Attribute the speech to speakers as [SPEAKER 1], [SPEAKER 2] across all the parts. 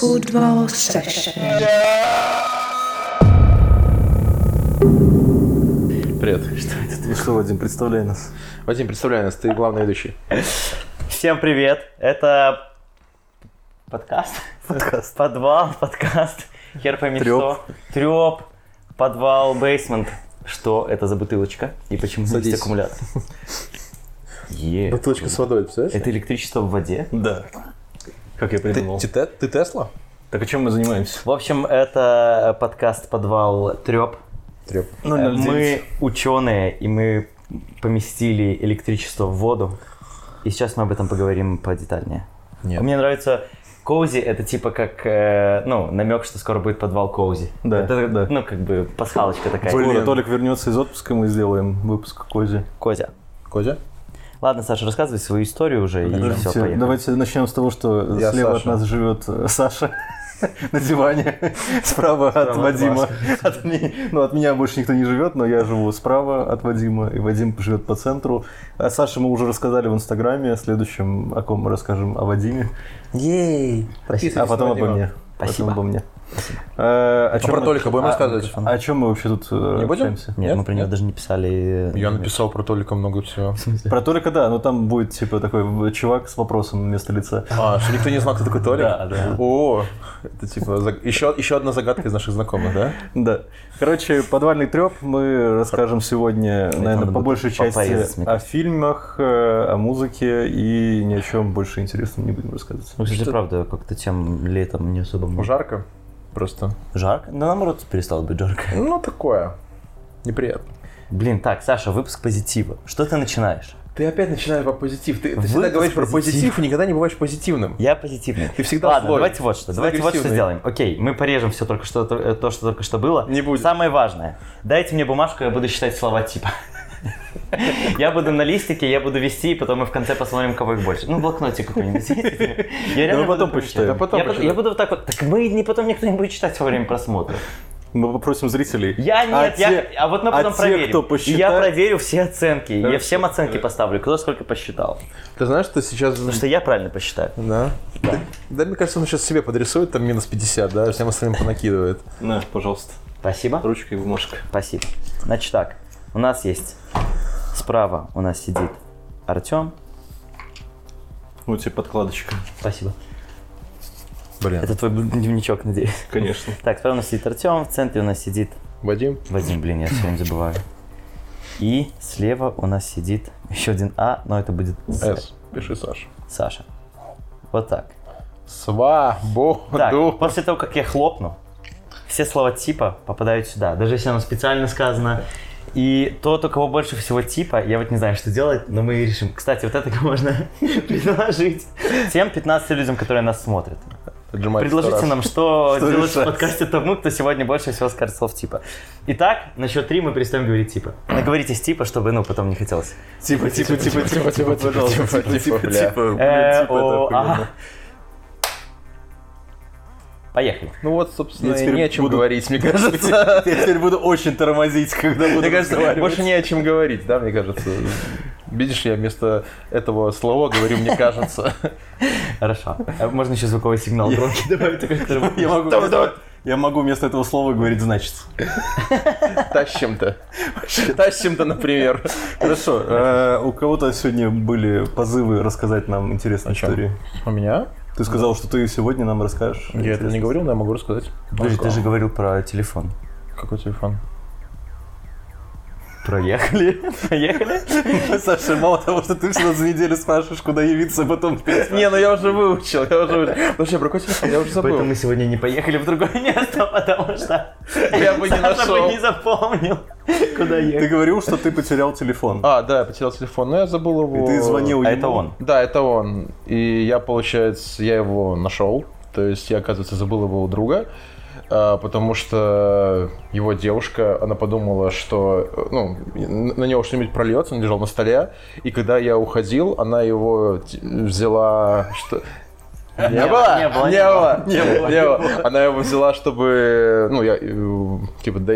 [SPEAKER 1] Football session.
[SPEAKER 2] Привет.
[SPEAKER 3] Ну что, Вадим, представляй нас.
[SPEAKER 2] Вадим, представляй нас, ты главный ведущий.
[SPEAKER 4] Всем привет! Это подкаст?
[SPEAKER 3] Подкаст.
[SPEAKER 4] Подвал, подкаст. Хер пойми
[SPEAKER 3] Трёп.
[SPEAKER 4] что. Трёп, подвал, бейсмент. Что это за бутылочка? И почему здесь
[SPEAKER 2] Садись.
[SPEAKER 4] аккумулятор? Е.
[SPEAKER 2] Бутылочка с водой, представляешь?
[SPEAKER 4] Это электричество в воде?
[SPEAKER 3] Да. Как я придумал.
[SPEAKER 2] Ты, ты, ты Тесла?
[SPEAKER 3] Так о чем мы занимаемся?
[SPEAKER 4] В общем, это подкаст «Подвал Трёп».
[SPEAKER 2] Треп.
[SPEAKER 3] Ну,
[SPEAKER 4] Э, Мы ученые, и мы поместили электричество в воду. И сейчас мы об этом поговорим подетальнее.
[SPEAKER 2] Нет.
[SPEAKER 4] Мне нравится Коузи, это типа как, э, ну, намек, что скоро будет подвал Коузи.
[SPEAKER 3] Да,
[SPEAKER 4] это,
[SPEAKER 3] да.
[SPEAKER 4] ну, как бы пасхалочка такая.
[SPEAKER 3] Скоро Толик вернется из отпуска, мы сделаем выпуск Кози.
[SPEAKER 4] Козя.
[SPEAKER 2] Козя?
[SPEAKER 4] Ладно, Саша, рассказывай свою историю уже, и все,
[SPEAKER 3] Давайте,
[SPEAKER 4] поехали.
[SPEAKER 3] давайте начнем с того, что
[SPEAKER 2] Я
[SPEAKER 3] слева
[SPEAKER 2] Саша.
[SPEAKER 3] от нас живет э, Саша на диване, справа от
[SPEAKER 2] от
[SPEAKER 3] Вадима. От ну, от меня больше никто не живет, но я живу справа от Вадима, и Вадим живет по центру. О Саше мы уже рассказали в Инстаграме, следующем о ком мы расскажем о Вадиме,
[SPEAKER 4] Ей!
[SPEAKER 3] А потом обо мне.
[SPEAKER 4] Спасибо.
[SPEAKER 3] Потом обо мне. Э, О
[SPEAKER 2] А
[SPEAKER 3] чем
[SPEAKER 2] про
[SPEAKER 3] мы-
[SPEAKER 2] Толика будем
[SPEAKER 4] А,
[SPEAKER 2] рассказывать?
[SPEAKER 3] О чем мы вообще тут э,
[SPEAKER 2] Не будем?
[SPEAKER 3] общаемся?
[SPEAKER 4] Нет,
[SPEAKER 2] Нет?
[SPEAKER 4] мы про него даже не писали.
[SPEAKER 2] Я написал про Толика много всего.
[SPEAKER 3] Про Толика, да, но там будет типа такой чувак с вопросом вместо лица.
[SPEAKER 2] А, что никто не знал, кто такой Толик?
[SPEAKER 3] Да, да.
[SPEAKER 2] О, это типа еще, еще одна загадка из наших знакомых, да?
[SPEAKER 3] Да. Короче, подвальный треп мы расскажем сегодня, наверное, по большей части о фильмах, э, о музыке и ни о чем больше интересном не будем рассказывать.
[SPEAKER 4] Ну, кстати, правда, как-то тем летом не особо.
[SPEAKER 2] Жарко просто.
[SPEAKER 4] Жарко? Да наоборот, перестало быть жарко.
[SPEAKER 2] Ну, такое. Неприятно.
[SPEAKER 4] Блин, так, Саша, выпуск позитива. Что ты начинаешь?
[SPEAKER 2] Ты опять начинаешь про позитив. Ты, ты всегда говоришь про
[SPEAKER 4] позитив.
[SPEAKER 2] и никогда не бываешь позитивным.
[SPEAKER 4] Я позитивный.
[SPEAKER 2] Ты всегда
[SPEAKER 4] Ладно,
[SPEAKER 2] злой.
[SPEAKER 4] давайте вот что.
[SPEAKER 2] Всегда
[SPEAKER 4] Давайте вот что сделаем. Окей, мы порежем все только что то, то, что только что было.
[SPEAKER 2] Не будет.
[SPEAKER 4] Самое важное. Дайте мне бумажку, я буду считать слова типа. Я буду на листике, я буду вести, и потом мы в конце посмотрим, кого их больше. Ну, блокнотик какой-нибудь. Я реально
[SPEAKER 3] мы потом.
[SPEAKER 2] Да потом
[SPEAKER 4] Я буду-. Я вот так вот. Так мы не потом никто не будет читать во время просмотра.
[SPEAKER 3] Мы попросим зрителей.
[SPEAKER 4] Я
[SPEAKER 3] А
[SPEAKER 4] нет, я,
[SPEAKER 3] те-
[SPEAKER 4] а вот мы
[SPEAKER 3] а
[SPEAKER 4] потом
[SPEAKER 3] те,
[SPEAKER 4] проверим.
[SPEAKER 3] кто
[SPEAKER 4] И я
[SPEAKER 3] посчитает-
[SPEAKER 4] проверю все оценки. Я
[SPEAKER 3] Хорошо.
[SPEAKER 4] всем оценки поставлю, кто сколько посчитал.
[SPEAKER 2] Ты знаешь, что сейчас...
[SPEAKER 4] Потому что я правильно посчитаю.
[SPEAKER 2] Да. да. Да, мне кажется, он сейчас себе подрисует там минус 50, да, всем остальным понакидывает.
[SPEAKER 3] На, пожалуйста,
[SPEAKER 4] Спасибо.
[SPEAKER 3] ручка и бумажка.
[SPEAKER 4] Спасибо. Значит так, у нас есть справа у нас сидит Артем.
[SPEAKER 3] Вот тебе подкладочка.
[SPEAKER 4] Спасибо.
[SPEAKER 2] Блин.
[SPEAKER 4] Это твой дневничок, надеюсь.
[SPEAKER 3] Конечно.
[SPEAKER 4] Так, справа у нас сидит Артем, в центре у нас сидит
[SPEAKER 2] Вадим?
[SPEAKER 4] Вадим, блин, я время забываю. И слева у нас сидит еще один А, но это будет С-
[SPEAKER 2] С. Пиши, Саша.
[SPEAKER 4] Саша. Вот так.
[SPEAKER 2] Свободу.
[SPEAKER 4] Так, после того, как я хлопну, все слова типа попадают сюда. Даже если оно специально сказано. И тот, у кого больше всего типа, я вот не знаю, что делать, но мы решим. Кстати, вот это можно предложить тем 15 людям, которые нас смотрят.
[SPEAKER 2] Отжимайся
[SPEAKER 4] Предложите нам, что,
[SPEAKER 3] Что
[SPEAKER 4] делать в подкасте тому, кто сегодня больше всего скажет слов типа. Итак, на счет три мы перестаем говорить типа. Наговоритесь типа, чтобы, ну, потом не хотелось.
[SPEAKER 3] Типа, типа, типа, типа, типа, пожалуйста.
[SPEAKER 2] типа,
[SPEAKER 3] Типа,
[SPEAKER 2] типа,
[SPEAKER 3] типа,
[SPEAKER 2] бля.
[SPEAKER 3] типа. блин,
[SPEAKER 4] Э,
[SPEAKER 3] типа, это
[SPEAKER 4] о,
[SPEAKER 3] охуенно.
[SPEAKER 4] ага. Поехали.
[SPEAKER 2] Ну вот, собственно,
[SPEAKER 3] Я
[SPEAKER 2] не о чем
[SPEAKER 3] буду-
[SPEAKER 2] говорить, мне кажется.
[SPEAKER 3] Я теперь буду очень тормозить, когда буду
[SPEAKER 2] Мне кажется, больше не о чем говорить, да, мне кажется. Видишь, я вместо этого слова говорю, мне кажется.
[SPEAKER 4] Хорошо. А Можно еще звуковой сигнал громкий добавить,
[SPEAKER 3] Я могу, я могу вместо этого слова говорить значит.
[SPEAKER 2] Тащим-то. Тащим-то, например.
[SPEAKER 3] Хорошо. э, у кого-то сегодня были позывы рассказать нам интересные
[SPEAKER 2] чем?
[SPEAKER 3] истории.
[SPEAKER 2] У меня?
[SPEAKER 3] Ты сказал, что ты сегодня нам расскажешь.
[SPEAKER 2] Я это не говорил, но я могу рассказать.
[SPEAKER 4] Подожди, ты же говорил про телефон.
[SPEAKER 2] Какой телефон?
[SPEAKER 4] Проехали. Проехали.
[SPEAKER 3] Саша, мало того, что ты всегда за неделю спрашиваешь, куда явиться, потом
[SPEAKER 2] Не, ну я уже выучил, я уже выучил. Вообще, про какой телефон? Я уже
[SPEAKER 4] Поэтому
[SPEAKER 2] забыл.
[SPEAKER 4] мы сегодня не поехали в другое место, потому что
[SPEAKER 2] Я бы не
[SPEAKER 4] Саша бы
[SPEAKER 2] нашел.
[SPEAKER 4] не запомнил, куда
[SPEAKER 3] Ты
[SPEAKER 4] ехать.
[SPEAKER 3] говорил, что ты потерял телефон.
[SPEAKER 2] А, да, я потерял телефон, но я забыл его.
[SPEAKER 3] И ты звонил
[SPEAKER 4] А
[SPEAKER 3] ему.
[SPEAKER 4] это он.
[SPEAKER 2] Да, это он. И я, получается, я его нашел. То есть я, оказывается, забыл его у друга. А, Потому что его девушка, она подумала, что ну, на него что-нибудь прольется, он лежал на столе. И когда я уходил, она его взяла. Что... Не, было,
[SPEAKER 4] не было,
[SPEAKER 2] не
[SPEAKER 4] не
[SPEAKER 2] было, не было, не было. Она его взяла, чтобы, ну, я, э, типа, да...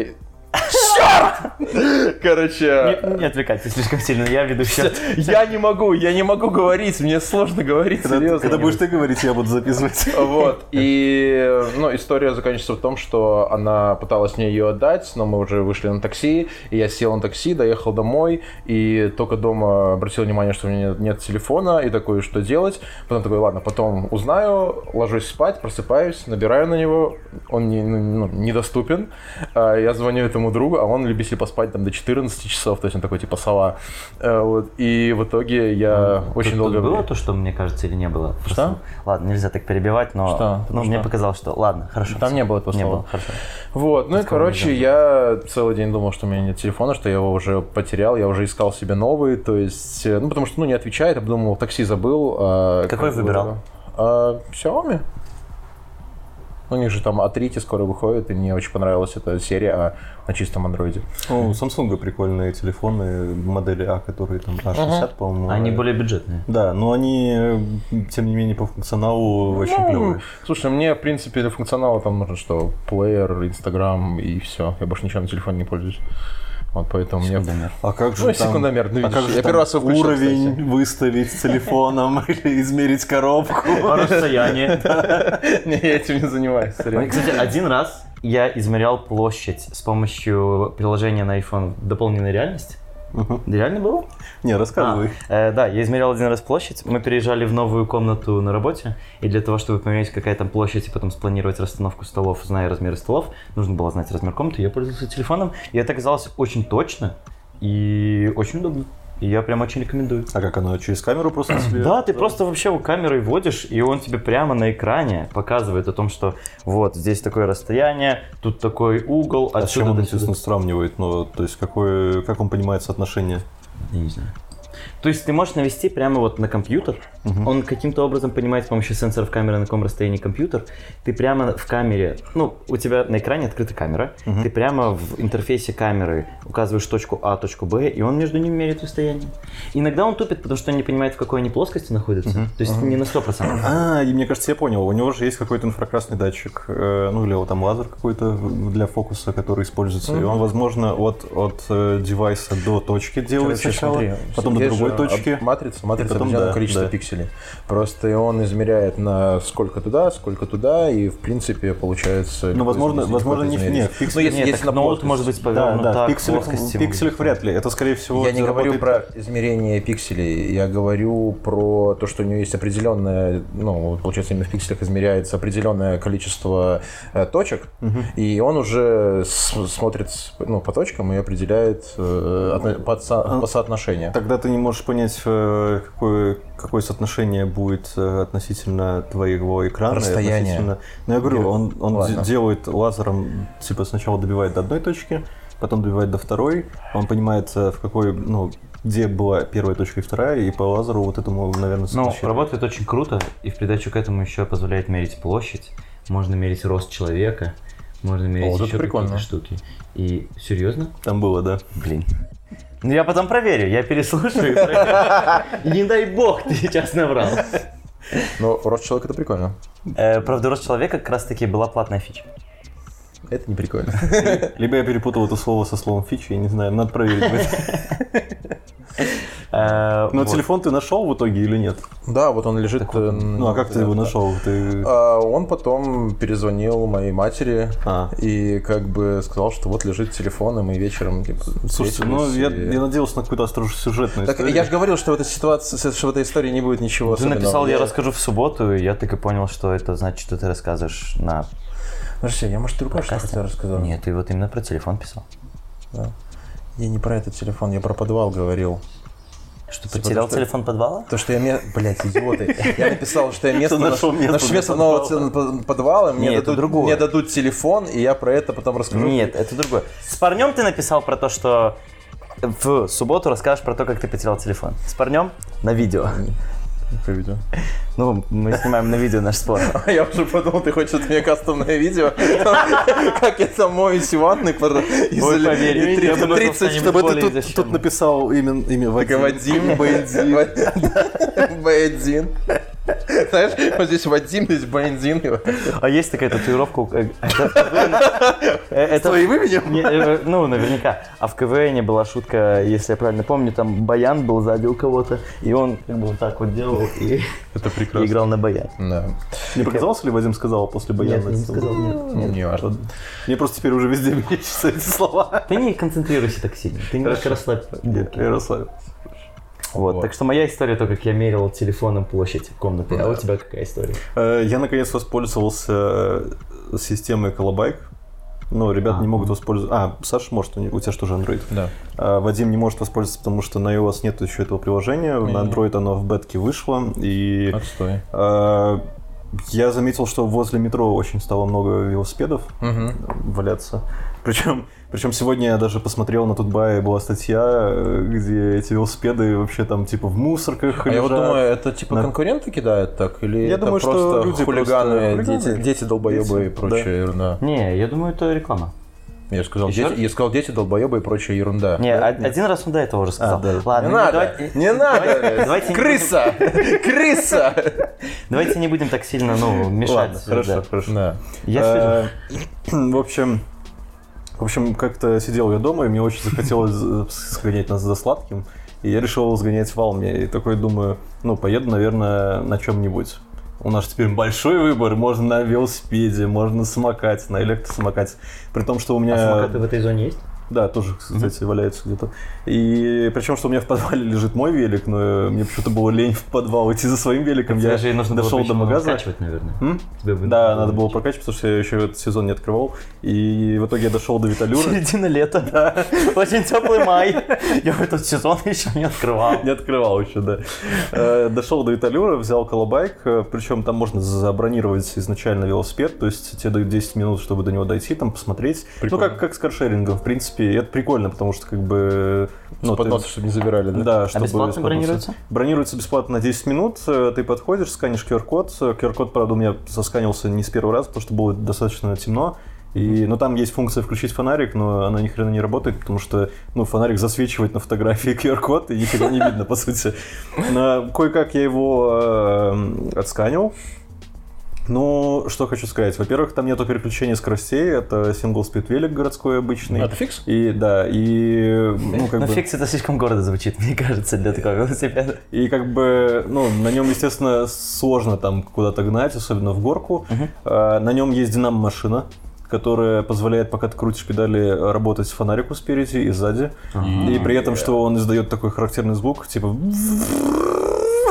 [SPEAKER 2] черт! Короче,
[SPEAKER 4] Не, не отвлекайтесь слишком сильно, я веду все.
[SPEAKER 2] я не могу, я не могу говорить, мне сложно говорить,
[SPEAKER 3] Когда,
[SPEAKER 2] серьезно.
[SPEAKER 3] когда будешь ты говорить, я буду записывать.
[SPEAKER 2] Вот. И ну, история заканчивается в том, что она пыталась мне ее отдать, но мы уже вышли на такси, и я сел на такси, доехал домой, и только дома обратил внимание, что у меня нет, телефона, и такой, что делать. Потом такой, ладно, потом узнаю, ложусь спать, просыпаюсь, набираю на него, он не, ну, недоступен. А, Я звоню этому другу, а он любитель поспать там до 14 часов, то есть он такой типа сова. Э, Вот. И в итоге я очень
[SPEAKER 4] Тут-
[SPEAKER 2] долго...
[SPEAKER 4] тут было то, что мне кажется, или не было?
[SPEAKER 2] Что?
[SPEAKER 4] Просто- Ладно, нельзя так перебивать, но
[SPEAKER 2] Что?
[SPEAKER 4] ну, мне
[SPEAKER 2] Что?
[SPEAKER 4] показалось, что ладно, хорошо.
[SPEAKER 2] Там
[SPEAKER 4] всё.
[SPEAKER 2] не было этого
[SPEAKER 4] Не было, хорошо.
[SPEAKER 2] Вот, ну и, короче, я целый день думал, что у меня нет телефона, что я его уже потерял, я уже искал себе новый, то есть, э, ну, потому что, ну, не отвечает, я подумал, такси забыл. а,
[SPEAKER 4] Какой
[SPEAKER 2] как
[SPEAKER 4] выбирал?
[SPEAKER 2] а, Xiaomi. У них же там A3 скоро выходит, и мне очень понравилась эта серия а, на чистом андроиде.
[SPEAKER 3] Ну, у Samsung прикольные телефоны, модели А, которые там А60, по-моему.
[SPEAKER 4] Они
[SPEAKER 3] э,
[SPEAKER 4] более бюджетные.
[SPEAKER 3] Да, но они, тем не менее, по функционалу очень
[SPEAKER 2] Ну,
[SPEAKER 3] клевые.
[SPEAKER 2] Слушай, мне, в принципе, для функционала там нужно что, плеер, Инстаграм и все. Я больше ничем на телефоне не пользуюсь. Вот, поэтому мне...
[SPEAKER 4] Секундомер.
[SPEAKER 3] А как же
[SPEAKER 2] Ну,
[SPEAKER 3] там,
[SPEAKER 2] секундомер, ну,
[SPEAKER 3] а как
[SPEAKER 2] видишь,
[SPEAKER 3] же
[SPEAKER 2] я
[SPEAKER 3] там
[SPEAKER 2] первый раз его включил,
[SPEAKER 3] уровень
[SPEAKER 2] кстати.
[SPEAKER 3] выставить с телефоном или измерить коробку?
[SPEAKER 4] По расстоянию.
[SPEAKER 2] Не, я этим не занимаюсь,
[SPEAKER 4] Кстати, один раз я измерял площадь с помощью приложения на iPhone дополненной реальности.
[SPEAKER 3] Мгм.
[SPEAKER 4] Реально было?
[SPEAKER 3] Не, рассказывай.
[SPEAKER 4] А, э, да, я измерял один раз площадь. Мы переезжали в новую комнату на работе, и для того, чтобы померить, какая там площадь, и потом спланировать расстановку столов, зная размеры столов, нужно было знать размер комнаты. Я пользовался телефоном, и это оказалось очень точно и очень удобно. И я прям очень рекомендую.
[SPEAKER 3] А как оно, через камеру просто себе?
[SPEAKER 4] Да, ты просто вообще камерой вводишь, и он тебе прямо на экране показывает о том, что вот здесь такое расстояние, тут такой угол,
[SPEAKER 3] А с чем он, естественно, сравнивает? Ну, то есть, какое, как он понимает соотношение?
[SPEAKER 4] Я не знаю. То есть ты можешь навести прямо вот на компьютер, он каким-то образом понимает с помощью сенсоров камеры, на каком расстоянии компьютер, ты прямо в камере, ну, у тебя на экране открыта камера, ты прямо в интерфейсе камеры указываешь точку А, точку Б, и он между ними меряет расстояние. Иногда он тупит, потому что он не понимает, в какой они плоскости находятся, то есть не на 100%.
[SPEAKER 3] А, и мне кажется, я понял. У него же есть какой-то инфракрасный датчик, э, ну или вот там лазер какой-то для фокуса, который используется. И он, возможно, от, от э, девайса до точки делает
[SPEAKER 2] Короче,
[SPEAKER 3] сначала,
[SPEAKER 2] смотри,
[SPEAKER 3] потом до
[SPEAKER 2] есть
[SPEAKER 3] другой
[SPEAKER 2] же
[SPEAKER 3] точки.
[SPEAKER 2] об- Матрица, матрица
[SPEAKER 3] потом да,
[SPEAKER 2] количество
[SPEAKER 3] да.
[SPEAKER 2] пикселей. Просто и он измеряет на сколько туда, сколько туда, и в принципе получается.
[SPEAKER 3] Ну, возможно, возможно, не,
[SPEAKER 2] измерить.
[SPEAKER 3] не, в
[SPEAKER 2] Ну,
[SPEAKER 3] пикселях-
[SPEAKER 2] если,
[SPEAKER 4] Нет,
[SPEAKER 2] если
[SPEAKER 4] так
[SPEAKER 2] на
[SPEAKER 4] ноут
[SPEAKER 2] плоскость.
[SPEAKER 4] может быть
[SPEAKER 3] Да,
[SPEAKER 4] повернут
[SPEAKER 3] да, в
[SPEAKER 4] так,
[SPEAKER 3] пикселях,
[SPEAKER 4] плоскости
[SPEAKER 3] в пикселях вряд ли. Это, скорее всего,
[SPEAKER 2] Я не говорю про измерение пикселей, я говорю про то, что у него есть определенное, ну, получается, именно в пикселях измеряется определенное количество э, точек, и он уже с- смотрит ну, по точкам и определяет э, отно- по, со- по соотношению.
[SPEAKER 3] Тогда ты не можешь понять, э, какое, какое соотношение будет э, относительно твоего экрана.
[SPEAKER 2] Расстояние.
[SPEAKER 3] относительно- Ну, я говорю, он, он
[SPEAKER 2] Ладно.
[SPEAKER 3] делает лазером, типа, сначала добивает до одной точки, потом добивает до второй. Он понимает, э, в какой, ну, где была первая точка и вторая, и по лазеру вот этому, наверное,
[SPEAKER 4] Ну, работает очень круто, и в придачу к этому еще позволяет мерить площадь, можно мерить рост человека, можно мерить
[SPEAKER 2] вот это
[SPEAKER 4] еще
[SPEAKER 2] прикольно.
[SPEAKER 4] какие-то штуки. И серьезно?
[SPEAKER 3] Там было, да.
[SPEAKER 4] Блин. Ну я потом проверю, я переслушаю не дай бог ты сейчас наврал.
[SPEAKER 2] Но рост человека это прикольно.
[SPEAKER 4] Э, Правда, рост человека как раз таки была платная фича.
[SPEAKER 2] Это не прикольно.
[SPEAKER 3] Либо я перепутал это слово со словом фичи, я не знаю, надо проверить.
[SPEAKER 4] Э,
[SPEAKER 3] Но
[SPEAKER 4] вот.
[SPEAKER 3] телефон ты нашел в итоге или нет?
[SPEAKER 2] Да, вот он лежит. э,
[SPEAKER 3] Ну, а как ты его нашел? Ты...
[SPEAKER 2] А, Он потом перезвонил моей матери
[SPEAKER 3] А.
[SPEAKER 2] и как бы сказал, что вот лежит телефон, и мы вечером типа,
[SPEAKER 3] Слушайте, ну я, я надеялся на какую-то остросюжетную
[SPEAKER 2] Так
[SPEAKER 3] историю.
[SPEAKER 2] я же говорил, что в этой ситуации, что в этой истории не будет ничего
[SPEAKER 4] Ты написал, я расскажу в субботу, и я так и понял, что это значит, что ты рассказываешь на...
[SPEAKER 2] Подожди, я, может, другое что хотел рассказать?
[SPEAKER 4] Нет, ты вот именно про телефон писал.
[SPEAKER 2] Я не про этот телефон, я про подвал говорил.
[SPEAKER 4] Что,
[SPEAKER 2] Типа,
[SPEAKER 4] потерял
[SPEAKER 2] что-
[SPEAKER 4] телефон подвала?
[SPEAKER 2] То, что я... ме- Блядь, идиоты. Я написал, что я место,
[SPEAKER 3] нашел место
[SPEAKER 2] наш место нового
[SPEAKER 3] подвала.
[SPEAKER 2] мне, дадут, мне дадут телефон, и я про это потом расскажу.
[SPEAKER 4] Нет, это другое. С парнем ты написал про то, что в субботу расскажешь про то, как ты потерял телефон. С парнем на видео.
[SPEAKER 2] Какое видео?
[SPEAKER 4] Ну, мы снимаем на видео наш спор.
[SPEAKER 2] А я уже подумал, ты хочешь от меня кастомное видео, как я там под- из-
[SPEAKER 4] Ой, поверь,
[SPEAKER 2] и
[SPEAKER 4] я
[SPEAKER 2] три-
[SPEAKER 4] думаю,
[SPEAKER 2] тридцать
[SPEAKER 4] что они
[SPEAKER 3] Чтобы ты тут, написал имя, Вадим.
[SPEAKER 2] Вадим, Б1, Б1. Знаешь, вот здесь Вадим, здесь бензин.
[SPEAKER 4] А есть такая татуировка. э, это- э,
[SPEAKER 3] Твоим именем?
[SPEAKER 4] Не, э, Ну, наверняка. А в КВН была шутка, если я правильно помню, там баян был сзади у кого-то, и он как бы вот так вот делал и играл на баян.
[SPEAKER 2] Да.
[SPEAKER 3] Не показалось ли, Вадим сказал после
[SPEAKER 4] Нет,
[SPEAKER 3] баяна?
[SPEAKER 4] не сказал, нет.
[SPEAKER 2] Не важно.
[SPEAKER 3] Мне просто теперь уже везде мерещатся эти слова.
[SPEAKER 4] Ты не концентрируйся так сильно, ты немножко расслабь булки.
[SPEAKER 3] Ярослав.
[SPEAKER 4] Вот,
[SPEAKER 2] Вот.
[SPEAKER 4] так что моя история то, как я мерил телефоном площадь комнаты, а у тебя какая история?
[SPEAKER 3] Э, Я наконец воспользовался э, системой Колобайк. Ну, ребята
[SPEAKER 4] А.
[SPEAKER 3] не могут воспользоваться. А, Саша может, у тебя что же Android?
[SPEAKER 2] Да.
[SPEAKER 3] А Вадим не может воспользоваться, потому что на iOS нет еще этого приложения. На
[SPEAKER 2] Не-не-не.
[SPEAKER 3] Android оно в бетке вышло. И
[SPEAKER 2] Отстой.
[SPEAKER 3] э, я заметил, что возле метро очень стало много велосипедов
[SPEAKER 2] Мгм.
[SPEAKER 3] валяться. Причем, причем сегодня я даже посмотрел на Тутбае, была статья, э, где эти велосипеды вообще там типа в мусорках
[SPEAKER 2] А я вот
[SPEAKER 3] лежат.
[SPEAKER 2] думаю, это типа
[SPEAKER 3] Да.
[SPEAKER 2] конкуренты кидают так? Или
[SPEAKER 3] Я
[SPEAKER 2] это
[SPEAKER 3] думаю, что
[SPEAKER 2] просто
[SPEAKER 3] люди
[SPEAKER 2] хулиганы,
[SPEAKER 3] просто-
[SPEAKER 2] дети,
[SPEAKER 3] хулиганы.
[SPEAKER 2] дети долбоебы и
[SPEAKER 3] Дети,
[SPEAKER 2] прочая ерунда?
[SPEAKER 4] Не, я думаю, это реклама.
[SPEAKER 2] Я сказал, дети,
[SPEAKER 4] раз?
[SPEAKER 2] я сказал, дети долбоебы и прочая ерунда.
[SPEAKER 4] Не, о- один раз он до этого уже сказал.
[SPEAKER 3] А, да.
[SPEAKER 4] Ладно,
[SPEAKER 2] Не
[SPEAKER 4] ну,
[SPEAKER 2] надо,
[SPEAKER 4] давайте-
[SPEAKER 2] не надо,
[SPEAKER 4] давайте
[SPEAKER 2] крыса, крыса.
[SPEAKER 4] Давайте не будем так сильно, ну, мешать.
[SPEAKER 3] Ладно, хорошо,
[SPEAKER 4] да.
[SPEAKER 3] хорошо.
[SPEAKER 2] Да.
[SPEAKER 4] Я.
[SPEAKER 3] Э, В общем, в общем, как-то сидел я дома, и мне очень захотелось сгонять нас за сладким. И я решил сгонять в Алме. И такой думаю, ну, поеду, наверное, на чем-нибудь. У нас теперь большой выбор. Можно на велосипеде, можно на самокате, на электросамокате. При том, что у меня...
[SPEAKER 4] А самокаты в этой зоне есть?
[SPEAKER 3] Да, тоже, кстати, валяются где-то. И причем, что у меня в подвале лежит мой велик, но мне почему-то было лень в подвал идти за своим великом.
[SPEAKER 4] Тебе
[SPEAKER 3] Я
[SPEAKER 4] же нужно было
[SPEAKER 3] дошел до
[SPEAKER 4] причем его
[SPEAKER 3] магаза.
[SPEAKER 4] вкачивать, наверное.
[SPEAKER 3] М?
[SPEAKER 4] Тебе
[SPEAKER 3] Да, надо было прокачивать, потому что я еще этот сезон не открывал. И в итоге я дошел до Виталюра.
[SPEAKER 4] Середина лета, да. Очень теплый май. Я в этот сезон еще не открывал.
[SPEAKER 3] Не открывал еще, да. Э, Дошел до Виталюра, взял колобайк, э, причем там можно забронировать изначально велосипед, то есть тебе дают 10 минут, чтобы до него дойти, там посмотреть. Ну, как, как с каршерингом, в принципе, и это прикольно, потому что как бы... Ну,
[SPEAKER 2] С подноса,
[SPEAKER 3] ты-
[SPEAKER 2] чтобы не забирали, да?
[SPEAKER 3] Да,
[SPEAKER 4] А
[SPEAKER 3] чтобы
[SPEAKER 4] бесплатно
[SPEAKER 3] без подноса.
[SPEAKER 4] бронируется?
[SPEAKER 3] Бронируется бесплатно на 10 минут, э, ты подходишь, сканишь QR-код. QR-код, правда, у меня сосканился не с первого раза, потому что было достаточно темно. И, ну, там есть функция включить фонарик, но она ни хрена не работает, потому что, ну, фонарик засвечивает на фотографии QR-код, и ни хрена не видно, по сути. Но кое-как я его э, отсканил. Ну, что хочу сказать. Во-первых, там нету переключения скоростей, это single-speed велик городской обычный.
[SPEAKER 2] А, это фикс?
[SPEAKER 3] И, да, и, ну, как
[SPEAKER 4] Но
[SPEAKER 3] бы...
[SPEAKER 4] фикс это слишком гордо звучит, мне кажется, для такого велосипеда.
[SPEAKER 3] И как бы, ну, на нем, естественно, сложно там куда-то гнать, особенно в горку. А, на нем есть динамо-машина, которая позволяет, пока ты крутишь педали, работать фонарику спереди и сзади. И при этом, что он издает такой характерный звук, типа...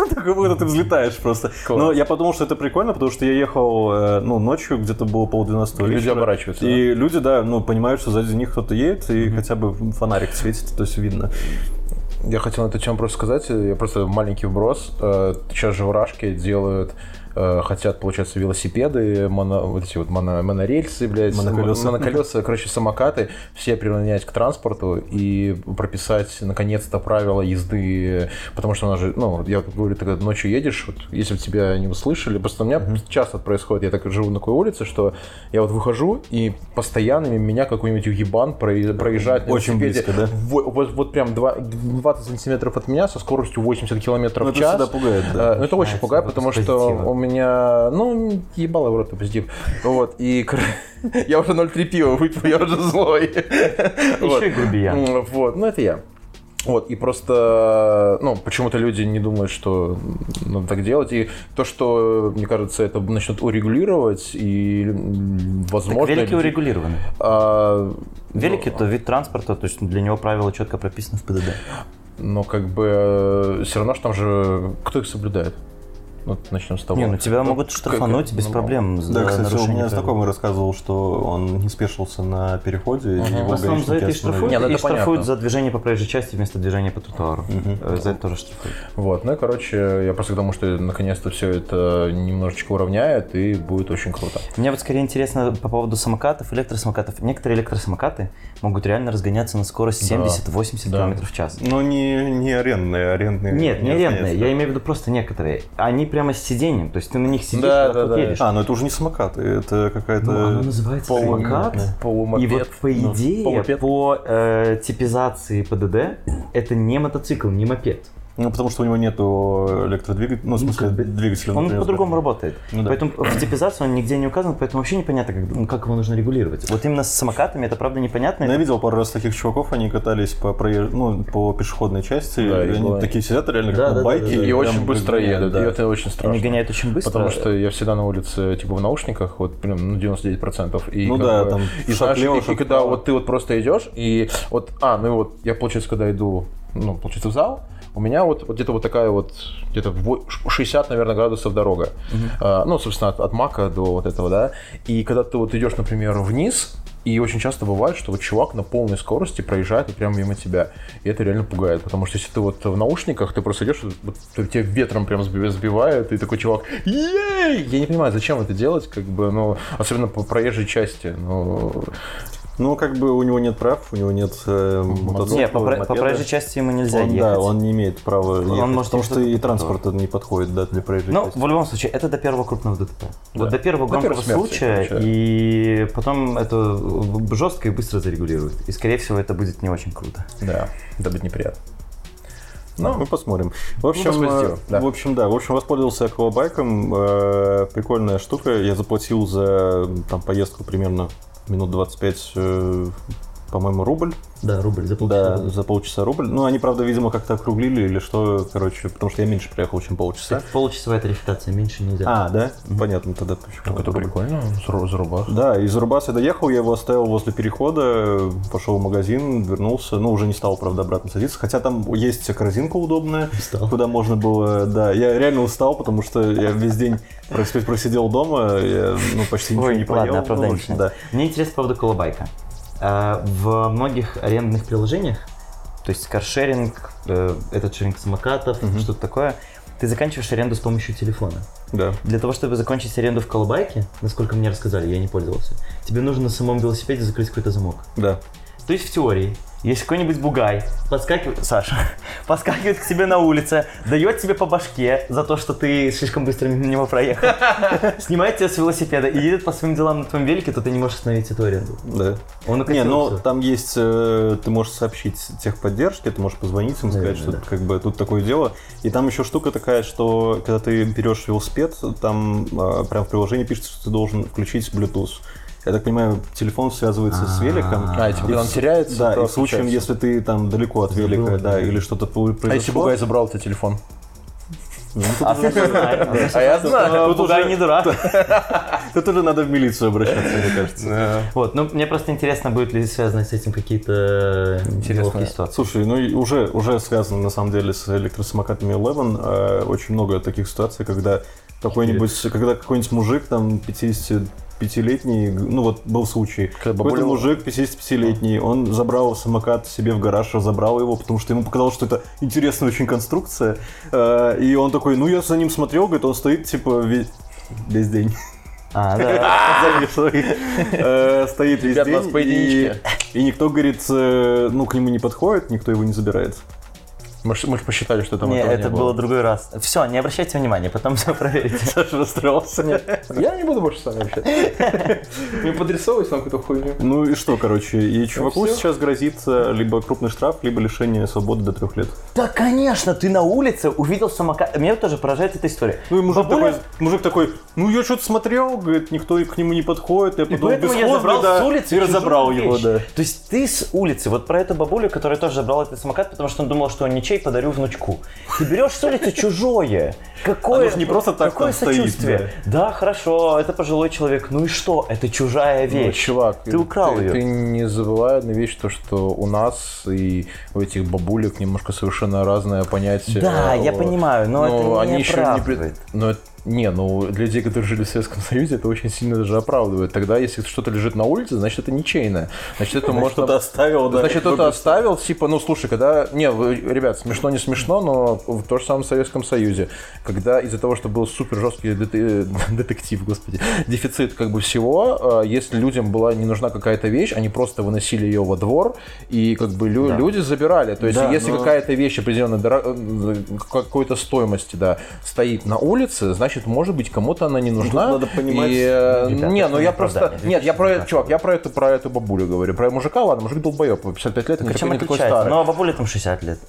[SPEAKER 3] Как будто ты взлетаешь просто. Но я подумал, что это прикольно, потому что я ехал э, ну, ночью, где-то было полдвенадцатого
[SPEAKER 2] Люди
[SPEAKER 3] вечера.
[SPEAKER 2] оборачиваются,
[SPEAKER 3] И люди, да, ну, понимают, что сзади них кто-то едет, и хотя бы фонарик светит, то есть видно.
[SPEAKER 2] Я хотел на эту тему просто сказать, я просто маленький вброс. Э, Сейчас же в Рашке делают, хотят, получается, велосипеды, моно, вот эти вот моно- монорельсы, блядь,
[SPEAKER 3] Моноколеса.
[SPEAKER 2] моноколеса, короче, самокаты, все приравнять к транспорту и прописать, наконец-то, правила езды, потому что у нас же, ну, я говорю, ты когда ночью едешь, вот, если бы тебя не услышали, просто у меня часто это происходит, я так живу на такой улице, что я вот выхожу, и постоянно меня какой-нибудь ебан проезжает на
[SPEAKER 3] Очень
[SPEAKER 2] велосипеде.
[SPEAKER 3] близко, да?
[SPEAKER 2] Во- Вот, вот прям два- 20 сантиметров от меня со скоростью 80 километров
[SPEAKER 3] Ну,
[SPEAKER 2] в
[SPEAKER 3] это
[SPEAKER 2] час.
[SPEAKER 3] всегда пугает, да.
[SPEAKER 2] Э, ну, это очень пугает, потому что у меня, ну, ебало в рот позитив. Вот, и я уже 0,3 пива выпил, я уже злой.
[SPEAKER 4] Еще и грубиян.
[SPEAKER 2] Вот, ну это я. Вот, и просто, ну, почему-то люди не думают, что надо так делать. И то, что, мне кажется, это начнут урегулировать, и, возможно...
[SPEAKER 4] Велики
[SPEAKER 2] люди-
[SPEAKER 4] урегулированы.
[SPEAKER 2] а,
[SPEAKER 4] Велики это вид транспорта, то есть для него правила четко прописаны в ПДД.
[SPEAKER 2] Но как бы все равно, что там же кто их соблюдает? Ну, начнем с того.
[SPEAKER 4] Не, ну тебя могут
[SPEAKER 2] как-
[SPEAKER 4] штрафануть без
[SPEAKER 2] ну,
[SPEAKER 4] проблем за
[SPEAKER 3] Да, кстати, у меня знакомый рассказывал, что он не спешился на переходе, и его
[SPEAKER 4] В основном за это и штрафуют,
[SPEAKER 2] Не, ну
[SPEAKER 4] и
[SPEAKER 2] это
[SPEAKER 4] штрафуют
[SPEAKER 2] понятно.
[SPEAKER 4] за движение по проезжей части вместо движения по тротуару. Э, За это тоже штрафуют.
[SPEAKER 2] Вот, ну и, короче, я просто к тому, что наконец-то все это немножечко уравняет, и будет очень круто.
[SPEAKER 4] Мне вот скорее интересно по поводу самокатов, электросамокатов. Некоторые электросамокаты могут реально разгоняться на скорость
[SPEAKER 2] Да.
[SPEAKER 4] 70-80
[SPEAKER 2] Да.
[SPEAKER 4] км в час.
[SPEAKER 3] Но не, не арендные, арендные.
[SPEAKER 4] Нет, не арендные, я имею в виду просто некоторые. Они прямо с сиденьем, то есть ты на них сидишь,
[SPEAKER 2] Да, да, да.
[SPEAKER 4] едешь.
[SPEAKER 3] А, ну это уже не самокаты, это какая-то...
[SPEAKER 4] Ну, оно называется
[SPEAKER 2] полу-
[SPEAKER 4] самокат.
[SPEAKER 2] да, полумопед.
[SPEAKER 4] И вот по
[SPEAKER 2] Ну,
[SPEAKER 4] идее,
[SPEAKER 2] полупед.
[SPEAKER 4] по э, типизации ПДД, это не мотоцикл, не мопед.
[SPEAKER 3] Ну, потому что у него нету электродвигателя, ну, в смысле,
[SPEAKER 4] бы
[SPEAKER 3] двигателя.
[SPEAKER 4] Он по-другому работает.
[SPEAKER 3] Ну да.
[SPEAKER 4] Поэтому в типизации он нигде не указан, поэтому вообще непонятно, как, ну, как его нужно регулировать. Вот именно с самокатами это правда непонятно.
[SPEAKER 3] Ну, Я
[SPEAKER 4] Это-
[SPEAKER 3] видел пару раз таких чуваков, они катались по, проезж- ну, по пешеходной части,
[SPEAKER 2] Да,
[SPEAKER 3] и
[SPEAKER 2] и
[SPEAKER 3] они
[SPEAKER 2] бывает.
[SPEAKER 3] такие сидят реально
[SPEAKER 4] Да,
[SPEAKER 3] как
[SPEAKER 4] да,
[SPEAKER 3] на байке.
[SPEAKER 4] да, да,
[SPEAKER 2] И
[SPEAKER 4] прям
[SPEAKER 2] очень быстро
[SPEAKER 3] гоняют,
[SPEAKER 2] едут,
[SPEAKER 3] да.
[SPEAKER 2] и это очень страшно.
[SPEAKER 4] Они гоняют очень быстро.
[SPEAKER 2] Потому что я всегда на улице, типа, в наушниках, вот, прям, ну, 99%. И,
[SPEAKER 3] Ну да,
[SPEAKER 2] бы,
[SPEAKER 3] там
[SPEAKER 2] и,
[SPEAKER 3] шаг
[SPEAKER 2] знаешь,
[SPEAKER 3] влево,
[SPEAKER 2] и- и
[SPEAKER 3] шаг
[SPEAKER 2] когда вот ты вот просто идешь, и вот, а, ну и вот, я, получается, когда иду, ну, получается, в зал, у меня вот, вот где-то вот такая вот, где-то во- 60, наверное, градусов дорога. А, ну, собственно, от, от Мака до вот этого, да. И когда ты вот идешь, например, вниз, и очень часто бывает, что вот чувак на полной скорости проезжает и прямо мимо тебя. И это реально пугает, потому что если ты вот в наушниках, ты просто идешь, вот, тебя ветром прям сби- сбивает, и такой чувак, ей! Я не понимаю, зачем это делать, как бы, ну, особенно по проезжей части, ну,
[SPEAKER 3] Ну, как бы у него нет прав, у него нет э, мотоцикла,
[SPEAKER 4] Не, по, по проезжей части ему нельзя
[SPEAKER 3] Он,
[SPEAKER 4] ехать.
[SPEAKER 3] да, он не имеет права ехать,
[SPEAKER 4] может
[SPEAKER 3] потому что и транспорт не подходит да, для проезжей
[SPEAKER 4] Ну,
[SPEAKER 3] части.
[SPEAKER 4] в любом случае, это до первого крупного ДТП. Вот
[SPEAKER 2] Да.
[SPEAKER 4] до первого
[SPEAKER 2] До
[SPEAKER 4] громкого случая, и потом это жестко и быстро зарегулируют. И, скорее всего, это будет не очень круто.
[SPEAKER 2] да, это будет неприятно.
[SPEAKER 3] Ну, мы посмотрим. В общем,
[SPEAKER 2] Ну, посмотрим,
[SPEAKER 3] э,
[SPEAKER 2] да.
[SPEAKER 3] в общем, да. В общем, воспользовался аквабайком. э, Прикольная штука. Я заплатил за там поездку примерно минут 25, э, по-моему, рубль.
[SPEAKER 4] Да, рубль за
[SPEAKER 3] Да, за полчаса рубль. Ну, они, правда, видимо, как-то округлили или что, короче, потому что я меньше проехал, чем полчаса.
[SPEAKER 4] Полчасовая тарификация, меньше нельзя.
[SPEAKER 3] А, да? Понятно тогда, почему.
[SPEAKER 2] Так это
[SPEAKER 3] рубль.
[SPEAKER 2] прикольно, Зару- зарубас.
[SPEAKER 3] Да, из Рубаса я доехал, я его оставил возле перехода, пошел в магазин, вернулся, ну, уже не стал, правда, обратно садиться, хотя там есть корзинка удобная,
[SPEAKER 4] Устал.
[SPEAKER 3] куда можно было, да, я реально устал, потому что я весь день прос- просидел дома, я, ну, почти ничего
[SPEAKER 4] Ой,
[SPEAKER 3] не поел.
[SPEAKER 4] ладно,
[SPEAKER 3] ну,
[SPEAKER 4] оправдание
[SPEAKER 3] общем,
[SPEAKER 4] начинается. Мне интересно по поводу колобайка. А, В многих арендных приложениях, то есть каршеринг, э, этот шеринг самокатов, что-то такое, ты заканчиваешь аренду с помощью телефона.
[SPEAKER 3] да.
[SPEAKER 4] Для того, чтобы закончить аренду в колобайке, насколько мне рассказали, я не пользовался, тебе нужно на самом велосипеде закрыть какой-то замок.
[SPEAKER 3] Да.
[SPEAKER 4] То есть в теории, если какой-нибудь бугай подскакивает, Саша, подскакивает к тебе на улице, дает тебе по башке за то, что ты слишком быстро мимо него проехал, снимает тебя с велосипеда и едет по своим делам на твоем велике, то ты не можешь остановить эту аренду.
[SPEAKER 3] Да.
[SPEAKER 4] Он
[SPEAKER 3] Не,
[SPEAKER 4] укатил
[SPEAKER 3] ну там есть, э, ты можешь сообщить техподдержке, ты можешь позвонить им, сказать, что как бы тут такое дело. И там еще штука такая, что когда ты берешь велосипед, там э, прям в приложении пишется, что ты должен включить Bluetooth. Я так понимаю, телефон связывается с великом.
[SPEAKER 2] А, типа, он теряется,
[SPEAKER 3] Да, и в случае, если ты там далеко от велика, да,
[SPEAKER 4] да.
[SPEAKER 3] или что-то произошло.
[SPEAKER 2] А если бугай забрал у тебя телефон?
[SPEAKER 3] ну,
[SPEAKER 4] А
[SPEAKER 2] я знаю.
[SPEAKER 3] тут уже-
[SPEAKER 4] не дурак.
[SPEAKER 3] Тут уже надо в милицию обращаться, мне кажется.
[SPEAKER 4] Вот, ну мне просто интересно, будет ли связано с этим какие-то неловкие ситуации.
[SPEAKER 3] Слушай, ну уже, уже связано на самом деле с электросамокатами Eleven э, очень много таких ситуаций, когда какой-нибудь, когда какой-нибудь мужик там 55-летний, ну вот был случай, какой-то
[SPEAKER 2] бабуля-
[SPEAKER 3] мужик 55-летний, он забрал самокат себе в гараж, разобрал его, потому что ему показалось, что это интересная очень конструкция, Э, и он такой, ну я за ним смотрел, говорит, он стоит типа весь, весь день.
[SPEAKER 4] А, да.
[SPEAKER 3] Э, Стоит весь день, и никто, говорит, э, ну, к нему не подходит, никто его не забирает.
[SPEAKER 2] Мы мы посчитали, что там
[SPEAKER 4] Не,
[SPEAKER 2] этого
[SPEAKER 4] это
[SPEAKER 2] не
[SPEAKER 4] было другой раз. Все, не обращайте внимания, потом все проверите.
[SPEAKER 3] Саша расстроился.
[SPEAKER 2] Я не буду больше с вами общаться. Не подрисовывать нам какую-то хуйню.
[SPEAKER 3] Ну и что, короче, и чуваку
[SPEAKER 2] всё.
[SPEAKER 3] сейчас грозит либо крупный штраф, либо лишение свободы до трех лет.
[SPEAKER 4] Да, конечно, ты на улице увидел самокат. Меня тоже поражает эта история.
[SPEAKER 3] Ну и мужик,
[SPEAKER 4] Бабуля-
[SPEAKER 3] такой, мужик такой, ну я что-то смотрел, говорит, никто к нему не подходит, я
[SPEAKER 4] И
[SPEAKER 3] подумал,
[SPEAKER 4] поэтому я забрал
[SPEAKER 3] да,
[SPEAKER 4] с улицы
[SPEAKER 3] и разобрал его, да.
[SPEAKER 4] То есть ты с улицы, вот про эту бабулю, которая тоже забрала этот самокат, потому что он думал, что он ничей, подарю внучку. Ты берешь с улицы чужое. Какое,
[SPEAKER 3] Оно ж не просто так
[SPEAKER 4] какое
[SPEAKER 3] там стоит,
[SPEAKER 4] сочувствие. Да. хорошо, это пожилой человек. Ну и что? Это чужая
[SPEAKER 2] Ну,
[SPEAKER 4] вещь.
[SPEAKER 2] чувак,
[SPEAKER 4] Ты украл
[SPEAKER 2] ты,
[SPEAKER 4] её.
[SPEAKER 2] Ты не забывай одну вещь, то, что у нас и у этих бабулек немножко совершенно разное понятие.
[SPEAKER 4] Да, я
[SPEAKER 2] о-
[SPEAKER 4] понимаю, но это не
[SPEAKER 2] они еще не... Но это- не, ну для людей, которые жили в Советском Союзе, это очень сильно даже оправдывает. Тогда, если что-то лежит на улице, значит, это ничейное. Значит, это можно...
[SPEAKER 3] Кто-то оставил, да.
[SPEAKER 2] Значит, кто-то оставил, типа, ну, слушай, когда... Не, ребят, смешно, не смешно, но в том же самом Советском Союзе, когда из-за того, что был супер жесткий детектив, господи, дефицит как бы всего, э, если людям была не нужна какая-то вещь, они просто выносили ее во двор, и как бы лю-
[SPEAKER 4] Да.
[SPEAKER 2] люди забирали. То есть,
[SPEAKER 3] Да,
[SPEAKER 2] если
[SPEAKER 3] но-
[SPEAKER 2] какая-то вещь определенной какой-то стоимости, да, стоит на улице, значит, может быть, кому-то она не нужна.
[SPEAKER 3] надо понимать,
[SPEAKER 2] И, э,
[SPEAKER 4] ребята,
[SPEAKER 2] не,
[SPEAKER 4] это
[SPEAKER 2] ну я просто...
[SPEAKER 4] оправдание,
[SPEAKER 2] Нет, я про...
[SPEAKER 4] 2015
[SPEAKER 2] Чувак, я про эту, про эту бабулю говорю. Про мужика, ладно, мужик долбоеб, 55 лет,
[SPEAKER 4] Чем
[SPEAKER 2] такой, не такой старый.
[SPEAKER 4] Ну, а бабуле там 60 лет.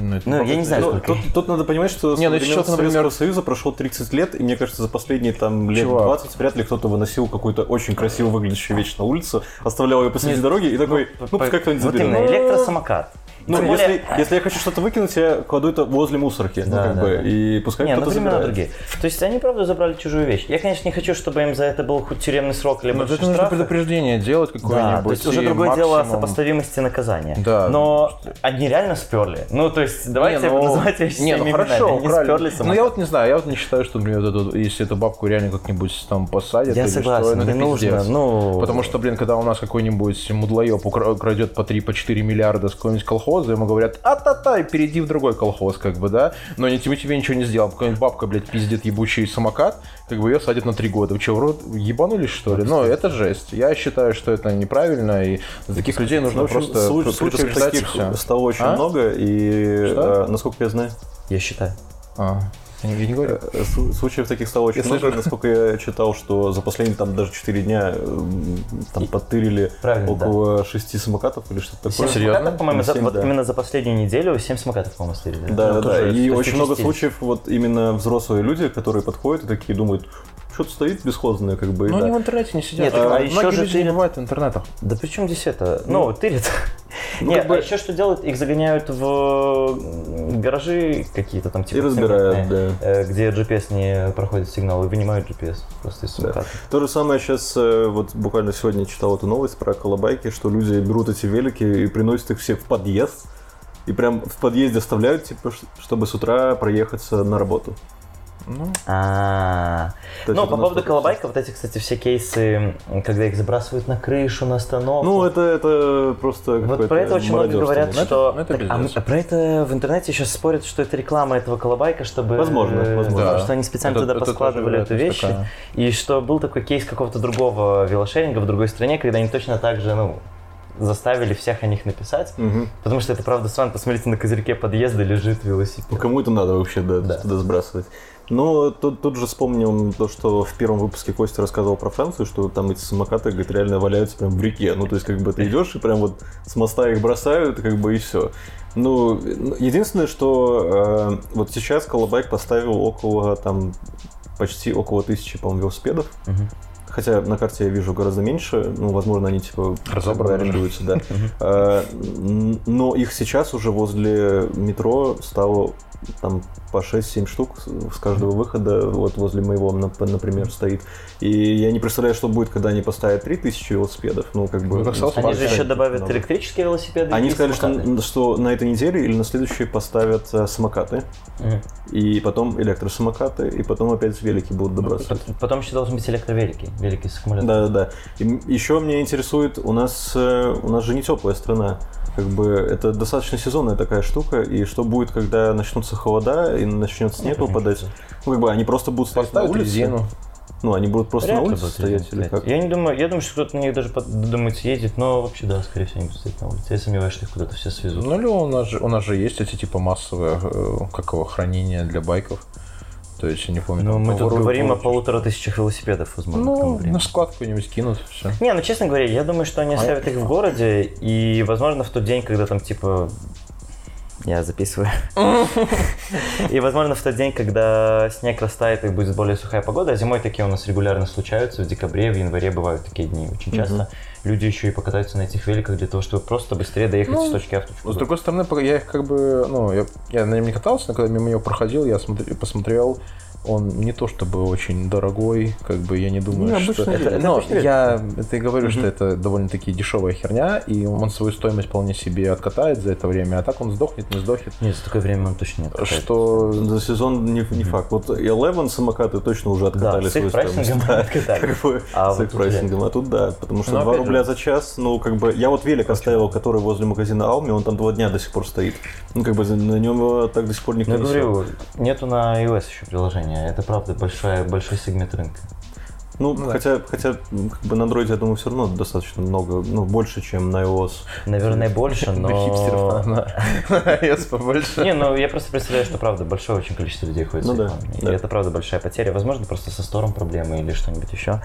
[SPEAKER 2] Ну, это
[SPEAKER 4] Ну, я не знаю,
[SPEAKER 3] Ну,
[SPEAKER 4] сколько.
[SPEAKER 3] тут, тут надо понимать, что
[SPEAKER 2] Не, ну, что-то, например-
[SPEAKER 3] Советского Союза прошло 30 лет, и мне кажется, за последние там лет
[SPEAKER 2] Чувак.
[SPEAKER 3] 20 вряд ли кто-то выносил какую-то очень красиво выглядящую вещь на улицу, оставлял ее посреди
[SPEAKER 4] Нет,
[SPEAKER 3] дороги и такой, ну, пускай кто-нибудь
[SPEAKER 4] Вот
[SPEAKER 3] заберет.
[SPEAKER 4] именно, электросамокат.
[SPEAKER 3] Ну,
[SPEAKER 4] более-
[SPEAKER 3] если, если я хочу что-то выкинуть, я кладу это возле мусорки, ну,
[SPEAKER 4] Да,
[SPEAKER 3] как
[SPEAKER 4] да,
[SPEAKER 3] бы,
[SPEAKER 4] да.
[SPEAKER 3] и пускай
[SPEAKER 4] Не, ну
[SPEAKER 3] кто-то забирает.
[SPEAKER 4] другие. То есть они, правда, забрали чужую вещь. Я, конечно, не хочу, чтобы им за это был хоть тюремный срок,
[SPEAKER 2] Ну,
[SPEAKER 4] большой
[SPEAKER 2] это нужно предупреждение делать
[SPEAKER 4] Да,
[SPEAKER 2] какое-нибудь.
[SPEAKER 4] то есть уже другое дело
[SPEAKER 2] максимум-
[SPEAKER 4] сопоставимости наказания.
[SPEAKER 2] Да.
[SPEAKER 4] Но они реально сперли. Ну, то есть, давайте
[SPEAKER 2] Не, ну,
[SPEAKER 4] называть вещи
[SPEAKER 2] Не, ну хорошо.
[SPEAKER 4] Они
[SPEAKER 2] украли.
[SPEAKER 4] сперли
[SPEAKER 2] Ну я вот не знаю, я вот не считаю, что, например, вот эту- если эту бабку реально как-нибудь там посадят
[SPEAKER 4] Я
[SPEAKER 2] или
[SPEAKER 4] согласен,
[SPEAKER 2] что, ну,
[SPEAKER 4] не
[SPEAKER 2] это
[SPEAKER 4] нужно. Ну,
[SPEAKER 2] Потому что, блин, когда у нас какой-нибудь мудлоеб укра- крадет по 3-4 миллиарда с какого-нибудь колхоза, ему говорят, а-та-та, и перейди в другой колхоз, как бы, да? Но не, тебе, тебе ничего не сделал. Какая-нибудь бабка, блядь, пиздит ебучий самокат, как бы ее садят на 3 года. Вы что, в рот ебанулись, что ли? Ну, это жесть. Я считаю, что это неправильно, и за таких людей нужно
[SPEAKER 3] Ну, общем,
[SPEAKER 2] просто
[SPEAKER 3] слу-
[SPEAKER 2] пр-
[SPEAKER 3] случаев таких стало очень
[SPEAKER 2] А?
[SPEAKER 3] много, и,
[SPEAKER 2] Что?
[SPEAKER 3] э, насколько я знаю,
[SPEAKER 4] я считаю.
[SPEAKER 2] А, я не, говорю.
[SPEAKER 3] Э, су- Случаев таких стало очень
[SPEAKER 2] Я
[SPEAKER 3] много.
[SPEAKER 2] слышу.
[SPEAKER 3] Насколько я читал, что за последние там даже 4 дня м, там подтырили
[SPEAKER 4] Правильно,
[SPEAKER 3] около 6 самокатов или что-то такое.
[SPEAKER 2] Серьезно?
[SPEAKER 4] самокатов, по-моему, за-
[SPEAKER 3] Семь,
[SPEAKER 4] вот
[SPEAKER 3] да.
[SPEAKER 4] именно за последнюю неделю 7 самокатов, по-моему, стырили.
[SPEAKER 3] Да,
[SPEAKER 4] Ну,
[SPEAKER 3] да, да. И очень много случаев, вот именно взрослые люди, которые подходят и такие думают, что-то стоит бесхозное, как бы.
[SPEAKER 2] Ну,
[SPEAKER 3] да.
[SPEAKER 2] они в интернете не сидят.
[SPEAKER 4] Нет, так, а еще же
[SPEAKER 2] люди
[SPEAKER 4] ты-
[SPEAKER 2] не бывают в интернетах.
[SPEAKER 4] Да при чем здесь это? Ну, тырят.
[SPEAKER 3] Ну,
[SPEAKER 4] Нет,
[SPEAKER 3] как бы-
[SPEAKER 4] а еще что делают? Их загоняют в гаражи какие-то там, типа
[SPEAKER 3] И разбирают,
[SPEAKER 4] цементные, э, где GPS не проходит сигнал, и вынимают GPS просто из
[SPEAKER 3] Да.
[SPEAKER 4] самоката.
[SPEAKER 3] То же самое сейчас, вот буквально сегодня читал эту новость про колобайки, что люди берут эти велики и приносят их все в подъезд, и прям в подъезде оставляют, типа, чтобы с утра проехаться на работу.
[SPEAKER 2] Ну,
[SPEAKER 4] А, ну, по поводу колобайка, вот эти, кстати, все кейсы, когда их забрасывают на крышу, на остановку.
[SPEAKER 3] Ну, это, это просто
[SPEAKER 4] Вот про это очень много говорят,
[SPEAKER 2] Ну, это-
[SPEAKER 4] что...
[SPEAKER 2] это
[SPEAKER 4] Так, а про это в интернете сейчас спорят, что это реклама этого колобайка, чтобы...
[SPEAKER 3] Возможно,
[SPEAKER 4] э,
[SPEAKER 3] возможно.
[SPEAKER 4] Что они специально
[SPEAKER 2] Это-
[SPEAKER 4] туда поскладывали эту вещь.
[SPEAKER 2] такая.
[SPEAKER 4] И что был такой кейс какого-то другого велошеринга в другой стране, когда они точно так же, ну, заставили всех о них написать.
[SPEAKER 3] Мгм.
[SPEAKER 4] Потому что это правда странно. Посмотрите, на козырьке подъезда лежит велосипед.
[SPEAKER 3] Ну, кому это надо вообще да,
[SPEAKER 4] Да.
[SPEAKER 3] туда сбрасывать? Ну, тут, тут же вспомнил то, что в первом выпуске Костя рассказывал про Францию, что там эти самокаты, говорит, реально валяются прям в реке. Ну, то есть, как бы ты идешь и прям вот с моста их бросают, как бы и все. Ну, единственное, что э, вот сейчас Колобайк поставил около там почти около тысячи, по-моему, велосипедов.
[SPEAKER 4] Мгм.
[SPEAKER 3] Хотя на карте я вижу гораздо меньше, ну, возможно, они типа арендуются, да. Н- Но их сейчас уже возле метро стало там по 6-7 штук с- каждого выхода, вот возле моего, нап- например, стоит. И я не представляю, что будет, когда они поставят 3000 велосипедов, ну, как бы...
[SPEAKER 2] Ну, как
[SPEAKER 4] Они же еще добавят
[SPEAKER 3] много.
[SPEAKER 4] электрические велосипеды.
[SPEAKER 3] Они
[SPEAKER 4] и
[SPEAKER 3] сказали, что, что на этой неделе или на следующей поставят э, самокаты,
[SPEAKER 4] Мгм.
[SPEAKER 3] и потом электросамокаты, и потом опять велики будут добрасывать.
[SPEAKER 4] Пот- Потом еще должны быть электровелики. Велики с аккумулятором.
[SPEAKER 3] Да, да, да. И еще меня интересует, у нас, э, у нас же не теплая страна. Как бы это достаточно сезонная такая штука, и что будет, когда начнутся холода и начнет снег выпадать? Ну, как бы они просто будут стоять на улице.
[SPEAKER 2] резину.
[SPEAKER 3] Ну, они будут просто
[SPEAKER 4] Вряд
[SPEAKER 3] на
[SPEAKER 4] ли
[SPEAKER 3] улице стоять
[SPEAKER 4] резину
[SPEAKER 3] или как?
[SPEAKER 4] Я не думаю, я думаю, что кто-то на них даже под- думает съездит, но вообще да, скорее всего, они будут стоять на улице. Я сомневаюсь, что их куда-то все свезут.
[SPEAKER 2] Ну, или у нас же, у нас же есть эти типа массовые, э, как его, хранения для байков. То есть, я не помню.
[SPEAKER 4] Ну, мы тут говорим о
[SPEAKER 2] полностью.
[SPEAKER 4] полутора тысячах велосипедов, возможно, к тому
[SPEAKER 2] Ну,
[SPEAKER 4] времени.
[SPEAKER 2] на склад какой-нибудь кинут, все.
[SPEAKER 4] Не, ну честно говоря, я думаю, что они оставят их в городе, и, возможно, в тот день, когда там типа я записываю. И, возможно, в тот день, когда снег растает и будет более сухая погода, а зимой такие у нас регулярно случаются, в декабре, в январе бывают такие дни очень часто. Люди еще и покатаются на этих великах для того, чтобы просто быстрее доехать
[SPEAKER 2] Ну,
[SPEAKER 4] с точки А в точку
[SPEAKER 2] С
[SPEAKER 4] Б.
[SPEAKER 2] другой стороны, я их как бы, ну, я, я на нем не катался, но когда мимо него проходил, я смотри- посмотрел, он не то чтобы очень дорогой, как бы я не думаю,
[SPEAKER 3] Не,
[SPEAKER 2] что...
[SPEAKER 3] обычная вещь,
[SPEAKER 2] Это,
[SPEAKER 3] это
[SPEAKER 2] но я это и говорю, что это довольно-таки дешевая херня, и он свою стоимость вполне себе откатает за это время, а так он сдохнет, не сдохнет.
[SPEAKER 4] Нет, за такое время он точно не откатает.
[SPEAKER 2] Что...
[SPEAKER 3] За сезон не, не факт. Вот Eleven самокаты точно уже откатали
[SPEAKER 4] Да,
[SPEAKER 3] свою стоимость.
[SPEAKER 4] прайсингом
[SPEAKER 3] Да,
[SPEAKER 4] откатали.
[SPEAKER 3] как бы
[SPEAKER 4] А
[SPEAKER 3] с их прайсингом. А тут да, потому что
[SPEAKER 2] Ну,
[SPEAKER 3] 2
[SPEAKER 2] опять
[SPEAKER 3] рубля за час, ну как бы, я вот велик оставил, который возле магазина Алми, он там два дня до сих пор стоит. Ну как бы на нем его так до сих пор никто
[SPEAKER 4] Ну, я
[SPEAKER 3] не
[SPEAKER 4] говорю, нету на iOS еще приложения. Это правда большая, большой сегмент рынка.
[SPEAKER 3] Ну,
[SPEAKER 2] Ну да.
[SPEAKER 3] хотя, хотя м, как бы на андроиде, я думаю, все равно достаточно много, ну, больше, чем на iOS.
[SPEAKER 4] Наверное, больше, но...
[SPEAKER 2] Хипстеров на iOS побольше.
[SPEAKER 4] Не, ну я просто представляю, что правда большое очень количество людей ходит
[SPEAKER 3] Ну
[SPEAKER 4] с
[SPEAKER 3] да.
[SPEAKER 4] И
[SPEAKER 3] да.
[SPEAKER 4] это правда большая потеря. Возможно, просто со стором проблемы или что-нибудь еще.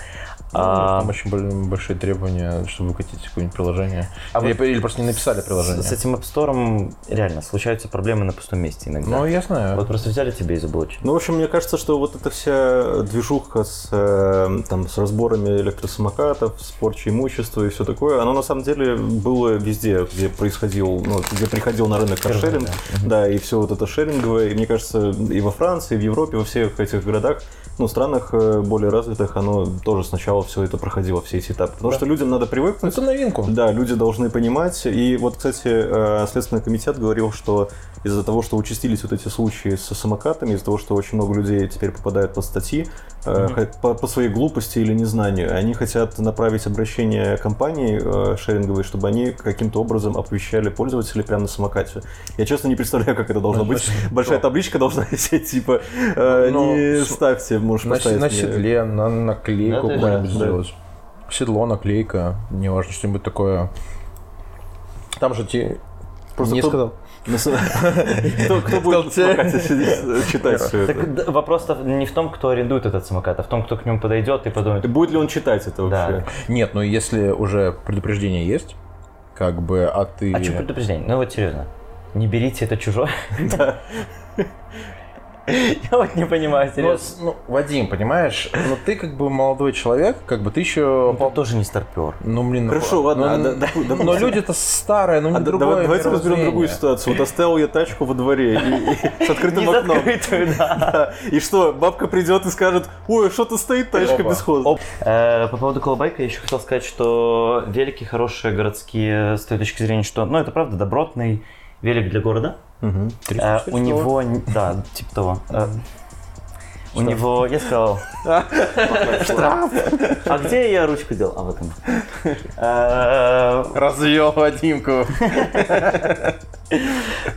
[SPEAKER 2] Ну,
[SPEAKER 4] А,
[SPEAKER 2] Там очень большие требования, чтобы выкатить какое-нибудь приложение.
[SPEAKER 4] А
[SPEAKER 2] или, просто не написали приложение.
[SPEAKER 4] С, с этим App Store реально случаются проблемы на пустом месте иногда.
[SPEAKER 2] Ну, я знаю.
[SPEAKER 4] Вот просто взяли тебе и заблочили.
[SPEAKER 3] Ну, в общем, мне кажется, что вот эта вся движуха с, э, там, с разборами электросамокатов, с порчей имущества и все такое, оно на самом деле было везде, где происходил, ну, где приходил на рынок каршеринг, да, и все вот это шеринговое. И мне кажется, и во Франции, и в Европе, во всех этих городах, ну, странах э, более развитых, оно тоже сначала все это проходило, все эти этапы. Потому
[SPEAKER 2] Да.
[SPEAKER 3] что людям надо привыкнуть.
[SPEAKER 2] Это новинку.
[SPEAKER 3] Да, люди должны понимать. И вот, кстати, э, Следственный комитет говорил, что из-за того, что участились вот эти случаи со самокатами, из-за того, что очень много людей теперь попадают под статьи х- по, по своей глупости или незнанию, они хотят направить обращение компании э, шеринговой, чтобы они каким-то образом оповещали пользователей прямо на самокате. Я честно не представляю, как это должно быть. Большая табличка должна висеть, типа, э,
[SPEAKER 2] Ну,
[SPEAKER 3] не
[SPEAKER 2] с-
[SPEAKER 3] ставьте, можешь
[SPEAKER 2] На,
[SPEAKER 3] поставить
[SPEAKER 2] на
[SPEAKER 3] мне.
[SPEAKER 2] седле, на наклейку
[SPEAKER 4] Да, да,
[SPEAKER 2] какую-нибудь
[SPEAKER 3] да.
[SPEAKER 2] сделать. Седло, наклейка, неважно, что-нибудь такое. Там же те...
[SPEAKER 3] Просто
[SPEAKER 2] не
[SPEAKER 3] кто-
[SPEAKER 2] сказал.
[SPEAKER 3] С- Кто будет э, читать все это?
[SPEAKER 4] Вопрос-то не в том, кто арендует этот самокат, а в том, кто к нему подойдет и подумает,
[SPEAKER 3] Будет ли он читать это вообще?
[SPEAKER 2] Нет, ну если уже предупреждение есть, как бы, а ты...
[SPEAKER 4] а что предупреждение? Ну вот серьезно, не берите это чужое. Я вот не понимаю,
[SPEAKER 2] Ну,
[SPEAKER 4] серьезно.
[SPEAKER 2] ну, Вадим, понимаешь, ну ты как бы молодой человек, как бы ты еще...
[SPEAKER 4] Он тоже не старпер.
[SPEAKER 2] Ну, блин, ну,
[SPEAKER 3] Хорошо, ладно,
[SPEAKER 2] ну,
[SPEAKER 3] а да- допу- допустим-
[SPEAKER 2] Но люди-то старые, ну не
[SPEAKER 3] А
[SPEAKER 2] другое
[SPEAKER 3] давай- давайте разберем другую ситуацию. Вот оставил я тачку во дворе и- и с открытым
[SPEAKER 4] Не
[SPEAKER 3] окном.
[SPEAKER 4] да.
[SPEAKER 3] И что, бабка придет и скажет, ой, а что-то стоит тачка
[SPEAKER 2] Опа.
[SPEAKER 3] без хода.
[SPEAKER 4] Э, По поводу колобайка я еще хотел сказать, что велики хорошие городские с той точки зрения, что, ну, это правда добротный велик для города. Э, У него, да, типа того. Э, У него, я сказал, штраф. А где я ручку делал? А вот он. Э,
[SPEAKER 2] Развел Вадимку.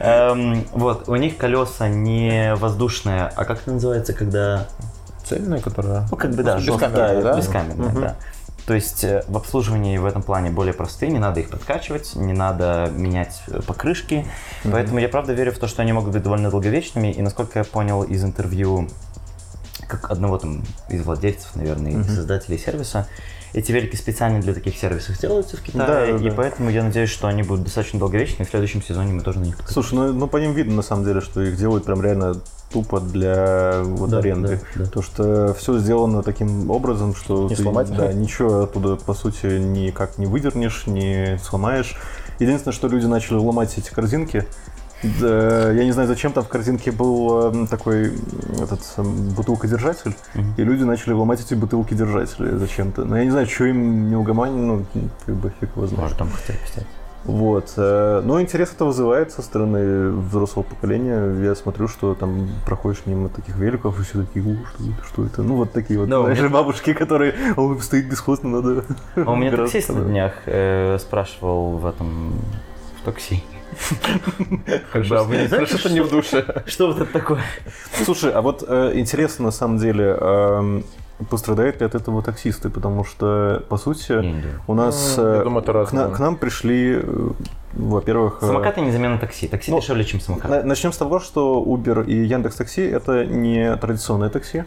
[SPEAKER 4] эм, Вот, у них колеса не воздушные, а как это называется, когда...
[SPEAKER 2] Цельная, которая...
[SPEAKER 4] Ну, как бы, да, жёсткая,
[SPEAKER 2] Бескамерная, да?
[SPEAKER 3] Мгм.
[SPEAKER 4] да. То есть э, в обслуживании в этом плане более простые, не надо их подкачивать, не надо менять э, покрышки. Поэтому я правда верю в то, что они могут быть довольно долговечными. И насколько я понял из интервью как одного там из владельцев, наверное, и создателей сервиса, эти велики специально для таких сервисов делаются в Китае,
[SPEAKER 3] Да, да,
[SPEAKER 4] и
[SPEAKER 3] да.
[SPEAKER 4] поэтому я надеюсь, что они будут достаточно долговечны, и в следующем сезоне мы тоже на них покатаемся.
[SPEAKER 3] Слушай, ну, ну по ним видно на самом деле, что их делают прям реально тупо для вот,
[SPEAKER 4] Да,
[SPEAKER 3] аренды.
[SPEAKER 4] да, да.
[SPEAKER 3] То, что все сделано таким образом, что
[SPEAKER 2] Не
[SPEAKER 3] ты,
[SPEAKER 2] сломать.
[SPEAKER 3] да, ничего оттуда, по сути, никак не выдернешь, не сломаешь. Единственное, что люди начали ломать эти корзинки. Да, я не знаю, зачем там в корзинке был э, такой этот эм, бутылкодержатель, и люди начали ломать эти бутылки-держатели зачем-то. Но я не знаю, что им не угомонили, ну, как бы фиг его знает.
[SPEAKER 4] Может, там хотели поставить.
[SPEAKER 3] Вот. э, Но интерес это вызывает со стороны взрослого поколения. Я смотрю, что там проходишь мимо таких великов, и все такие, «О, что это, что это? Ну, вот такие вот,
[SPEAKER 4] Да, у
[SPEAKER 3] знаешь,
[SPEAKER 4] меня-
[SPEAKER 3] бабушки, которые, ой, стоит бесхозно, надо...
[SPEAKER 4] А у меня
[SPEAKER 3] убираться».
[SPEAKER 4] таксист на днях э, спрашивал в этом в такси.
[SPEAKER 2] Да, вы не знаете, что не в душе.
[SPEAKER 4] Что вот это такое?
[SPEAKER 3] Слушай, а вот э, интересно, на самом деле, эм, пострадают ли от этого таксисты? Потому что, по сути, у нас...
[SPEAKER 2] Ну,
[SPEAKER 3] э,
[SPEAKER 2] думаю, это
[SPEAKER 3] к, на- к нам пришли, э, во-первых... э,
[SPEAKER 4] Самокаты не замена такси. Такси
[SPEAKER 3] ну,
[SPEAKER 4] дешевле, чем самокат.
[SPEAKER 3] на- Начнем с того, что Uber и Яндекс Такси это не традиционное такси.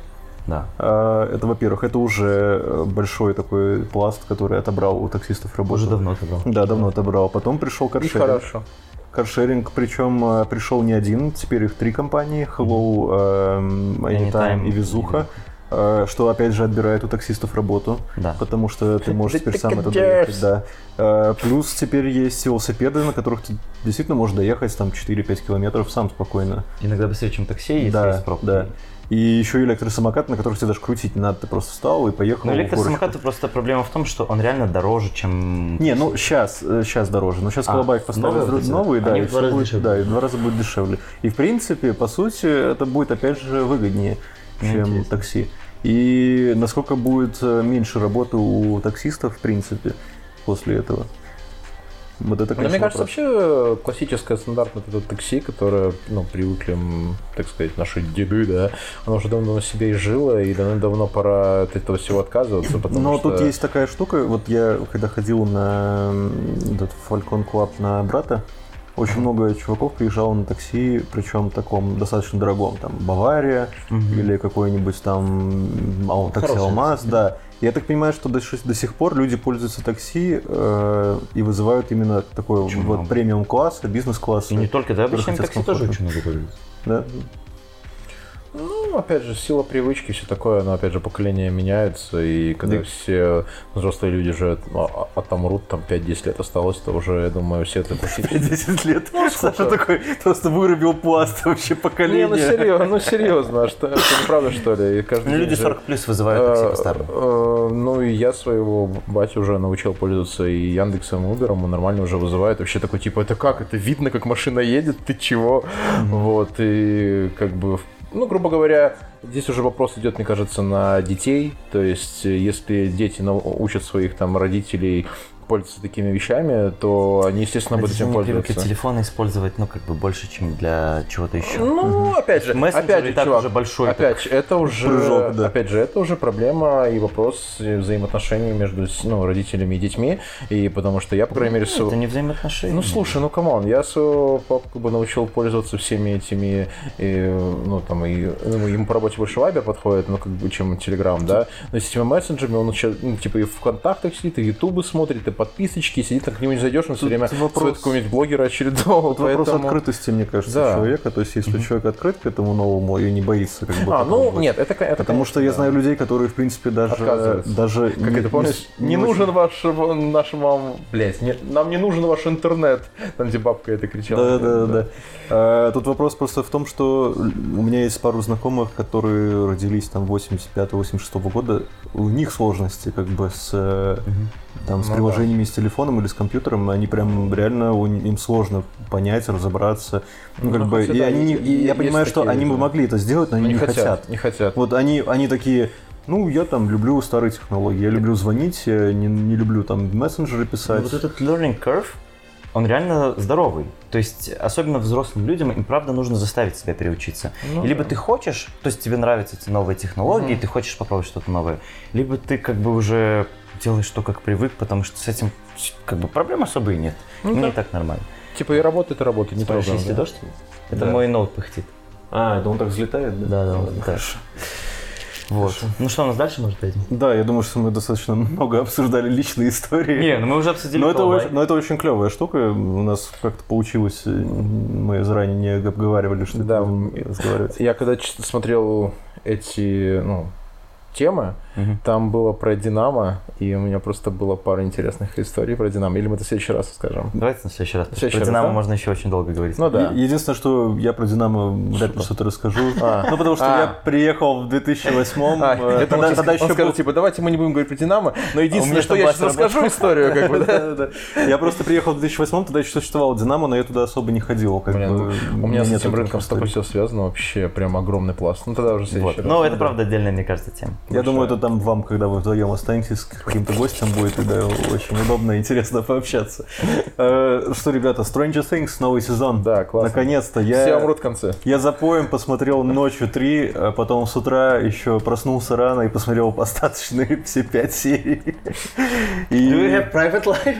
[SPEAKER 4] Да.
[SPEAKER 3] А, Это, во-первых, это уже э, большой такой пласт, который отобрал у таксистов работу.
[SPEAKER 4] Уже давно было.
[SPEAKER 3] Да, давно отобрал. Потом пришел
[SPEAKER 2] И
[SPEAKER 3] каршеринг.
[SPEAKER 2] хорошо.
[SPEAKER 3] Каршеринг, причем э, пришел не один, теперь их три компании, Hello, эм, Anytime
[SPEAKER 4] Anytime
[SPEAKER 3] и Везуха, э, что опять же отбирает у таксистов работу,
[SPEAKER 4] Да.
[SPEAKER 3] потому что ты можешь теперь сам это доехать. Да. Э, Плюс теперь есть велосипеды, на которых ты действительно можешь доехать там 4-5 километров сам спокойно.
[SPEAKER 4] Иногда быстрее, чем такси, если
[SPEAKER 3] да,
[SPEAKER 4] есть пробки.
[SPEAKER 3] да. И еще электросамокат, на которых тебе даже крутить не надо, ты просто встал и поехал.
[SPEAKER 4] Но
[SPEAKER 3] в
[SPEAKER 4] электросамокаты
[SPEAKER 3] горочку.
[SPEAKER 4] просто проблема в том, что он реально дороже, чем...
[SPEAKER 3] Не, ну сейчас, сейчас дороже. Но сейчас
[SPEAKER 4] А,
[SPEAKER 3] Колобайк поставит
[SPEAKER 4] новые
[SPEAKER 3] новые, да,
[SPEAKER 4] они
[SPEAKER 3] и
[SPEAKER 4] в два раза
[SPEAKER 3] будет,
[SPEAKER 4] дешевле.
[SPEAKER 3] да, и в два раза будет дешевле. И в принципе, по сути, это будет опять же выгоднее,
[SPEAKER 4] Ну,
[SPEAKER 3] чем такси. И насколько будет э, меньше работы у таксистов, в принципе, после этого. Вот это,
[SPEAKER 2] Но мне
[SPEAKER 3] конечно,
[SPEAKER 2] кажется,
[SPEAKER 3] вопрос.
[SPEAKER 2] вообще классическое стандартное это такси, которое, ну, привыкли, так сказать, наши деды, да, оно уже давно на себе и жило, и давно-давно пора от этого всего отказываться, потому
[SPEAKER 3] Но
[SPEAKER 2] что...
[SPEAKER 3] тут есть такая штука, вот я когда ходил на этот Falcon Club на брата, очень много чуваков приезжало на такси, причем таком достаточно дорогом, там Бавария или какой-нибудь там ал- такси
[SPEAKER 2] Хороший
[SPEAKER 3] Алмаз, да. Я так понимаю, что до, до сих пор люди пользуются такси э, и вызывают именно такой
[SPEAKER 4] Очень
[SPEAKER 3] вот премиум класс, бизнес-класс.
[SPEAKER 4] И не только, да, обычно такси тоже очень много пользуются.
[SPEAKER 3] Да?
[SPEAKER 2] Ну, опять же, сила привычки, все такое, но, опять же, поколения меняются, и когда
[SPEAKER 3] Да.
[SPEAKER 2] все взрослые люди же ну, а- отомрут, там 5-10 лет осталось, то уже, я думаю, все это классические.
[SPEAKER 3] 10 лет. Саша такой просто вырубил пласт вообще
[SPEAKER 2] Не,
[SPEAKER 3] поколения.
[SPEAKER 2] ну серьезно, ну серьезно, а что, это неправда, что ли?
[SPEAKER 4] Ну, люди
[SPEAKER 2] же-
[SPEAKER 4] 40 плюс вызывают такси по-старому.
[SPEAKER 2] Ну и я своего батю уже научил пользоваться и Яндексом, и Uber, он нормально уже вызывает. Вообще такой, типа, это как? Это видно, как машина едет? Ты чего? Вот, и как бы, ну, грубо говоря, здесь уже вопрос идет, мне кажется, на детей. То есть, э, если дети учат своих там родителей пользоваться такими вещами, то они, естественно, будут
[SPEAKER 4] Дети
[SPEAKER 2] этим
[SPEAKER 4] не привыкли
[SPEAKER 2] пользоваться.
[SPEAKER 4] телефоны использовать, ну, как бы больше, чем для чего-то еще.
[SPEAKER 2] Ну, опять же,
[SPEAKER 4] Мессенджер
[SPEAKER 2] опять же,
[SPEAKER 4] так
[SPEAKER 2] чувак,
[SPEAKER 4] уже большой.
[SPEAKER 2] Опять, же, это уже,
[SPEAKER 3] Прыжок, да.
[SPEAKER 2] опять же, это уже проблема и вопрос взаимоотношений между ну, родителями и детьми. И потому что я, по крайней мере,
[SPEAKER 4] так.
[SPEAKER 2] св-
[SPEAKER 4] Это не взаимоотношения.
[SPEAKER 2] ну слушай, ну come on, я своего папу как бы научил пользоваться всеми этими, и, ну там и ну, ему по работе больше Viber подходит, ну как бы чем Телеграм, да. Но с этими мессенджерами он ну, типа и в контактах сидит, и Ютубы смотрит, и подписочки, сидит, так к нему не зайдешь, он все
[SPEAKER 3] Тут
[SPEAKER 2] время
[SPEAKER 3] вопрос-
[SPEAKER 2] какого-нибудь блогера очередного.
[SPEAKER 3] Вопрос
[SPEAKER 2] поэтому-
[SPEAKER 3] открытости, мне кажется,
[SPEAKER 2] Да.
[SPEAKER 3] человека. То есть, если человек открыт к этому новому и не боится, как бы.
[SPEAKER 2] А, ну
[SPEAKER 3] попробовать.
[SPEAKER 2] нет, это, это
[SPEAKER 3] Потому что я
[SPEAKER 2] конечно,
[SPEAKER 3] знаю людей, которые, в принципе, даже... Даже
[SPEAKER 2] Как это помнишь? Не,
[SPEAKER 3] очень-
[SPEAKER 2] нужен ваш, наш вам, блядь, не- нам не нужен ваш интернет. Там, где бабка это кричала.
[SPEAKER 3] Да, да, да. А, Тут вопрос просто в том, что у меня есть пару знакомых, которые родились там 85-86 года. У них сложности как бы с, э, там, с
[SPEAKER 2] Ну
[SPEAKER 3] приложениями с телефоном или с компьютером. Они прям реально им сложно понять, разобраться. Ну, как
[SPEAKER 2] Ну,
[SPEAKER 3] бы, и
[SPEAKER 2] да,
[SPEAKER 3] они,
[SPEAKER 2] и-
[SPEAKER 3] я понимаю, что
[SPEAKER 2] такие
[SPEAKER 3] они бы
[SPEAKER 2] люди.
[SPEAKER 3] могли это сделать, но они
[SPEAKER 2] Не,
[SPEAKER 3] не,
[SPEAKER 2] хотят, не хотят.
[SPEAKER 3] Вот они, они такие, ну, я там люблю старые технологии, я люблю звонить, я не, не люблю там мессенджеры
[SPEAKER 4] Ну,
[SPEAKER 3] писать.
[SPEAKER 4] Вот этот learning curve, он реально здоровый. То есть, особенно взрослым людям, им правда нужно заставить себя переучиться.
[SPEAKER 2] Ну
[SPEAKER 4] либо
[SPEAKER 2] да.
[SPEAKER 4] ты хочешь, то есть тебе нравятся эти новые технологии,
[SPEAKER 2] Мгм.
[SPEAKER 4] ты хочешь попробовать что-то новое, либо ты как бы уже делаешь то, как привык, потому что с этим как бы проблем особо и нет.
[SPEAKER 2] Ну
[SPEAKER 4] Мне
[SPEAKER 2] да.
[SPEAKER 4] и так нормально.
[SPEAKER 2] Типа и работает, и работает, не трогаем,
[SPEAKER 4] если
[SPEAKER 2] да?
[SPEAKER 4] дождь, это
[SPEAKER 3] Да.
[SPEAKER 4] мой ноут пыхтит.
[SPEAKER 3] А, это он так взлетает,
[SPEAKER 4] Да, да, вот так. Вот. Ну что, у нас дальше может пойти?
[SPEAKER 3] Да, я думаю, что мы достаточно много обсуждали личные истории.
[SPEAKER 4] Не, ну мы уже обсудили
[SPEAKER 3] но это, очень, но это очень клевая штука. У нас как-то получилось, э, мы заранее не обговаривали, что
[SPEAKER 2] Да,
[SPEAKER 3] разговаривать.
[SPEAKER 2] Я когда смотрел эти, ну, темы,
[SPEAKER 4] Мгм.
[SPEAKER 2] там было про Динамо, и у меня просто было пара интересных историй про Динамо. Или мы это в следующий раз скажем?
[SPEAKER 4] Давайте на следующий раз. что
[SPEAKER 2] следующий
[SPEAKER 4] Про
[SPEAKER 2] раз,
[SPEAKER 4] Динамо
[SPEAKER 2] да?
[SPEAKER 4] можно еще очень долго говорить.
[SPEAKER 2] Ну да.
[SPEAKER 3] Е- Единственное, что я про Динамо вряд ли что-то расскажу.
[SPEAKER 2] А.
[SPEAKER 3] Ну, потому что
[SPEAKER 2] А.
[SPEAKER 3] я приехал в 2008
[SPEAKER 2] А,
[SPEAKER 3] э,
[SPEAKER 2] я
[SPEAKER 3] тогда,
[SPEAKER 2] думал,
[SPEAKER 3] тогда
[SPEAKER 2] он
[SPEAKER 3] еще
[SPEAKER 2] скажет,
[SPEAKER 3] был-
[SPEAKER 2] типа, давайте мы не будем говорить про Динамо, но единственное,
[SPEAKER 4] меня
[SPEAKER 2] что я сейчас расскажу историю, как бы, да.
[SPEAKER 3] Я просто приехал в 2008 тогда еще существовал Динамо, но я туда особо не ходил. как
[SPEAKER 2] Блин,
[SPEAKER 3] бы,
[SPEAKER 2] у меня с
[SPEAKER 3] нет
[SPEAKER 2] этим рынком столько все связано, вообще прям огромный пласт. Ну тогда уже следующий раз.
[SPEAKER 4] Ну, это правда отдельная, мне кажется, тема.
[SPEAKER 3] Я думаю, это там вам, когда вы вдвоем останетесь, с каким-то гостем будет, тогда очень удобно и интересно пообщаться. Э, Что, ребята, Stranger Things, новый сезон.
[SPEAKER 2] Да, классно.
[SPEAKER 3] Наконец-то.
[SPEAKER 2] Все
[SPEAKER 3] Я,
[SPEAKER 2] умрут в конце.
[SPEAKER 3] я за поем посмотрел ночью три, а потом с утра еще проснулся рано и посмотрел остаточные все пять серий.
[SPEAKER 4] Do you
[SPEAKER 3] И...
[SPEAKER 4] have private life?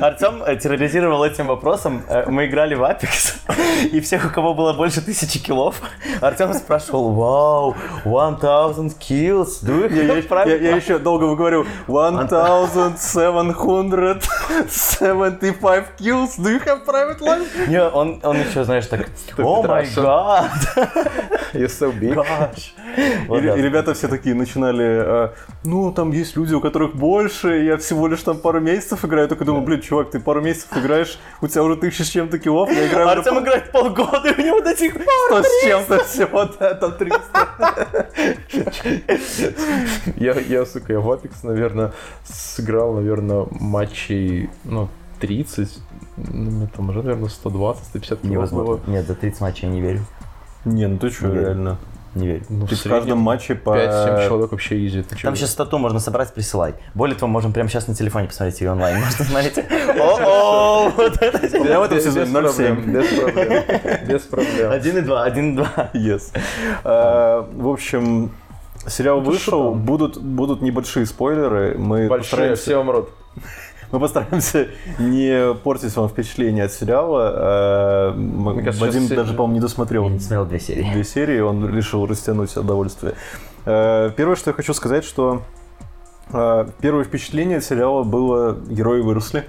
[SPEAKER 4] Артем, э, терроризировал этим вопросом. Э, Мы играли в Apex, и всех, у кого было больше тысячи килов, Артем спрашивал, вау, 1000 kills, do you
[SPEAKER 3] Я, я-
[SPEAKER 4] have
[SPEAKER 3] я- я
[SPEAKER 4] life?»
[SPEAKER 3] еще долго говорю 1775 kills, do you have private life?
[SPEAKER 4] Не, он, он еще, знаешь, так, о май гад,
[SPEAKER 2] You're so big.
[SPEAKER 4] gosh». Вот
[SPEAKER 3] и,
[SPEAKER 4] да.
[SPEAKER 3] и ребята все такие начинали, а, ну, там есть люди, у которых больше, я всего лишь там пару месяцев играю, только думаю, блин, чувак, ты пару месяцев играешь, у тебя уже тысяча с чем-то килов, я играю уже
[SPEAKER 4] Артем играет полгода, и у него до сих пор
[SPEAKER 3] сто с чем-то всего, да, там 300.
[SPEAKER 2] Я, я, сука, я в Apex, наверное, сыграл, наверное, матчей, ну, 30, ну, там уже, наверное, 120, 150 килов было.
[SPEAKER 4] Невозможно. Нет, за 30 матчей я не верю.
[SPEAKER 3] Не, ну ты что, реально.
[SPEAKER 4] Не верю.
[SPEAKER 2] Ну,
[SPEAKER 3] Ты в каждом матче по...
[SPEAKER 2] 5-7 человек вообще изи. Ты
[SPEAKER 4] Там
[SPEAKER 2] чё?
[SPEAKER 4] сейчас стату можно собрать, присылай. Более того, можем прямо сейчас на телефоне посмотреть ее онлайн. Можно смотреть. О-о, вот это
[SPEAKER 3] Я в этом сезоне
[SPEAKER 2] проблем,
[SPEAKER 3] 0,7.
[SPEAKER 2] без проблем. Без проблем.
[SPEAKER 4] 1,2, 1,2.
[SPEAKER 3] Yes. А, В общем, сериал
[SPEAKER 2] что
[SPEAKER 3] вышел, будут, будут небольшие спойлеры. Мы
[SPEAKER 2] Большие, все умрут.
[SPEAKER 3] Мы постараемся не портить вам впечатление от сериала. М-
[SPEAKER 2] Мне кажется,
[SPEAKER 3] Вадим даже, по-моему, не досмотрел
[SPEAKER 4] Я не смотрел две серии.
[SPEAKER 3] две серии, он решил растянуть удовольствие. Э, Первое, что я хочу сказать, что э, первое впечатление от сериала было «Герои выросли».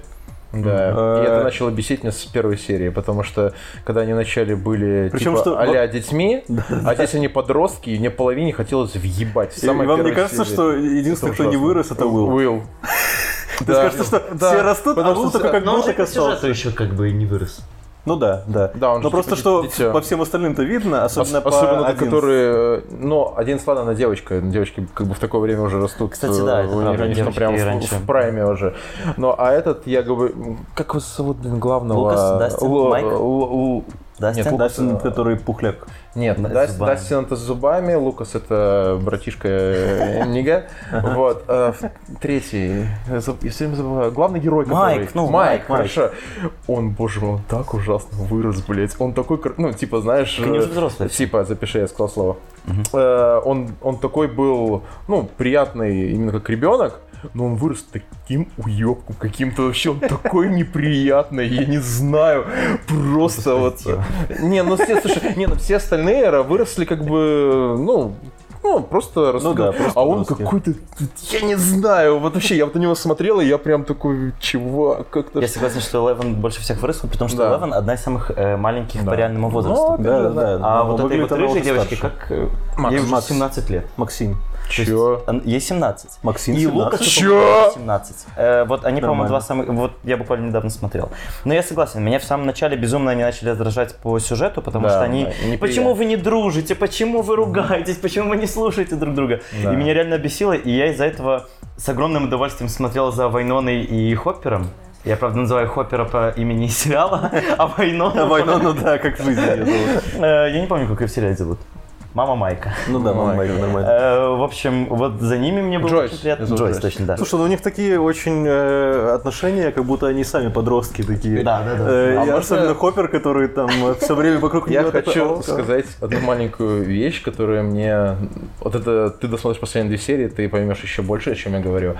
[SPEAKER 2] Да,
[SPEAKER 3] Э,
[SPEAKER 2] и это начало бесить меня с первой серии, потому что когда они вначале были
[SPEAKER 3] Причем,
[SPEAKER 2] типа
[SPEAKER 3] что-
[SPEAKER 2] а детьми, а здесь они подростки, и мне половине хотелось въебать.
[SPEAKER 3] И вам не кажется,
[SPEAKER 2] серии.
[SPEAKER 3] что единственный, кто не вырос, это Уилл?
[SPEAKER 2] Уилл.
[SPEAKER 3] Есть кажется, что
[SPEAKER 2] Да.
[SPEAKER 3] все растут, а как
[SPEAKER 4] он
[SPEAKER 3] был,
[SPEAKER 4] же
[SPEAKER 3] так
[SPEAKER 4] по
[SPEAKER 3] остался.
[SPEAKER 4] еще как бы и не вырос.
[SPEAKER 3] Ну да, да.
[SPEAKER 2] Да, он
[SPEAKER 3] Но
[SPEAKER 2] же
[SPEAKER 3] просто
[SPEAKER 2] типа
[SPEAKER 3] что
[SPEAKER 2] дитё.
[SPEAKER 3] по всем остальным-то видно, особенно, по
[SPEAKER 2] Особенно те,
[SPEAKER 3] 11.
[SPEAKER 2] которые, э, ну, один ладно, она девочка, девочки как бы в такое время уже растут.
[SPEAKER 4] Кстати, да,
[SPEAKER 2] э,
[SPEAKER 4] это
[SPEAKER 2] у них
[SPEAKER 4] правда,
[SPEAKER 2] они
[SPEAKER 4] девочки
[SPEAKER 2] прям в-
[SPEAKER 4] раньше.
[SPEAKER 2] в прайме уже. Но, а этот, я говорю, как его зовут, блин, главного?
[SPEAKER 4] Лукас, Дастин, Майк? Дастин?
[SPEAKER 2] Нет, Лукас,
[SPEAKER 3] Дастин, который пухляк.
[SPEAKER 2] Нет,
[SPEAKER 4] Да, с
[SPEAKER 2] Дас-
[SPEAKER 4] зубами.
[SPEAKER 2] Дастин это с зубами, Лукас это братишка э, Нига. Вот. э, Третий, я все время забываю, главный герой который.
[SPEAKER 4] Майк, ну,
[SPEAKER 2] Майк,
[SPEAKER 4] Майк, Майк.
[SPEAKER 2] хорошо. Он, боже мой, он так ужасно вырос, блядь. Он такой, ну, типа, знаешь... Э,
[SPEAKER 4] взрослые все.
[SPEAKER 2] Типа, запиши, я сказал слово. Он такой был, ну, приятный именно как ребенок, но он вырос таким уебком каким-то вообще, он такой неприятный, я не знаю, просто вот... Не, ну все, слушай, не, ну все остальные выросли как бы, ну, ну, просто растут.
[SPEAKER 3] да, просто
[SPEAKER 2] а он какой-то, я не знаю, вот вообще, я вот на него смотрел, и я прям такой, чувак, как-то...
[SPEAKER 4] Я согласен, что Элевен больше всех выросла, потому что
[SPEAKER 2] Да.
[SPEAKER 4] Одна из самых э, маленьких
[SPEAKER 2] Да.
[SPEAKER 4] по реальному
[SPEAKER 2] Ну,
[SPEAKER 4] возрасту.
[SPEAKER 2] опять
[SPEAKER 3] Да, да,
[SPEAKER 2] да.
[SPEAKER 3] да.
[SPEAKER 4] А
[SPEAKER 3] Но
[SPEAKER 4] вот этой вот рыжей девочке, как э,
[SPEAKER 2] Макс,
[SPEAKER 4] ей уже
[SPEAKER 3] Макс.
[SPEAKER 4] 17 лет.
[SPEAKER 3] Максим.
[SPEAKER 4] Есть
[SPEAKER 2] Чё?
[SPEAKER 4] он- Ей 17.
[SPEAKER 3] Максим
[SPEAKER 4] И
[SPEAKER 3] 17.
[SPEAKER 4] Лукас
[SPEAKER 2] Чё?
[SPEAKER 4] 17. Э, вот они, по-моему, два самых... Вот я буквально недавно смотрел. Но я согласен, меня в самом начале безумно они начали раздражать по сюжету, потому
[SPEAKER 2] Да,
[SPEAKER 4] что они...
[SPEAKER 2] да.
[SPEAKER 4] Почему вы не дружите? Почему вы ругаетесь? Почему вы не слушаете друг друга?
[SPEAKER 2] Да.
[SPEAKER 4] И меня реально бесило, и я из-за этого с огромным удовольствием смотрел за Вайноной и Хоппером. Я, правда, называю Хоппера по имени сериала, а Вайнона...
[SPEAKER 3] А войну, ну да, как в жизни ее зовут.
[SPEAKER 4] Э, Я не помню, как ее в сериале зовут. Мама Майка.
[SPEAKER 3] Ну да,
[SPEAKER 2] Майк.
[SPEAKER 3] нормально, нормально.
[SPEAKER 4] Э, В общем, вот за ними мне было
[SPEAKER 2] Джойс.
[SPEAKER 4] очень приятно. Джойс,
[SPEAKER 2] Джойс.
[SPEAKER 4] точно, да.
[SPEAKER 3] Слушай, ну у них такие очень э, отношения, как будто они сами подростки такие.
[SPEAKER 4] Да, да, да.
[SPEAKER 3] Э,
[SPEAKER 2] А
[SPEAKER 3] и
[SPEAKER 2] можно-
[SPEAKER 3] особенно Хоппер, который там все время вокруг
[SPEAKER 2] Я
[SPEAKER 3] него такой,
[SPEAKER 2] хочу
[SPEAKER 3] «О,
[SPEAKER 2] сказать одну маленькую вещь, которая мне... Вот это ты досмотришь последние две серии, ты поймешь еще больше, о чем я говорю.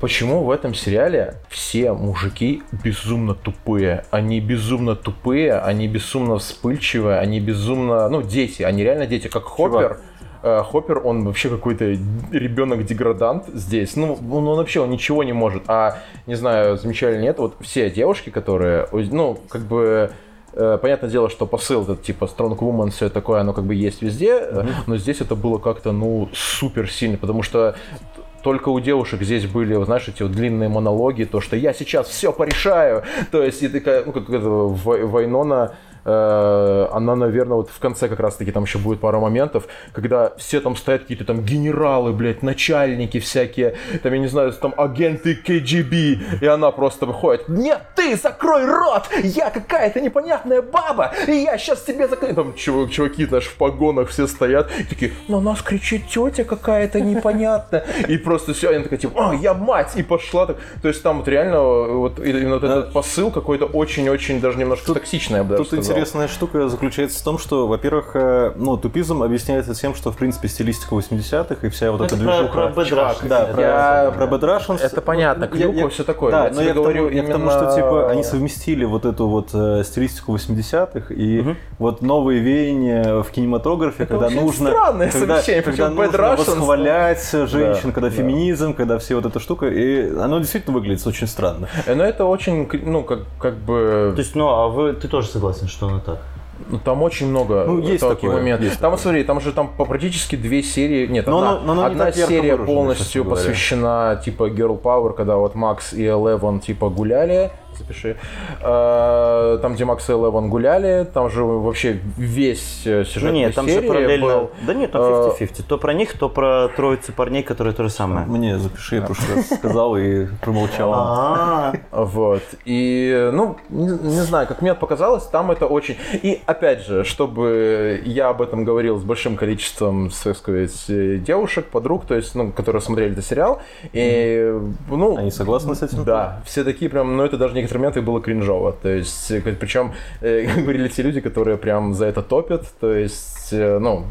[SPEAKER 2] Почему в этом сериале все мужики безумно тупые? Они безумно тупые, они безумно вспыльчивые, они безумно... Ну, дети, они реально дети, как Хоппер. Э, Хоппер, он вообще какой-то ребенок-деградант здесь. Ну, он, вообще он ничего не может. А, не знаю, замечали или нет, вот все девушки, которые, ну, как бы... э, Понятное дело, что посыл этот типа Strong Woman, все такое, оно как бы есть везде, э, но здесь это было как-то, ну, супер сильно, потому что только у девушек здесь были, знаешь, эти вот длинные монологи, то, что я сейчас все порешаю. То есть, и такая, ну, как это, Вай- Вайнона, она, наверное, вот в конце как раз-таки там еще будет пара моментов, когда все там стоят какие-то там генералы, блядь, начальники всякие, там, я не знаю, там агенты КГБ, и она просто выходит, нет, ты закрой рот, я какая-то непонятная баба, и я сейчас тебе закрою. Там чувак, чуваки даже в погонах все стоят, и такие, на нас кричит тетя какая-то непонятная, и просто все, она такая, типа, о, я мать, и пошла так. То есть там вот реально вот именно вот этот посыл какой-то очень-очень даже немножко токсичный, я бы даже сказал.
[SPEAKER 3] Интересная штука заключается в том, что, во-первых, э, ну, тупизм объясняется тем, что, в принципе, стилистика 80-х и вся вот эта
[SPEAKER 4] про,
[SPEAKER 3] движуха...
[SPEAKER 4] про бэдраш.
[SPEAKER 3] Да, про,
[SPEAKER 2] Я-
[SPEAKER 3] про Bad Russians.
[SPEAKER 2] Это понятно,
[SPEAKER 3] Ну, я-
[SPEAKER 2] все такое.
[SPEAKER 3] Да,
[SPEAKER 2] Я
[SPEAKER 3] но я,
[SPEAKER 2] говорю
[SPEAKER 3] тому,
[SPEAKER 2] именно-
[SPEAKER 3] что типа они совместили вот эту вот э, стилистику 80-х и вот новые веяния в кинематографе, когда нужно,
[SPEAKER 2] странное
[SPEAKER 3] когда,
[SPEAKER 2] совмещение,
[SPEAKER 3] когда нужно
[SPEAKER 2] Russians,
[SPEAKER 3] восхвалять женщин,
[SPEAKER 2] Да,
[SPEAKER 3] когда
[SPEAKER 2] да.
[SPEAKER 3] феминизм, когда все вот эта штука, и оно действительно выглядит очень странно.
[SPEAKER 2] Э, Но это очень, ну, как, как бы...
[SPEAKER 4] То есть, ну, а вы, ты тоже согласен, что оно так?
[SPEAKER 2] Ну, там очень много
[SPEAKER 3] Ну, есть
[SPEAKER 2] таких
[SPEAKER 3] такое,
[SPEAKER 2] моментов.
[SPEAKER 3] есть
[SPEAKER 2] там, вот смотри, там же там по практически две серии, нет,
[SPEAKER 3] Но
[SPEAKER 2] одна,
[SPEAKER 3] но не
[SPEAKER 2] одна серия полностью посвящена, типа, Girl Power, когда вот Макс и Элевон, типа, гуляли, запиши. Э, Там, где Макс и Элеван гуляли, там же вообще весь э, сюжет
[SPEAKER 4] Ну нет, там все
[SPEAKER 2] серии
[SPEAKER 4] параллельно.
[SPEAKER 2] был.
[SPEAKER 4] Да нет, там
[SPEAKER 2] э,
[SPEAKER 4] 50-50. То про них, то про троицу парней, которые то же самое.
[SPEAKER 3] Мне запиши, я прошлый раз сказал и промолчал.
[SPEAKER 4] А,
[SPEAKER 2] Вот. И, ну, не, не знаю, как мне показалось, там это очень... И, опять же, чтобы я об этом говорил с большим количеством, так сказать, э, девушек, подруг, то есть, ну, которые смотрели этот сериал, и, ну...
[SPEAKER 3] Они согласны с этим?
[SPEAKER 2] Да, все такие прям, ну, это даже некоторые моменты было кринжово, то есть, э, причем говорили те люди, которые прям за это топят, то есть, э, ну,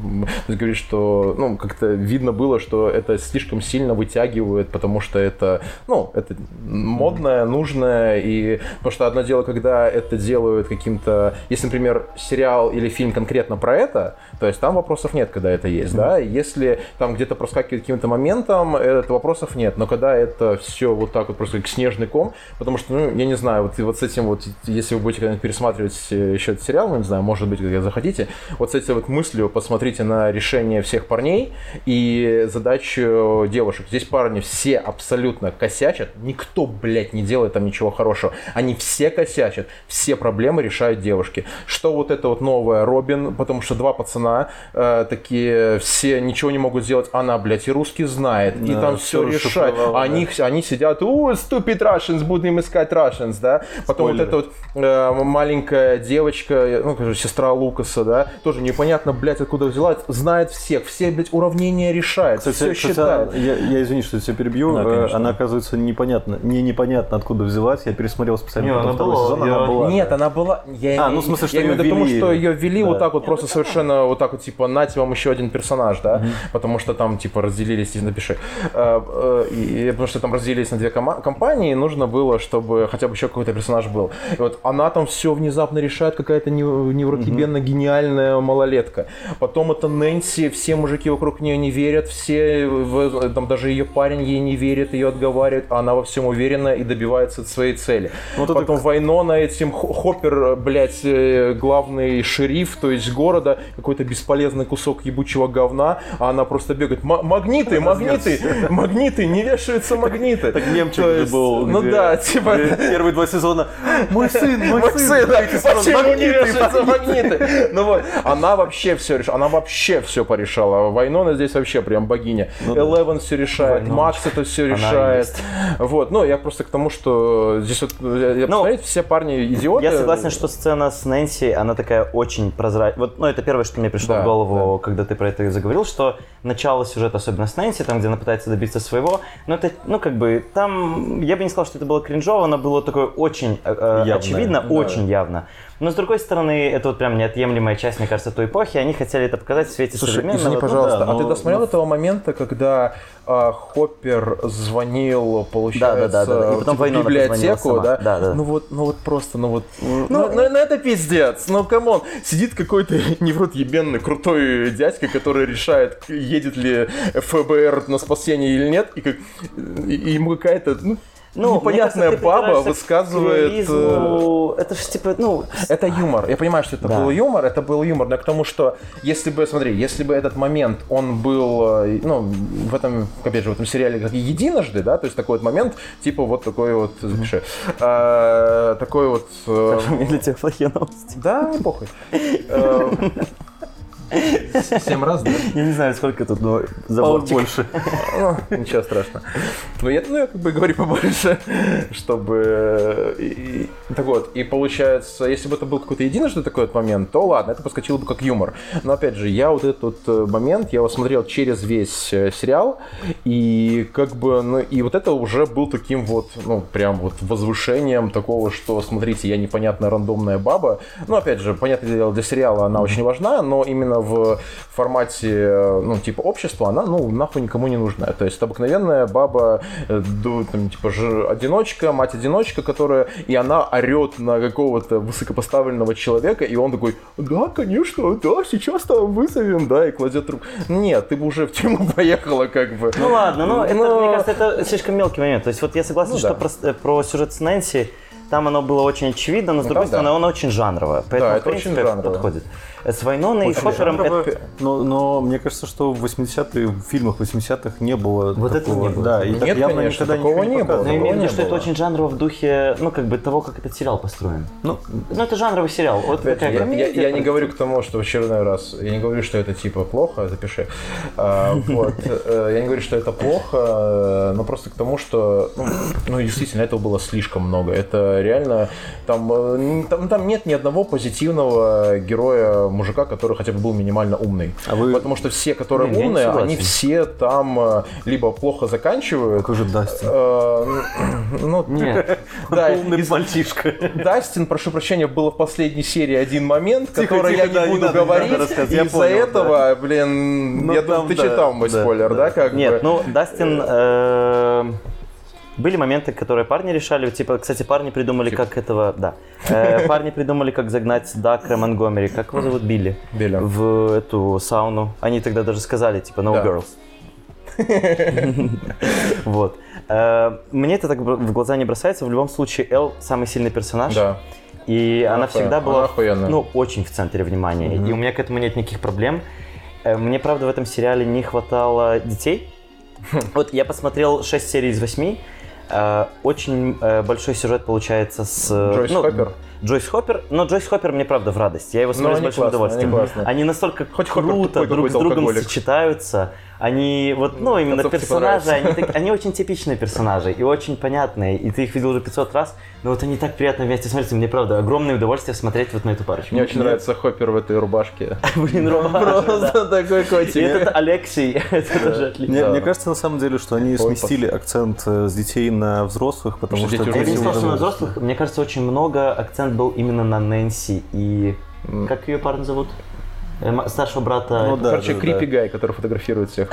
[SPEAKER 2] есть говорит, что, ну, как-то видно было, что это слишком сильно вытягивает, потому что это, ну, это модное, нужное, и потому что одно дело, когда это делают каким-то, если, например, сериал или фильм конкретно про это, то есть там вопросов нет, когда это есть, да, если там где-то проскакивает каким-то моментом, это вопросов нет, но когда это все вот так вот просто как снежный ком, потому что, ну, я не знаю, вот, вот с этим вот, если вы будете когда-нибудь пересматривать э, еще этот сериал, ну, не знаю, может быть, когда захотите, вот с этой вот мыслью посмотрите на решение всех парней и задачу девушек. Здесь парни все абсолютно косячат, никто, блядь, не делает там ничего хорошего. Они все косячат, все проблемы решают девушки. Что вот это вот новая Робин, потому что два пацана э, такие, все ничего не могут сделать, она, блядь, и русский знает, и
[SPEAKER 3] Да,
[SPEAKER 2] там все
[SPEAKER 3] всё
[SPEAKER 2] решает.
[SPEAKER 3] расшифровала,
[SPEAKER 2] А они, они сидят, о, stupid Russians, будем искать Russians, да. Потом
[SPEAKER 3] Спойлеры.
[SPEAKER 2] вот эта вот э, маленькая девочка, ну, сестра Лукаса, да, тоже непонятно, блядь, откуда взяла, знает всех, все, блядь, уравнения решает,
[SPEAKER 3] Кстати,
[SPEAKER 2] все считает.
[SPEAKER 3] я, я извини, что я тебя перебью.
[SPEAKER 2] Да,
[SPEAKER 3] Э,
[SPEAKER 2] конечно.
[SPEAKER 3] она, оказывается, непонятно, не непонятно откуда взялась. Я пересмотрел специально
[SPEAKER 4] Не,
[SPEAKER 3] потом
[SPEAKER 4] она
[SPEAKER 3] второй
[SPEAKER 4] была,
[SPEAKER 3] сезон,
[SPEAKER 4] я-
[SPEAKER 3] она была.
[SPEAKER 2] Нет, она была... Я,
[SPEAKER 3] А, ну, в смысле, что
[SPEAKER 2] я имею в
[SPEAKER 3] её
[SPEAKER 2] виду к тому,
[SPEAKER 3] ввели.
[SPEAKER 2] что ее ввели
[SPEAKER 3] Да.
[SPEAKER 2] вот так вот, просто совершенно вот так вот, типа, нате вам еще один персонаж, да, потому что там, типа, разделились, напиши, Э, э, и, потому что там разделились на две компании, и нужно было, чтобы хотя бы еще какой-то персонаж был. И вот она там все внезапно решает, какая-то нев- невротибенно гениальная малолетка. Потом это Нэнси, все мужики вокруг нее не верят, все, там даже ее парень ей не верит, ее отговаривает, а она во всем уверена и добивается своей цели.
[SPEAKER 3] Вот это
[SPEAKER 2] Потом Вайнона этим Хо- Хоппер, блядь, э, главный шериф, то есть города, какой-то бесполезный кусок ебучего говна, а она просто бегает. «М- Магниты, магниты, магниты, не вешаются магниты.
[SPEAKER 3] Так мемчик
[SPEAKER 2] То
[SPEAKER 3] же был.
[SPEAKER 2] Ну да, типа...
[SPEAKER 3] Первые два сезона. Мой сын, мой сын.
[SPEAKER 2] почему не вешаются магниты? Ну вот, она вообще все решала, она вообще все порешала. Вайнона здесь вообще прям богиня.
[SPEAKER 3] Ну да.
[SPEAKER 2] Элевен все решает,
[SPEAKER 4] Вайноночка.
[SPEAKER 2] Макс это все решает. Вот, ну я просто к тому, что здесь вот, я, я
[SPEAKER 4] Ну,
[SPEAKER 2] посмотреть, все парни идиоты.
[SPEAKER 4] Я согласен, что сцена с Нэнси, она такая очень прозрачная. Вот, ну, это первое, что мне пришло
[SPEAKER 2] Да,
[SPEAKER 4] в голову, когда ты про это заговорил, что начало сюжета, особенно с Нэнси, там, где она пытается добиться своего, ну, это, ну, как бы, там, я бы не сказал, что это было кринжово, оно было такое очень э, э,
[SPEAKER 3] Явное,
[SPEAKER 4] очевидно,
[SPEAKER 3] да.
[SPEAKER 4] очень явно. Но, с другой стороны, это вот прям неотъемлемая часть, мне кажется, той эпохи, они хотели это показать в свете
[SPEAKER 2] Слушай,
[SPEAKER 4] современного.
[SPEAKER 2] извини,
[SPEAKER 4] ну,
[SPEAKER 2] пожалуйста,
[SPEAKER 3] да,
[SPEAKER 2] а ты
[SPEAKER 3] но-
[SPEAKER 2] досмотрел
[SPEAKER 3] но-
[SPEAKER 2] этого момента, когда а, Хоппер звонил, получается,
[SPEAKER 4] Да, да, да, да. И потом
[SPEAKER 2] типа, библиотеку, да?
[SPEAKER 4] Да, да.
[SPEAKER 2] Ну вот, ну вот просто, ну вот, ну, ну, ну это пиздец, ну come on, сидит какой-то невротъебенный крутой дядька, который решает, едет ли ФБР на спасение или нет, и, как, и ему какая-то, ну,
[SPEAKER 4] Ну,
[SPEAKER 2] непонятная
[SPEAKER 4] кажется,
[SPEAKER 2] баба высказывает... э.
[SPEAKER 4] Это же типа, ну,
[SPEAKER 2] Это юмор. Я понимаю, что это
[SPEAKER 4] Да.
[SPEAKER 2] был юмор, это был юмор, но к тому, что если бы, смотри, если бы этот момент, он был, э, ну, в этом, опять же, в этом сериале как единожды, да, то есть такой вот момент, типа вот такой вот, запиши, э, такой вот... э,
[SPEAKER 4] для тебя плохие новости.
[SPEAKER 2] Да, не похуй. Семь раз, да?
[SPEAKER 4] Я не знаю, сколько тут, но заборчик.
[SPEAKER 3] больше.
[SPEAKER 2] Ничего страшного. Ну я, ну, я как бы говорю побольше, чтобы... э, и- и- так вот, и получается, если бы это был какой-то единожды такой вот момент, то ладно, это поскочило бы как юмор. Но опять же, я вот этот вот э, момент, я его смотрел через весь э, сериал, и как бы, ну, и вот это уже был таким вот, ну, прям вот возвышением такого, что, смотрите, я непонятная рандомная баба. Ну, опять же, понятное дело, для сериала она очень важна, но именно в формате, э, ну, типа, общества она, ну, нахуй никому не нужна. То есть, обыкновенная баба, э, там, типа, ж- одиночка, мать-одиночка, которая, и она орет на какого-то высокопоставленного человека, и он такой, да, конечно, да, сейчас там вызовем, да, и кладет трубку. Нет, ты бы уже в тюрьму поехала, как бы.
[SPEAKER 4] Ну ладно, ну это,
[SPEAKER 2] Но-
[SPEAKER 4] мне кажется, это слишком мелкий момент. То есть вот я согласен,
[SPEAKER 2] Ну
[SPEAKER 4] что
[SPEAKER 2] да.
[SPEAKER 4] про, э, про сюжет с Нэнси там оно было очень очевидно, но с
[SPEAKER 2] Ну,
[SPEAKER 4] другой
[SPEAKER 2] там да.
[SPEAKER 4] стороны, оно очень жанровое. Поэтому,
[SPEAKER 2] Да,
[SPEAKER 4] в принципе, подходит. С Вайноной и Хоппером
[SPEAKER 3] жанрово,
[SPEAKER 4] это...
[SPEAKER 3] но, но мне кажется, что в 80-е, в фильмах 80-х не было
[SPEAKER 4] Вот этого
[SPEAKER 3] такого.
[SPEAKER 4] не было.
[SPEAKER 3] Да, и так
[SPEAKER 2] Нет,
[SPEAKER 3] явно
[SPEAKER 2] конечно,
[SPEAKER 3] никогда
[SPEAKER 2] такого
[SPEAKER 3] ничего
[SPEAKER 2] не было.
[SPEAKER 4] Но имею в виду,
[SPEAKER 2] не
[SPEAKER 4] что это
[SPEAKER 2] было.
[SPEAKER 4] очень жанрово в духе, ну, как бы того, как этот сериал построен.
[SPEAKER 3] Ну,
[SPEAKER 4] Ну, это жанровый сериал. Вот
[SPEAKER 2] Опять я,
[SPEAKER 4] комедия,
[SPEAKER 2] я- я не говорю к тому, что в очередной раз, я не говорю, что это типа плохо, запиши. А, вот, э, я не говорю, что это плохо, но просто к тому, что, ну, ну, действительно, этого было слишком много. Это реально, там, э, там, там нет ни одного позитивного героя мужика, который хотя бы был минимально умный.
[SPEAKER 3] А вы-
[SPEAKER 2] Потому что все, которые
[SPEAKER 4] не
[SPEAKER 2] умные, они все там э, либо плохо заканчивают,
[SPEAKER 3] какой же Дастин.
[SPEAKER 2] э, ну,
[SPEAKER 4] Нет.
[SPEAKER 2] да,
[SPEAKER 3] Умный
[SPEAKER 2] из-
[SPEAKER 3] мальчишка.
[SPEAKER 2] Дастин, прошу прощения, было в последней серии один момент,
[SPEAKER 3] Тихо,
[SPEAKER 2] который
[SPEAKER 3] тихо,
[SPEAKER 2] я не
[SPEAKER 3] да,
[SPEAKER 2] буду
[SPEAKER 3] не
[SPEAKER 2] говорить.
[SPEAKER 3] надо
[SPEAKER 2] из-за этого, блин,
[SPEAKER 3] Ну,
[SPEAKER 2] я
[SPEAKER 3] там,
[SPEAKER 2] думаю, ты
[SPEAKER 3] да,
[SPEAKER 2] читал мой
[SPEAKER 3] да,
[SPEAKER 2] спойлер,
[SPEAKER 3] да.
[SPEAKER 2] да, как
[SPEAKER 4] Нет,
[SPEAKER 2] бы?
[SPEAKER 4] ну, Дастин... э, Были моменты, которые парни решали. Типа, кстати, парни придумали, как этого... Да. Э, Парни придумали, как загнать Дакра Монгомери. Как его зовут? Билли.
[SPEAKER 2] Билли.
[SPEAKER 4] В эту сауну. Они тогда даже сказали, типа, no
[SPEAKER 2] Да.
[SPEAKER 4] girls. Вот. Э, Мне это так в глаза не бросается. В любом случае, Эл самый сильный персонаж.
[SPEAKER 2] Да.
[SPEAKER 4] И она
[SPEAKER 2] Она
[SPEAKER 4] всегда была,
[SPEAKER 2] она охуенная.
[SPEAKER 4] ну, очень в центре внимания. И у меня к этому нет никаких проблем. Э, Мне, правда, в этом сериале не хватало детей. Вот я посмотрел 6 серий из 8. Э, Очень э, большой сюжет получается с... э,
[SPEAKER 2] Джойс
[SPEAKER 4] ну,
[SPEAKER 2] Хоппер?
[SPEAKER 4] Джойс Хоппер, но Джойс Хоппер мне правда в радость. Я его
[SPEAKER 2] Ну,
[SPEAKER 4] смотрю с
[SPEAKER 2] они
[SPEAKER 4] большим
[SPEAKER 2] классные,
[SPEAKER 4] удовольствием.
[SPEAKER 2] они классные.
[SPEAKER 4] настолько
[SPEAKER 2] Хоть
[SPEAKER 4] круто друг с другом
[SPEAKER 2] алкоголик.
[SPEAKER 4] сочетаются. Они вот, ну, именно
[SPEAKER 2] Отцовке
[SPEAKER 4] персонажи, они, так- они очень типичные персонажи и очень понятные. И ты их видел уже 500 раз, но вот они так приятно вместе смотрятся. Мне правда огромное удовольствие смотреть вот на эту парочку.
[SPEAKER 2] Мне очень нравится Хоппер в этой рубашке.
[SPEAKER 4] Блин, Рома,
[SPEAKER 2] Просто такой
[SPEAKER 4] И
[SPEAKER 2] котик.
[SPEAKER 4] этот Алексей, это тоже отлично.
[SPEAKER 3] Мне, кажется, на самом деле, что они сместили акцент э, с детей на взрослых, потому
[SPEAKER 2] Что
[SPEAKER 4] Я не сказал, что на взрослых. Мне кажется, очень много акцент был именно на Нэнси и... Как ее парня зовут? Э, Старшего брата.
[SPEAKER 3] Ну да,
[SPEAKER 2] Короче,
[SPEAKER 3] да,
[SPEAKER 2] Крипи
[SPEAKER 3] да.
[SPEAKER 2] Гай, который фотографирует всех.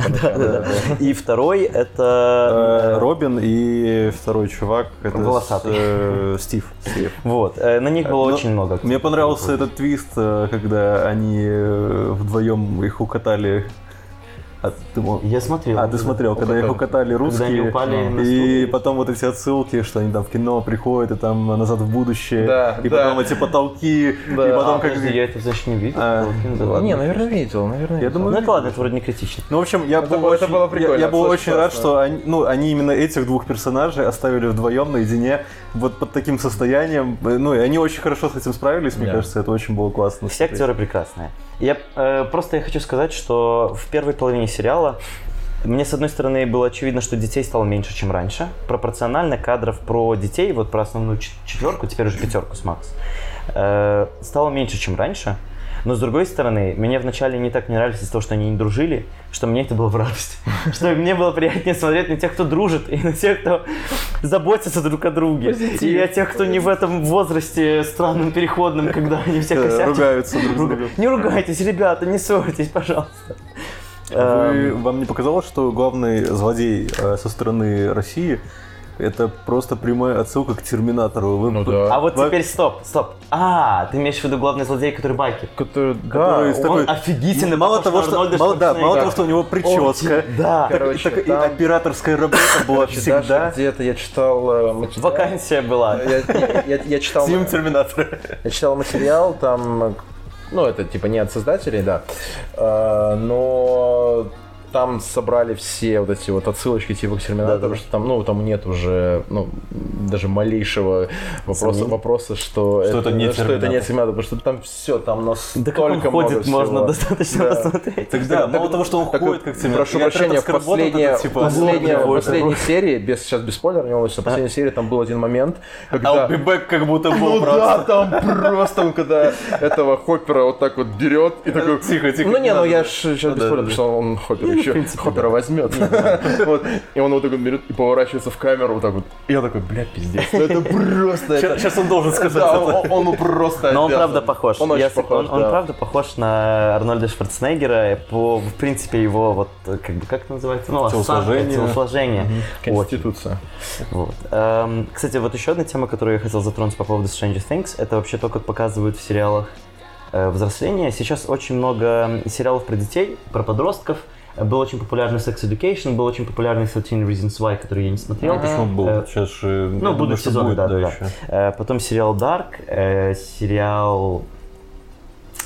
[SPEAKER 4] И второй
[SPEAKER 3] Э,
[SPEAKER 4] это...
[SPEAKER 3] Робин и второй чувак, это
[SPEAKER 4] Волосатый.
[SPEAKER 3] э, Стив. Стив.
[SPEAKER 4] Вот, э, на них было
[SPEAKER 3] Ну,
[SPEAKER 4] очень много.
[SPEAKER 3] Мне понравился этот твист, э, когда они э, вдвоем их укатали. А ты, мо-
[SPEAKER 4] Я смотрел.
[SPEAKER 3] а, ты смотрел, когда их укатали
[SPEAKER 4] Когда они
[SPEAKER 3] русские,
[SPEAKER 4] упали на
[SPEAKER 3] и потом вот эти отсылки, что они там в кино приходят, и там назад в будущее,
[SPEAKER 2] Да,
[SPEAKER 3] и
[SPEAKER 2] да.
[SPEAKER 3] потом эти потолки, и
[SPEAKER 2] Да.
[SPEAKER 3] потом
[SPEAKER 4] А,
[SPEAKER 3] как...
[SPEAKER 4] подожди, я это, значит, не видел.
[SPEAKER 3] А,
[SPEAKER 4] да.
[SPEAKER 2] Не, наверное, видел, наверное.
[SPEAKER 3] Я
[SPEAKER 2] видел.
[SPEAKER 3] думаю,
[SPEAKER 4] Ну это ладно, это вроде не критично.
[SPEAKER 3] Ну, в общем, я
[SPEAKER 2] Это
[SPEAKER 3] был
[SPEAKER 2] было- это
[SPEAKER 3] очень,
[SPEAKER 2] было
[SPEAKER 3] я-
[SPEAKER 2] прикольно,
[SPEAKER 3] я, был
[SPEAKER 2] это
[SPEAKER 3] очень рад, что они, ну, они именно этих двух персонажей оставили вдвоем наедине, вот под таким состоянием. Э, Ну, и они очень хорошо с этим справились, мне
[SPEAKER 2] Да.
[SPEAKER 3] кажется, это очень было классно.
[SPEAKER 4] Все
[SPEAKER 3] смотреть.
[SPEAKER 4] актеры прекрасные. Я э, просто я хочу сказать, что в первой половине сериала мне, с одной стороны, было очевидно, что детей стало меньше, чем раньше. Пропорционально кадров про детей, вот про основную чет- четверку, теперь уже пятерку с Макс, э, стало меньше, чем раньше. Но с другой стороны, мне вначале не так не нравилось из-за того, что они не дружили, что мне это было в радость. Что мне было приятнее смотреть на тех, кто дружит, и на тех, кто заботится друг о друге. И о тех, кто не в этом возрасте странном переходном, когда они все
[SPEAKER 3] Э,
[SPEAKER 4] косячат.
[SPEAKER 3] Ругаются друг с другом.
[SPEAKER 4] Не ругайтесь, ребята, не ссорьтесь, пожалуйста.
[SPEAKER 3] Вы-
[SPEAKER 4] Эм,
[SPEAKER 3] вам не показалось, что главный злодей э, со стороны России это просто прямая отсылка к Терминатору? Вы-
[SPEAKER 2] Ну да.
[SPEAKER 4] А вот
[SPEAKER 3] Во-
[SPEAKER 4] теперь стоп, стоп. А, ты имеешь в виду главный злодей, который байкер?
[SPEAKER 2] Который,
[SPEAKER 3] Который
[SPEAKER 2] да,
[SPEAKER 3] с
[SPEAKER 2] он-
[SPEAKER 3] такой-
[SPEAKER 4] Он офигительно
[SPEAKER 3] Мало того, что,
[SPEAKER 4] Арнольда
[SPEAKER 3] мало, да, мало того, что у него прическа,
[SPEAKER 4] Очень- да.
[SPEAKER 3] так-
[SPEAKER 2] Короче,
[SPEAKER 3] так и
[SPEAKER 2] там-
[SPEAKER 3] операторская работа была
[SPEAKER 2] Короче,
[SPEAKER 3] всегда.
[SPEAKER 2] даже где-то я читал э, материал.
[SPEAKER 4] Вакансия была.
[SPEAKER 2] Я, я- я- я читал,
[SPEAKER 3] Сим Терминатора.
[SPEAKER 2] я читал материал, там, ну, это типа не от создателей, да, э, но там собрали все вот эти вот отсылочки типа к Терминатору,
[SPEAKER 3] Да-да-да.
[SPEAKER 2] что там, ну, там нет уже, ну, даже малейшего вопроса,
[SPEAKER 4] Сомнений?
[SPEAKER 2] вопроса что,
[SPEAKER 3] Что это не
[SPEAKER 2] что это не
[SPEAKER 3] Терминатор.
[SPEAKER 2] Потому что там все, там
[SPEAKER 4] Да как он
[SPEAKER 2] настолько много
[SPEAKER 4] ходит, можно
[SPEAKER 2] всего.
[SPEAKER 4] достаточно
[SPEAKER 2] Да.
[SPEAKER 4] посмотреть.
[SPEAKER 3] Тогда,
[SPEAKER 2] Так,
[SPEAKER 3] мало
[SPEAKER 2] так-
[SPEAKER 3] того, что он
[SPEAKER 2] так,
[SPEAKER 3] ходит как Терминатор.
[SPEAKER 2] Прошу прощения, в последнее,
[SPEAKER 3] вот типа,
[SPEAKER 2] последняя- в последней серии, без, сейчас без спойлеров, не волнуйся, в последней серии там был один момент, когда...
[SPEAKER 3] I'll be back как будто был
[SPEAKER 2] Ну да, там просто, когда этого Хоппера вот так вот берет и такой...
[SPEAKER 3] Тихо, тихо,
[SPEAKER 2] Ну
[SPEAKER 3] не
[SPEAKER 2] ну я сейчас без
[SPEAKER 3] да,
[SPEAKER 2] спойлера,
[SPEAKER 3] да.
[SPEAKER 2] потому что он Хоппер еще Хоппера возьмет. Вот. И он вот так берет и поворачивается в камеру вот так вот. И я такой, бля, пиздец. Ну это просто...
[SPEAKER 3] Сейчас он должен сказать
[SPEAKER 2] Да, он просто...
[SPEAKER 4] Но он правда похож.
[SPEAKER 2] Он очень похож,
[SPEAKER 4] он, он
[SPEAKER 2] да.
[SPEAKER 4] правда похож на Арнольда Шварценеггера по, в принципе, его вот, как бы, как называется? Ну,
[SPEAKER 3] Телосложение.
[SPEAKER 2] Конституция.
[SPEAKER 4] Вот. Эм, кстати, вот еще одна тема, которую я хотел затронуть по поводу Stranger Things, это вообще то, как показывают в сериалах э, взросление. Сейчас очень много сериалов про детей, про подростков. Был очень популярный Sex Education, был очень популярный 13 Reasons Why, который я не смотрел.
[SPEAKER 3] Ну, почему был?
[SPEAKER 4] Э,
[SPEAKER 3] Сейчас же...
[SPEAKER 4] Ну, будут сезоны,
[SPEAKER 3] будет,
[SPEAKER 4] да, да, да.
[SPEAKER 3] еще.
[SPEAKER 4] Э, Потом сериал Dark, э, сериал...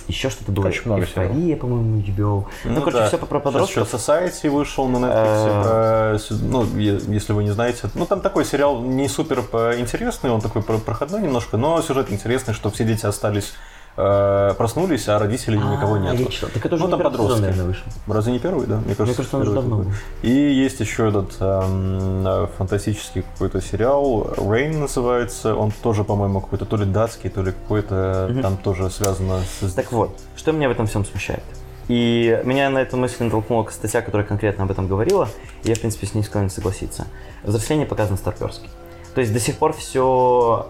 [SPEAKER 4] еще что-то было.
[SPEAKER 2] Очень много
[SPEAKER 4] Эйфория, по-моему, HBO. Ну, короче,
[SPEAKER 3] да.
[SPEAKER 4] все про
[SPEAKER 3] Сейчас
[SPEAKER 4] подростков.
[SPEAKER 3] еще Society вышел на Netflix. про ну, если вы не знаете. Ну, там такой сериал не супер интересный, он такой про- проходной немножко, но сюжет интересный, что все дети остались, э, проснулись, а родителей никого
[SPEAKER 4] А,
[SPEAKER 3] нет.
[SPEAKER 4] я читал. Так это уже
[SPEAKER 3] Ну, там
[SPEAKER 4] первый сезон,
[SPEAKER 3] подростки.
[SPEAKER 4] наверное.
[SPEAKER 3] Разве не первый, да? Мне кажется,
[SPEAKER 4] Мне кажется, он уже давно был.
[SPEAKER 3] И есть еще этот эм, э, фантастический какой-то сериал, Rain называется, он тоже, по-моему, какой-то то ли датский, то ли какой-то, там тоже связано с...
[SPEAKER 4] Так вот, что меня в этом всем смущает? И меня на эту мысль натолкнула статья, которая конкретно об этом говорила, и я, в принципе, с ней склонен согласиться. Взросление показано старперски. То есть до сих пор все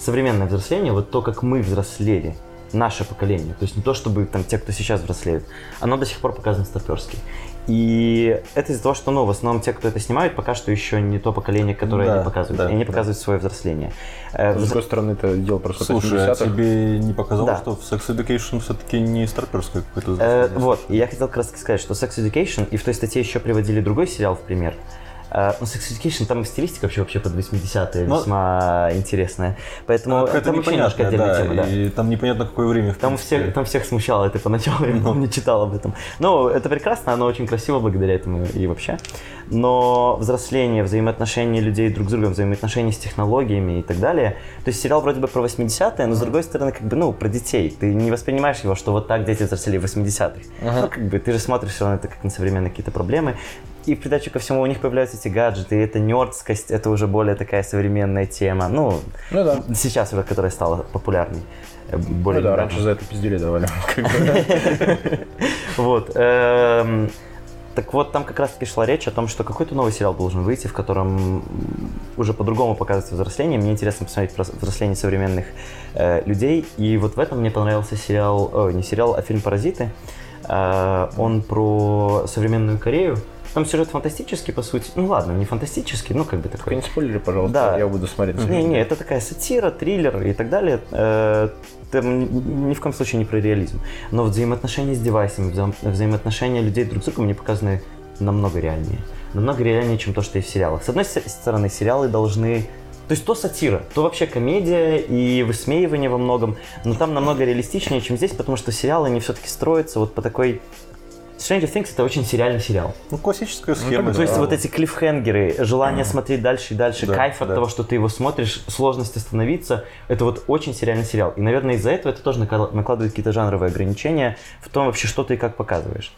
[SPEAKER 4] современное взросление, вот то, как мы взрослели, наше поколение, то есть не то, чтобы там те, кто сейчас взрослеют, оно до сих пор показано старперски. И это из-за того, что, ну, в основном те, кто это снимают, пока что еще не то поколение, которое
[SPEAKER 3] Да,
[SPEAKER 4] они показывают.
[SPEAKER 3] да,
[SPEAKER 4] и они
[SPEAKER 3] да.
[SPEAKER 4] показывают свое взросление. Э,
[SPEAKER 2] С другой стороны, это дело просто
[SPEAKER 3] Слушай, а
[SPEAKER 2] 80-х.
[SPEAKER 3] тебе не показалось,
[SPEAKER 4] Да.
[SPEAKER 3] что в Sex Education все-таки не старперское какое-то
[SPEAKER 4] Э,
[SPEAKER 3] взросление?
[SPEAKER 4] вот, и я хотел как раз сказать, что Sex Education, и в той статье еще приводили другой сериал в пример. Э, ну, Sex Education, там стилистика вообще, вообще под 80-е
[SPEAKER 3] Ну,
[SPEAKER 4] весьма интересная. Поэтому
[SPEAKER 3] это
[SPEAKER 4] там вообще немножко отдельная
[SPEAKER 3] да,
[SPEAKER 4] тема, да.
[SPEAKER 3] и там непонятно, какое время. в
[SPEAKER 4] Там всех, там всех смущало это поначалу, я
[SPEAKER 3] Ну.
[SPEAKER 4] помню, читал об этом. Ну, это прекрасно, оно очень красиво благодаря этому и вообще. Но взросление, взаимоотношения людей друг с другом, взаимоотношения с технологиями и так далее. То есть сериал вроде бы про 80-е, но с другой стороны, как бы, ну, про детей. Ты не воспринимаешь его, что вот так дети взрослели в 80-х. Ну, как бы, ты же смотришь все равно это как на современные какие-то проблемы. И в придачу ко всему у них появляются эти гаджеты, и это нердскость, это уже более такая современная тема. Ну,
[SPEAKER 2] Ну да.
[SPEAKER 4] сейчас уже, которая стала популярной. э, Более
[SPEAKER 2] Ну да, раньше за это пиздели давали.
[SPEAKER 4] Вот. эм, Так вот, там как раз-таки шла речь о том, что какой-то новый сериал должен выйти, в котором уже по-другому показывается взросление. Мне интересно посмотреть про взросление современных э, людей. И вот в этом мне понравился сериал, ой, не сериал, а фильм «Паразиты». Э, он про современную Корею. Там сюжет фантастический, по сути. Ну ладно, не фантастический, ну как бы такой.
[SPEAKER 2] не спойлери, пожалуйста,
[SPEAKER 4] Да.
[SPEAKER 2] я буду смотреть.
[SPEAKER 4] Не, не, это такая сатира, триллер и так далее. Э, Там ни в коем случае не про реализм. Но взаимоотношения с девайсами, вза- взаимоотношения людей друг с другом мне показаны намного реальнее. Намного реальнее, чем то, что есть в сериалах. С одной стороны, сериалы должны... То есть то сатира, то вообще комедия и высмеивание во многом, но там намного реалистичнее, чем здесь, потому что сериалы, они все-таки строятся вот по такой... Stranger Things это очень сериальный сериал.
[SPEAKER 3] Ну, классическая схема.
[SPEAKER 2] так
[SPEAKER 4] То есть
[SPEAKER 3] да.
[SPEAKER 4] вот эти клиффхенгеры, желание смотреть дальше и дальше,
[SPEAKER 3] Да,
[SPEAKER 4] кайф от
[SPEAKER 3] да.
[SPEAKER 4] того, что ты его смотришь, сложность остановиться, это вот очень сериальный сериал. И, наверное, из-за этого это тоже накла- накладывает какие-то жанровые ограничения в том вообще, что ты и как показываешь.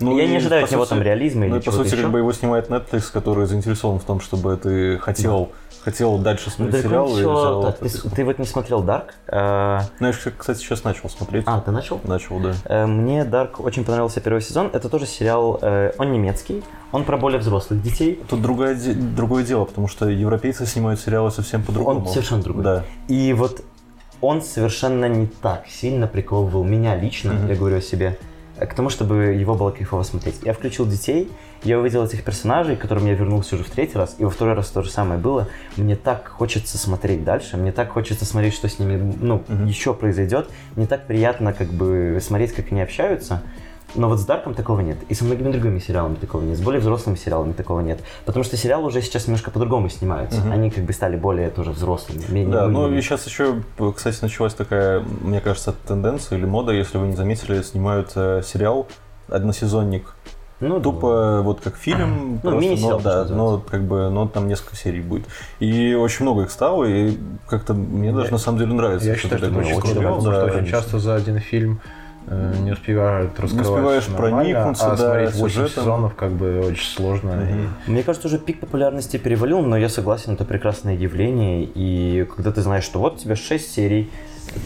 [SPEAKER 3] Ну,
[SPEAKER 4] Я
[SPEAKER 3] и,
[SPEAKER 4] не ожидаю от него
[SPEAKER 3] сути-
[SPEAKER 4] там реализма или
[SPEAKER 3] Ну, и по
[SPEAKER 4] чего-то
[SPEAKER 3] сути,
[SPEAKER 4] еще.
[SPEAKER 3] как бы его снимает Netflix, который заинтересован в том, чтобы ты хотел, хотел дальше
[SPEAKER 4] Ну,
[SPEAKER 3] смотреть
[SPEAKER 4] далеко
[SPEAKER 3] сериал.
[SPEAKER 4] не
[SPEAKER 3] и взял
[SPEAKER 4] так.
[SPEAKER 3] это.
[SPEAKER 4] Ты, ты вот не смотрел Dark? Э,
[SPEAKER 3] Ну, я, кстати, сейчас начал смотреть.
[SPEAKER 4] А, ты начал?
[SPEAKER 3] Начал, да.
[SPEAKER 4] Э, Мне Dark очень понравился первый сезон. Это тоже сериал, э, он немецкий, он про более взрослых детей.
[SPEAKER 3] Тут другое, другое дело, потому что европейцы снимают сериалы совсем по-другому.
[SPEAKER 4] Он совершенно другой.
[SPEAKER 3] Да.
[SPEAKER 4] И вот он совершенно не так сильно приковывал меня лично,
[SPEAKER 3] Мгм.
[SPEAKER 4] я говорю о себе, э, к тому, чтобы его было кайфово смотреть. Я включил детей, я увидел этих персонажей, к которым я вернулся уже в третий раз, и во второй раз то же самое было. Мне так хочется смотреть дальше, мне так хочется смотреть, что с ними ну,
[SPEAKER 3] Мгм.
[SPEAKER 4] еще произойдет. Мне так приятно как бы смотреть, как они общаются. Но вот с Дарком такого нет. И со многими другими сериалами такого нет. С более взрослыми сериалами такого нет. Потому что сериалы уже сейчас немножко по-другому снимаются.
[SPEAKER 3] Мгм.
[SPEAKER 4] Они как бы стали более тоже взрослыми. менее
[SPEAKER 3] Да, ну и сейчас еще, кстати, началась такая, мне кажется, тенденция или мода, если вы не заметили, снимают э, сериал односезонник.
[SPEAKER 4] Ну,
[SPEAKER 3] Тупо вот как фильм,
[SPEAKER 4] Ну,
[SPEAKER 3] просто, но, да,
[SPEAKER 4] что
[SPEAKER 3] но как бы, но там несколько серий будет. И очень много их стало, и как-то мне даже на самом деле нравится.
[SPEAKER 2] Я
[SPEAKER 3] что
[SPEAKER 2] считаю, что это очень круто, потому что
[SPEAKER 3] да,
[SPEAKER 2] очень часто за один фильм не успевают раскрывать
[SPEAKER 3] успеваешь
[SPEAKER 2] нормально,
[SPEAKER 3] проникнуться,
[SPEAKER 2] а
[SPEAKER 3] да,
[SPEAKER 2] смотреть 8
[SPEAKER 3] сюжетом.
[SPEAKER 2] сезонов как бы очень сложно.
[SPEAKER 3] Мгм.
[SPEAKER 4] Мне кажется, уже пик популярности перевалил, но я согласен, это прекрасное явление. И когда ты знаешь, что вот у тебя 6 серий,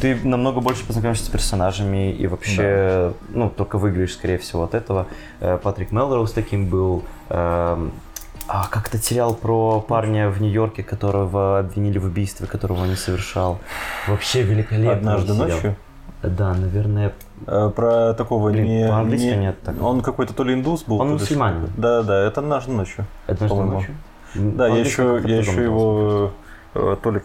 [SPEAKER 4] ты намного больше познакомишься с персонажами и вообще, ну, только выиграешь, скорее всего, от этого. Э, Патрик Мелроуз таким был. Эм, А как этот сериал про парня в Нью-Йорке, которого обвинили в убийстве, которого он не совершал? Вообще великолепный
[SPEAKER 3] Однажды
[SPEAKER 4] сериал.
[SPEAKER 3] ночью.
[SPEAKER 4] Да, наверное.
[SPEAKER 3] Э, Про такого
[SPEAKER 4] Блин,
[SPEAKER 3] не,
[SPEAKER 4] по-английски
[SPEAKER 3] не-
[SPEAKER 4] нет так.
[SPEAKER 3] Он какой-то то ли индус был.
[SPEAKER 4] Он мусульманин.
[SPEAKER 3] что-то. Да, да, это однажды ночью.
[SPEAKER 4] Однажды
[SPEAKER 3] По-моему.
[SPEAKER 4] ночью.
[SPEAKER 3] Да, я еще, я еще его э, то ли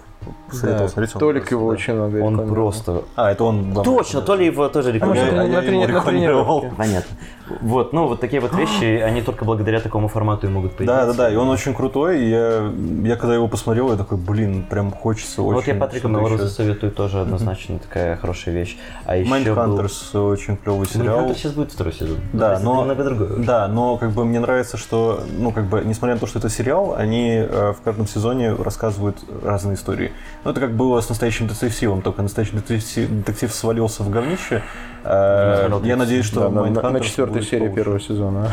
[SPEAKER 3] советовал
[SPEAKER 2] Да,
[SPEAKER 3] смотреть.
[SPEAKER 2] Толик его
[SPEAKER 3] да.
[SPEAKER 2] очень много
[SPEAKER 4] Он просто...
[SPEAKER 3] А, это он...
[SPEAKER 4] Точно, то ли его тоже
[SPEAKER 2] А может,
[SPEAKER 3] Я-
[SPEAKER 4] рекламировали.
[SPEAKER 3] я
[SPEAKER 2] на
[SPEAKER 3] его
[SPEAKER 2] тренировке.
[SPEAKER 4] Понятно. Вот, ну вот такие вот вещи, они только благодаря такому формату и могут
[SPEAKER 3] Да,
[SPEAKER 4] появиться.
[SPEAKER 3] да, да, и он очень крутой, и я, я когда его посмотрел, я такой, блин, прям хочется очень.
[SPEAKER 4] Вот я Мелроуза
[SPEAKER 3] еще.
[SPEAKER 4] советую тоже однозначно такая хорошая вещь. А еще
[SPEAKER 3] Mindhunters очень клевый сериал.
[SPEAKER 4] сейчас будет второй сезон.
[SPEAKER 3] Да, но-
[SPEAKER 4] немного другое.
[SPEAKER 3] Да, но как бы мне нравится, что, ну, как бы, несмотря на то, что это сериал, они э, в каждом сезоне рассказывают разные истории. Ну, это как было с настоящим детективом, только настоящий детектив, детектив свалился в говнище. Э, я надеюсь, что
[SPEAKER 2] Да, на- на, четвертой серии
[SPEAKER 3] получше.
[SPEAKER 2] первого сезона.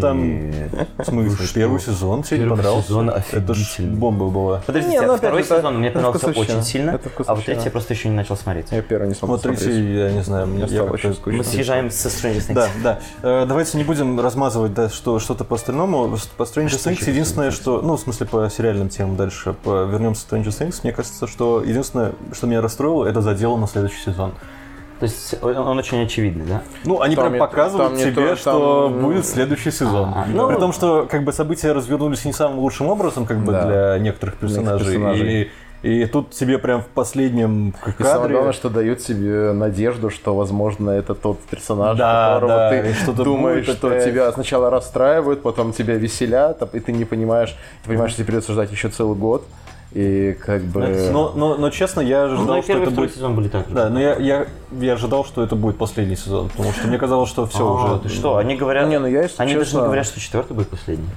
[SPEAKER 3] Там, в смысле, первый сезон тебе не понравился?
[SPEAKER 4] сезон
[SPEAKER 3] Это ж
[SPEAKER 4] офигительный.
[SPEAKER 3] бомба была.
[SPEAKER 4] Подождите,
[SPEAKER 2] Не, ну,
[SPEAKER 4] а второй
[SPEAKER 2] же, это-
[SPEAKER 4] сезон мне понравился очень сильно,
[SPEAKER 2] Это
[SPEAKER 4] а вот третий я просто еще не начал смотреть.
[SPEAKER 2] Я первый не смог
[SPEAKER 3] Вот третий, я не знаю, мне
[SPEAKER 2] стало очень скучно.
[SPEAKER 4] Мы съезжаем со Stranger Things.
[SPEAKER 3] Да, да. Э, давайте не будем размазывать да, что, что-то по остальному. По Stranger Things единственное, что... Ну, в смысле, по сериальным темам дальше. По, вернемся к Stranger Things. Мне кажется, что единственное, что меня расстроило, это задело на следующий сезон.
[SPEAKER 4] То есть он, он очень очевидный, да?
[SPEAKER 3] Ну, они
[SPEAKER 2] Там
[SPEAKER 3] прям
[SPEAKER 2] не-
[SPEAKER 3] показывают
[SPEAKER 2] там
[SPEAKER 3] тебе,
[SPEAKER 2] то-
[SPEAKER 3] что
[SPEAKER 2] там,
[SPEAKER 3] будет следующий сезон.
[SPEAKER 4] А, ну-
[SPEAKER 3] При том, что как бы события развернулись не самым лучшим образом, как бы
[SPEAKER 2] Да.
[SPEAKER 3] для некоторых персонажей.
[SPEAKER 2] персонажей.
[SPEAKER 3] И, и тут тебе прям в последнем
[SPEAKER 2] И самое
[SPEAKER 3] кадре...
[SPEAKER 2] главное, что дают тебе надежду, что, возможно, это тот персонаж,
[SPEAKER 3] Да,
[SPEAKER 2] которого
[SPEAKER 3] да,
[SPEAKER 2] ты
[SPEAKER 3] и что-то
[SPEAKER 2] думаешь,
[SPEAKER 3] будет
[SPEAKER 2] что
[SPEAKER 3] опять.
[SPEAKER 2] тебя сначала расстраивают, потом тебя веселят, а- и ты не понимаешь, ты понимаешь, что тебе придется ждать еще целый год. И как бы...
[SPEAKER 3] Но, но, но честно, я
[SPEAKER 4] Ну,
[SPEAKER 3] ожидал,
[SPEAKER 4] и
[SPEAKER 3] что это будет...
[SPEAKER 4] сезон были так.
[SPEAKER 3] Да, но я, я, я ожидал, что это будет последний сезон, потому что мне казалось, что все
[SPEAKER 4] А,
[SPEAKER 3] уже.
[SPEAKER 4] ты что, они говорят...
[SPEAKER 2] Не, ну я, если
[SPEAKER 4] Они даже
[SPEAKER 2] честно,
[SPEAKER 4] не говорят, что четвертый будет последний.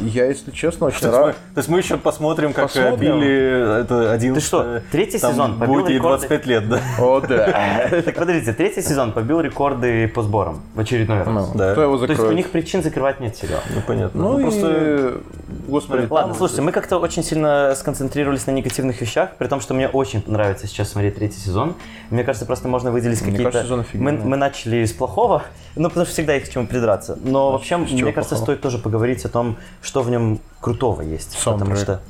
[SPEAKER 2] Я, если честно, очень
[SPEAKER 3] То есть, мы,
[SPEAKER 2] рад.
[SPEAKER 3] то есть мы еще посмотрим, как э,
[SPEAKER 2] Посмотрим.
[SPEAKER 3] Билли это один.
[SPEAKER 4] Ты что, третий сезон побил
[SPEAKER 3] будет ей
[SPEAKER 4] рекорды?
[SPEAKER 3] 25 лет, да?
[SPEAKER 2] О, да.
[SPEAKER 4] Так подождите, третий сезон побил рекорды по сборам в очередной раз.
[SPEAKER 2] Ну,
[SPEAKER 3] Да.
[SPEAKER 4] То есть у них причин закрывать нет сериал.
[SPEAKER 3] Ну понятно.
[SPEAKER 2] Ну,
[SPEAKER 3] Ну,
[SPEAKER 2] и,
[SPEAKER 3] просто
[SPEAKER 2] господи,
[SPEAKER 4] Ладно,
[SPEAKER 2] там-
[SPEAKER 4] слушайте, мы как-то очень сильно сконцентрировались на негативных вещах, при том, что мне очень нравится сейчас смотреть третий сезон. Мне кажется, просто можно выделить
[SPEAKER 2] Мне
[SPEAKER 4] какие-то...
[SPEAKER 2] кажется, сезон
[SPEAKER 4] мы,
[SPEAKER 2] офигенный.
[SPEAKER 4] мы начали с плохого, ну, потому что всегда есть к чему придраться. Но вообще, мне кажется, стоит тоже поговорить о том, что в нем крутого есть. Потому что...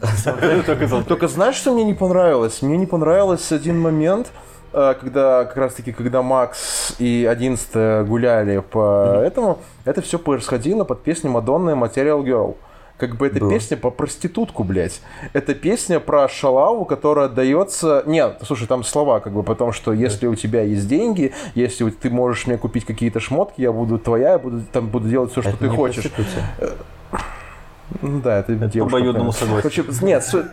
[SPEAKER 3] Только
[SPEAKER 2] знаешь, что мне не понравилось? Мне не понравилось один момент, э, когда как раз таки, когда Макс и 11 гуляли по этому, это все происходило под песню Мадонны Material Girl. Как бы это
[SPEAKER 4] Было.
[SPEAKER 2] песня по проститутку, блядь. Это песня про шалаву, которая отдается... Нет, слушай, там слова как бы потому, что если у тебя есть деньги, если ты можешь мне купить какие-то шмотки, я буду твоя, я буду, там, буду делать все, что
[SPEAKER 4] Это
[SPEAKER 2] ты хочешь.
[SPEAKER 4] проституция.
[SPEAKER 2] Ну да, это,
[SPEAKER 3] по
[SPEAKER 2] девушка.
[SPEAKER 3] обоюдному
[SPEAKER 2] правильно.
[SPEAKER 3] согласию.
[SPEAKER 2] Короче, нет, су-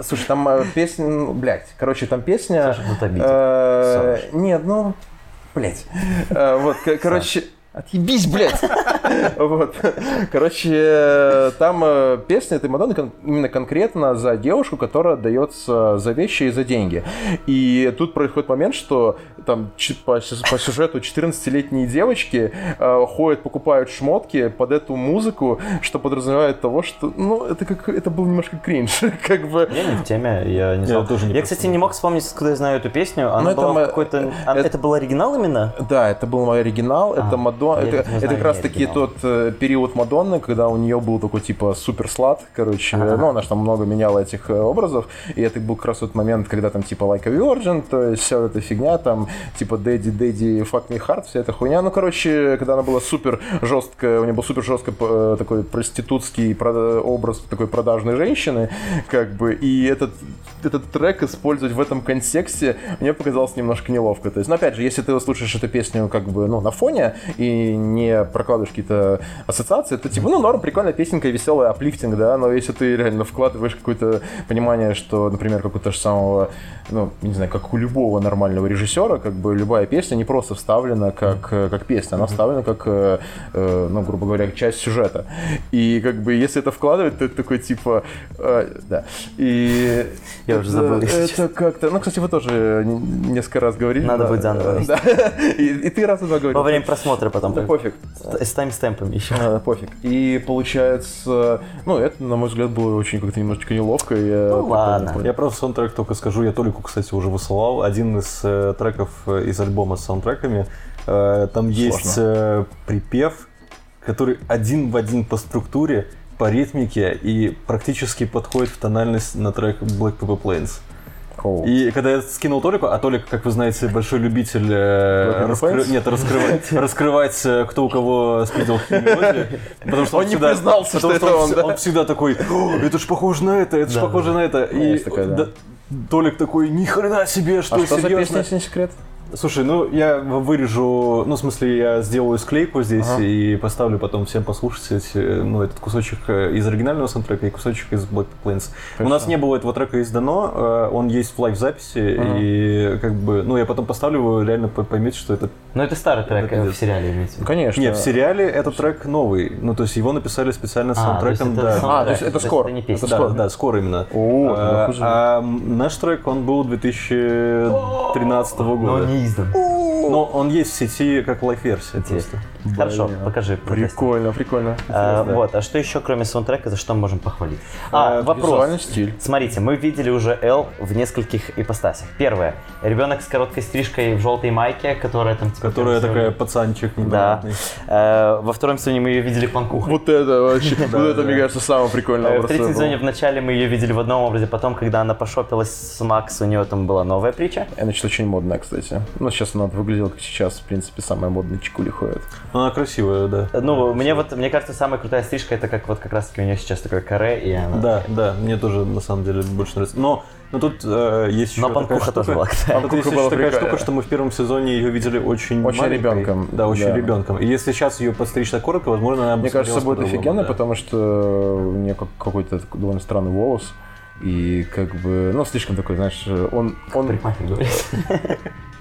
[SPEAKER 2] слушай, там э, песня, ну, блядь, короче, там песня...
[SPEAKER 4] Саша обидел.
[SPEAKER 2] э. Нет, ну, блядь. Э, Вот, короче... Отъебись, блядь! Вот. Короче, э, там э, песня этой Мадонны именно конкретно за девушку, которая отдается за вещи и за деньги. И тут происходит момент, что там по, сю- по сюжету 14-летние девочки э, ходят, покупают шмотки под эту музыку, что подразумевает того, что, ну, это как это был немножко кринж, как бы.
[SPEAKER 4] Я не в теме, я не знал.
[SPEAKER 3] тоже не
[SPEAKER 4] я, кстати, не мог вспомнить, откуда я знаю эту песню. Она
[SPEAKER 2] Ну, это
[SPEAKER 4] была
[SPEAKER 2] мы-
[SPEAKER 4] в какой-то...
[SPEAKER 2] это-
[SPEAKER 4] Это был оригинал именно?
[SPEAKER 2] Да, это был мой оригинал, это
[SPEAKER 4] А,
[SPEAKER 2] Мадонна, это,
[SPEAKER 4] знаю,
[SPEAKER 2] это как раз таки тот э, период Мадонны, когда у нее был такой типа супер слад, короче,
[SPEAKER 4] Ага.
[SPEAKER 2] ну она же там много меняла этих э, образов, и это был как раз тот момент, когда там типа Like a Virgin, то есть вся эта фигня, там типа Daddy, Daddy, Fuck Me Hard, вся эта хуйня, ну короче, когда она была супер жесткая, у нее был супер жестко э, такой проститутский образ такой продажной женщины, как бы, и этот этот трек использовать в этом контексте мне показалось немножко неловко. То есть, ну, опять же, если ты слушаешь эту песню как бы, ну, на фоне и не прокладываешь какие-то ассоциации, то типа, ну, норм, прикольная песенка, веселая, аплифтинг, да, но если ты реально вкладываешь какое-то понимание, что, например, как у того же самого, ну, не знаю, как у любого нормального режиссера, как бы любая песня не просто вставлена как, э, как песня, она вставлена как, э, э, ну, грубо говоря, часть сюжета. И как бы если это вкладывать, то это такой типа, э, да. И
[SPEAKER 4] Я уже забыл,
[SPEAKER 2] Это как-то, ну, кстати, вы тоже не- несколько раз говорили.
[SPEAKER 4] Надо
[SPEAKER 2] да,
[SPEAKER 4] будет заново.
[SPEAKER 2] Да. И, и ты раз и два говорил.
[SPEAKER 4] Во время просмотра потом.
[SPEAKER 2] Да пофиг.
[SPEAKER 4] С с таймстемпами еще.
[SPEAKER 2] А, пофиг. И получается, ну, это, на мой взгляд, было очень как-то немножечко неловко. я
[SPEAKER 4] Ну, ладно.
[SPEAKER 3] Я про саундтрек только скажу. Я Толику, кстати, уже высылал. Один из э, треков э, из альбома с саундтреками. Э, там есть э, припев, который один в один по структуре, по ритмике и практически подходит в тональность на трек Black Pepper Plains.
[SPEAKER 2] Оу.
[SPEAKER 3] И когда я скинул Толику, а Толик, как вы знаете, большой любитель э, раскры- нет, раскрывать, раскрывать, э, кто у кого спиздил химиози, потому что
[SPEAKER 2] Он не признался,
[SPEAKER 3] потому
[SPEAKER 2] что это он,
[SPEAKER 3] вс-
[SPEAKER 2] да?
[SPEAKER 3] он всегда такой, «О, это ж похоже на это, это ж
[SPEAKER 4] Да,
[SPEAKER 3] похоже на это. И
[SPEAKER 2] да.
[SPEAKER 3] да, Толик такой, ни хрена себе, что
[SPEAKER 2] А что за
[SPEAKER 3] серьезно?»
[SPEAKER 2] песня, секрет?
[SPEAKER 3] Слушай, ну я вырежу, ну в смысле я сделаю склейку здесь
[SPEAKER 2] Ага.
[SPEAKER 3] и поставлю потом всем послушать эти, ну, этот кусочек э, из оригинального саундтрека и кусочек из Black Plains. У нас
[SPEAKER 2] Хорошо.
[SPEAKER 3] не было этого трека издано, э, он есть в live-записи,
[SPEAKER 2] Ага.
[SPEAKER 3] и как бы, ну я потом поставлю его, реально по- поймете, что это...
[SPEAKER 4] Ну, это старый трек
[SPEAKER 3] Это
[SPEAKER 4] э, в сериале имеется в виду.
[SPEAKER 2] Конечно.
[SPEAKER 3] Нет, в сериале этот трек новый, ну то есть его написали специально с
[SPEAKER 4] А, то
[SPEAKER 3] саундтреком,
[SPEAKER 4] это
[SPEAKER 3] да.
[SPEAKER 4] саундтрек,
[SPEAKER 2] А, то есть это score.
[SPEAKER 4] не песня.
[SPEAKER 3] Да,
[SPEAKER 2] score.
[SPEAKER 3] да, score именно.
[SPEAKER 2] О,
[SPEAKER 3] А, а наш трек, он был 2013
[SPEAKER 4] Но
[SPEAKER 3] года.
[SPEAKER 4] он не издан.
[SPEAKER 3] Но он есть в сети как live-версия
[SPEAKER 4] Интересно.
[SPEAKER 3] Просто.
[SPEAKER 4] Хорошо,
[SPEAKER 2] Блин.
[SPEAKER 4] покажи.
[SPEAKER 2] Прикольно, прикольно.
[SPEAKER 4] А. Вот, а что еще, кроме саундтрека, за что мы можем похвалить?
[SPEAKER 3] А,
[SPEAKER 4] А, вопрос.
[SPEAKER 2] Визуальный стиль.
[SPEAKER 4] Смотрите, мы видели уже Эл в нескольких ипостасях. Первое. Ребенок с короткой стрижкой в желтой майке, которая там... типа,
[SPEAKER 3] Которая такая
[SPEAKER 4] сегодня-
[SPEAKER 3] пацанчик
[SPEAKER 4] Да.
[SPEAKER 3] непонятный.
[SPEAKER 4] Э, Во втором сезоне мы ее видели панкухой.
[SPEAKER 2] Вот это вообще, вот это,
[SPEAKER 3] да.
[SPEAKER 2] мне кажется, самое прикольное
[SPEAKER 4] Э, В третьем сезоне в начале мы ее видели в одном образе, потом, когда она пошопилась с Макс, у нее там была новая притча.
[SPEAKER 2] Значит, очень модная, кстати. Ну, сейчас она выглядела как сейчас, в принципе, самая модная чикули ходит.
[SPEAKER 3] Она красивая, да.
[SPEAKER 4] Ну, мне вот, мне кажется, самая крутая стрижка это как вот как раз таки у нее сейчас такое каре, и она...
[SPEAKER 3] Да, да, мне тоже на самом деле больше нравится. Но, но тут э, есть еще
[SPEAKER 4] Но
[SPEAKER 3] такая
[SPEAKER 4] панкуха тоже
[SPEAKER 3] штука.
[SPEAKER 4] была, кстати.
[SPEAKER 3] Тут есть еще такая штука, что мы в первом сезоне ее видели очень
[SPEAKER 2] Очень
[SPEAKER 3] маленькой.
[SPEAKER 2] ребенком,
[SPEAKER 3] Да, очень
[SPEAKER 2] да.
[SPEAKER 3] ребенком. И если сейчас ее подстричь так коротко, возможно, она бы
[SPEAKER 2] Мне кажется, будет офигенно,
[SPEAKER 3] да.
[SPEAKER 2] потому что у нее как- какой-то довольно странный волос. И как бы, ну, слишком такой, знаешь, он... он
[SPEAKER 4] Парикмахер говорит.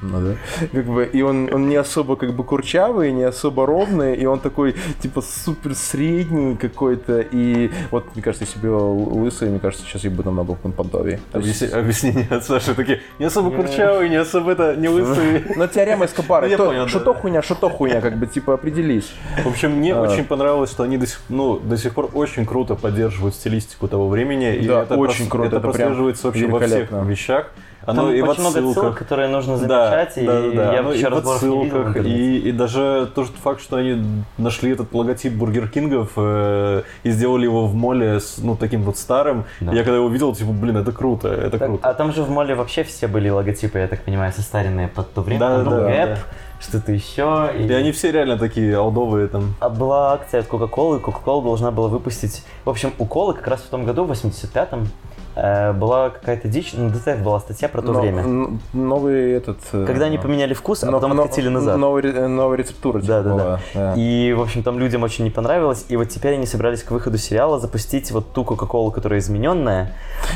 [SPEAKER 2] ну да. Как бы, и он, он не особо как бы курчавый, не особо ровный, и он такой, типа, супер средний какой-то. И вот, мне кажется, если бы лысый, мне кажется, сейчас я бы намного подобие.
[SPEAKER 3] Объясни- Объяснение от Саши такие, не особо курчавый, не особо это, не лысый.
[SPEAKER 2] Ну, теорема Эскобара.
[SPEAKER 3] Ну, я
[SPEAKER 2] то-
[SPEAKER 3] понял,
[SPEAKER 2] Что хуйня, что то хуйня, как бы, типа, определись.
[SPEAKER 3] В общем, мне
[SPEAKER 2] А.
[SPEAKER 3] очень понравилось, что они до сих, ну, до сих пор очень круто поддерживают стилистику того времени. и
[SPEAKER 2] Да,
[SPEAKER 3] это
[SPEAKER 2] очень круто,
[SPEAKER 3] Это,
[SPEAKER 2] это
[SPEAKER 3] прослеживается вообще во всех вещах.
[SPEAKER 4] Там
[SPEAKER 3] Оно и в
[SPEAKER 4] очень много
[SPEAKER 3] отсылках.
[SPEAKER 4] ссылок, которые нужно
[SPEAKER 3] Да,
[SPEAKER 4] замечать, и
[SPEAKER 3] да, да, да.
[SPEAKER 4] я
[SPEAKER 3] Оно
[SPEAKER 4] вообще
[SPEAKER 3] и в
[SPEAKER 4] видел в
[SPEAKER 3] отсылках, и, и даже тот факт, что они нашли этот логотип Burger King ов э, и сделали его в молле с, ну, таким вот старым.
[SPEAKER 4] Да.
[SPEAKER 3] Я когда его увидел, типа, блин, это круто, это
[SPEAKER 4] Так,
[SPEAKER 3] круто.
[SPEAKER 4] а там же в моле вообще все были логотипы, я так понимаю, состаренные под то время.
[SPEAKER 3] Да,
[SPEAKER 4] Там был
[SPEAKER 3] да,
[SPEAKER 4] Gap,
[SPEAKER 3] да.
[SPEAKER 4] Что-то еще. И...
[SPEAKER 3] И они все реально такие алдовые там.
[SPEAKER 4] А была акция от Coca-Cola, и Coca-Cola должна была выпустить... В общем, у Колы как раз в том году, в 85-м, э, была какая-то дичь, на ДТФ была статья про то
[SPEAKER 2] Но-
[SPEAKER 4] время.
[SPEAKER 2] Новый этот... э,
[SPEAKER 4] Когда они поменяли вкус, а
[SPEAKER 2] но-
[SPEAKER 4] потом
[SPEAKER 2] но-
[SPEAKER 4] откатили назад.
[SPEAKER 2] Новый ре- новая рецептура, типа,
[SPEAKER 4] Да, да,
[SPEAKER 2] была, да.
[SPEAKER 4] И, в общем, там людям очень не понравилось. И вот теперь они собирались к выходу сериала запустить вот ту Кока-Колу, которая измененная,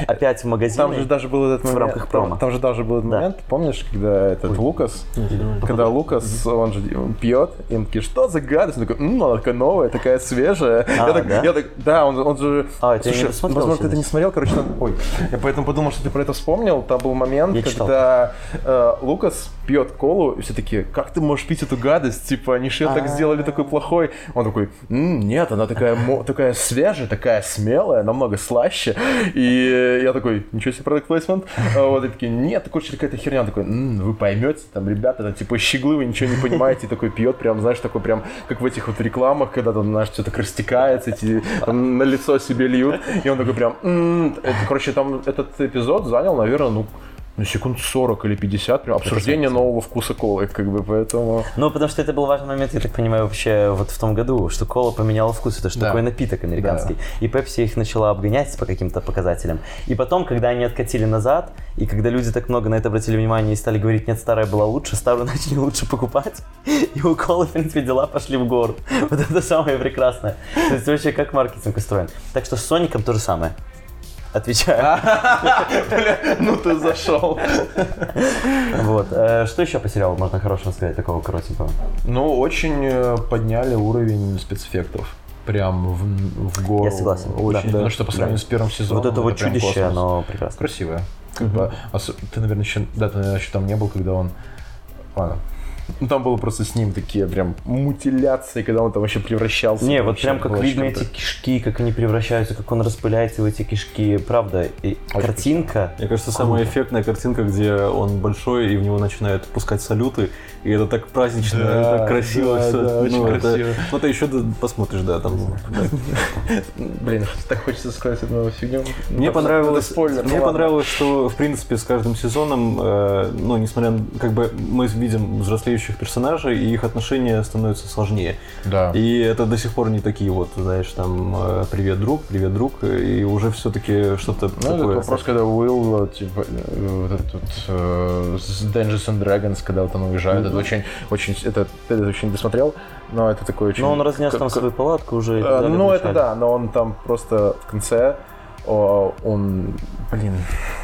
[SPEAKER 4] опять в магазине.
[SPEAKER 2] Там же даже был этот
[SPEAKER 4] в
[SPEAKER 2] момент,
[SPEAKER 4] рамках промо.
[SPEAKER 2] Там, там же даже был этот
[SPEAKER 4] Да.
[SPEAKER 2] момент, помнишь, когда этот Лукас, когда Лукас, он же пьет, и он такие, что за гадость? Он такой, «М, она такая новая, такая свежая.
[SPEAKER 4] А,
[SPEAKER 2] я, так,
[SPEAKER 4] да?
[SPEAKER 2] я так, да, он, он же...
[SPEAKER 4] А, не
[SPEAKER 2] Слушай,
[SPEAKER 4] досмотрел
[SPEAKER 2] возможно, ты это не смотрел, короче, надо- ой, я поэтому подумал, что ты про это вспомнил. Там был момент,
[SPEAKER 4] Я
[SPEAKER 2] когда э, Лукас пьет колу, и все такие, как ты можешь пить эту гадость? Типа, они же так сделали такой плохой. Он такой, «М, нет, она такая, такая свежая, такая смелая, намного слаще. И я такой, ничего себе продукт плейсмент. А Вот, и такие, нет, такой какая-то херня. Он такой, «М, вы поймете, там, ребята, это типа щеглы, вы ничего не понимаете. Такой пьет, прям, знаешь, такой прям, как в этих вот рекламах, когда там, знаешь, все так растекается, эти там, на лицо себе льют. И он такой прям, «М». Это, короче, там этот эпизод занял, наверное, ну, ну, секунд 40 или 50, прям обсуждение нового вкуса колы, как бы, поэтому...
[SPEAKER 4] Ну, потому что это был важный момент, я так понимаю, вообще вот в том году, что кола поменяла вкус. Это же
[SPEAKER 2] Да.
[SPEAKER 4] такой напиток американский. И Пепси их начала обгонять по каким-то показателям. И потом, когда они откатили назад, и когда люди так много на это обратили внимание и стали говорить, нет, старая была лучше, старую начали лучше покупать, и у колы, в принципе, дела пошли в гору. Вот это самое прекрасное. То есть вообще как маркетинг устроен. Так что с Соником то же самое. Отвечаю.
[SPEAKER 2] Ну ты зашел.
[SPEAKER 4] Вот. Э, Что еще по сериалу можно хорошего сказать, такого коротенького?
[SPEAKER 2] Ну, очень э, подняли уровень спецэффектов. Прям в, в гору.
[SPEAKER 4] Я согласен,
[SPEAKER 2] Очень.
[SPEAKER 4] да.
[SPEAKER 2] Потому что по сравнению
[SPEAKER 4] Да.
[SPEAKER 2] с первым сезоном.
[SPEAKER 4] Вот это вот чудище,
[SPEAKER 2] космос.
[SPEAKER 4] оно прекрасно.
[SPEAKER 2] Красивое. Как бы, ос- ты, наверное, еще, да, ты, наверное, еще там не был, когда он... Ладно. Ну, там было просто с ним такие прям мутиляции, когда он там вообще превращался.
[SPEAKER 4] Не, вот прям как
[SPEAKER 2] очень
[SPEAKER 4] видно эти кишки, как они превращаются, как он распыляется в эти кишки. Правда, и картинка.
[SPEAKER 3] Мне кажется, самая эффектная картинка, где он большой, и в него начинают пускать салюты, и это так празднично,
[SPEAKER 2] Да,
[SPEAKER 3] так красиво
[SPEAKER 2] да,
[SPEAKER 3] всё.
[SPEAKER 2] да, очень
[SPEAKER 3] ну, это-
[SPEAKER 2] красиво.
[SPEAKER 3] Ну, ты еще посмотришь, да, там.
[SPEAKER 2] Блин, так хочется сказать эту фигню.
[SPEAKER 3] Мне
[SPEAKER 2] Ну,
[SPEAKER 3] понравилось,
[SPEAKER 2] это спойлер, ну
[SPEAKER 3] мне понравилось, что в принципе с каждым сезоном, э, ну несмотря на, как бы мы видим взрослеющих персонажей и их отношения становятся сложнее.
[SPEAKER 2] Да.
[SPEAKER 3] И это до сих пор не такие вот, знаешь, там э, привет друг, привет друг, и уже все-таки что-то
[SPEAKER 2] Ну, это
[SPEAKER 3] такое.
[SPEAKER 2] вопрос, когда Уилл, типа, э, вот этот вот, с Dungeons and Dragons, когда вот он уезжает, это очень, очень, это, ты это очень досмотрел, но это такой очень...
[SPEAKER 4] Но он разнес там свою палатку уже. в
[SPEAKER 2] Ну, это да, но он там просто в конце, он, блин,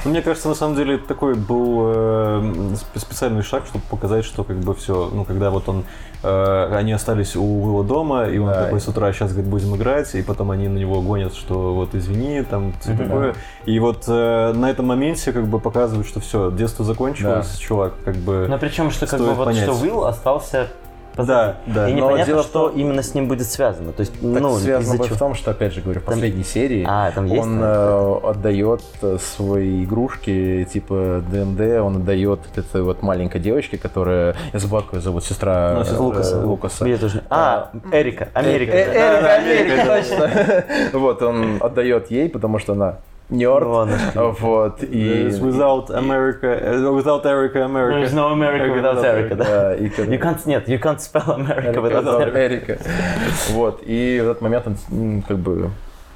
[SPEAKER 3] Ну, Мне кажется, на самом деле это такой был э, сп- специальный шаг, чтобы показать, что как бы все, ну когда вот он, э, они остались у его дома, и он
[SPEAKER 2] Да.
[SPEAKER 3] такой с утра сейчас говорит будем играть, и потом они на него гонят, что вот извини, там все
[SPEAKER 2] Мгм.
[SPEAKER 3] такое. И вот э, на этом моменте как бы показывают, что все, детство закончилось, чувак, как бы.
[SPEAKER 4] Но причем, что как бы вот
[SPEAKER 3] понять.
[SPEAKER 4] что Уилл остался
[SPEAKER 3] Да, да.
[SPEAKER 4] И
[SPEAKER 2] Но
[SPEAKER 4] непонятно,
[SPEAKER 2] дело
[SPEAKER 4] что
[SPEAKER 2] том-
[SPEAKER 4] именно с ним будет связано. То есть,
[SPEAKER 2] так
[SPEAKER 4] ну,
[SPEAKER 2] связано
[SPEAKER 4] из-за
[SPEAKER 2] в том, что, опять же говорю, в
[SPEAKER 4] Там-
[SPEAKER 2] последней серии
[SPEAKER 4] А, там есть?
[SPEAKER 2] он
[SPEAKER 4] там?
[SPEAKER 2] э, отдает э, свои игрушки, типа ДНД, он отдает этой вот маленькой девочке, которая, как ее зовут, сестра
[SPEAKER 3] Ну,
[SPEAKER 2] э, Лукаса.
[SPEAKER 3] Лукаса.
[SPEAKER 2] Лукаса.
[SPEAKER 4] Я тоже не- А, Эрика, Америка.
[SPEAKER 2] Э,
[SPEAKER 4] да.
[SPEAKER 2] Эрика, Америка, точно. Вот, он отдает ей, потому что она нерд.
[SPEAKER 4] Ну.
[SPEAKER 2] Вот, и...
[SPEAKER 3] Without America, э, without Erica, America.
[SPEAKER 4] There's no America without Erica, да. You can't, нет, you can't spell America without Erica.
[SPEAKER 2] Вот, и в этот момент он как бы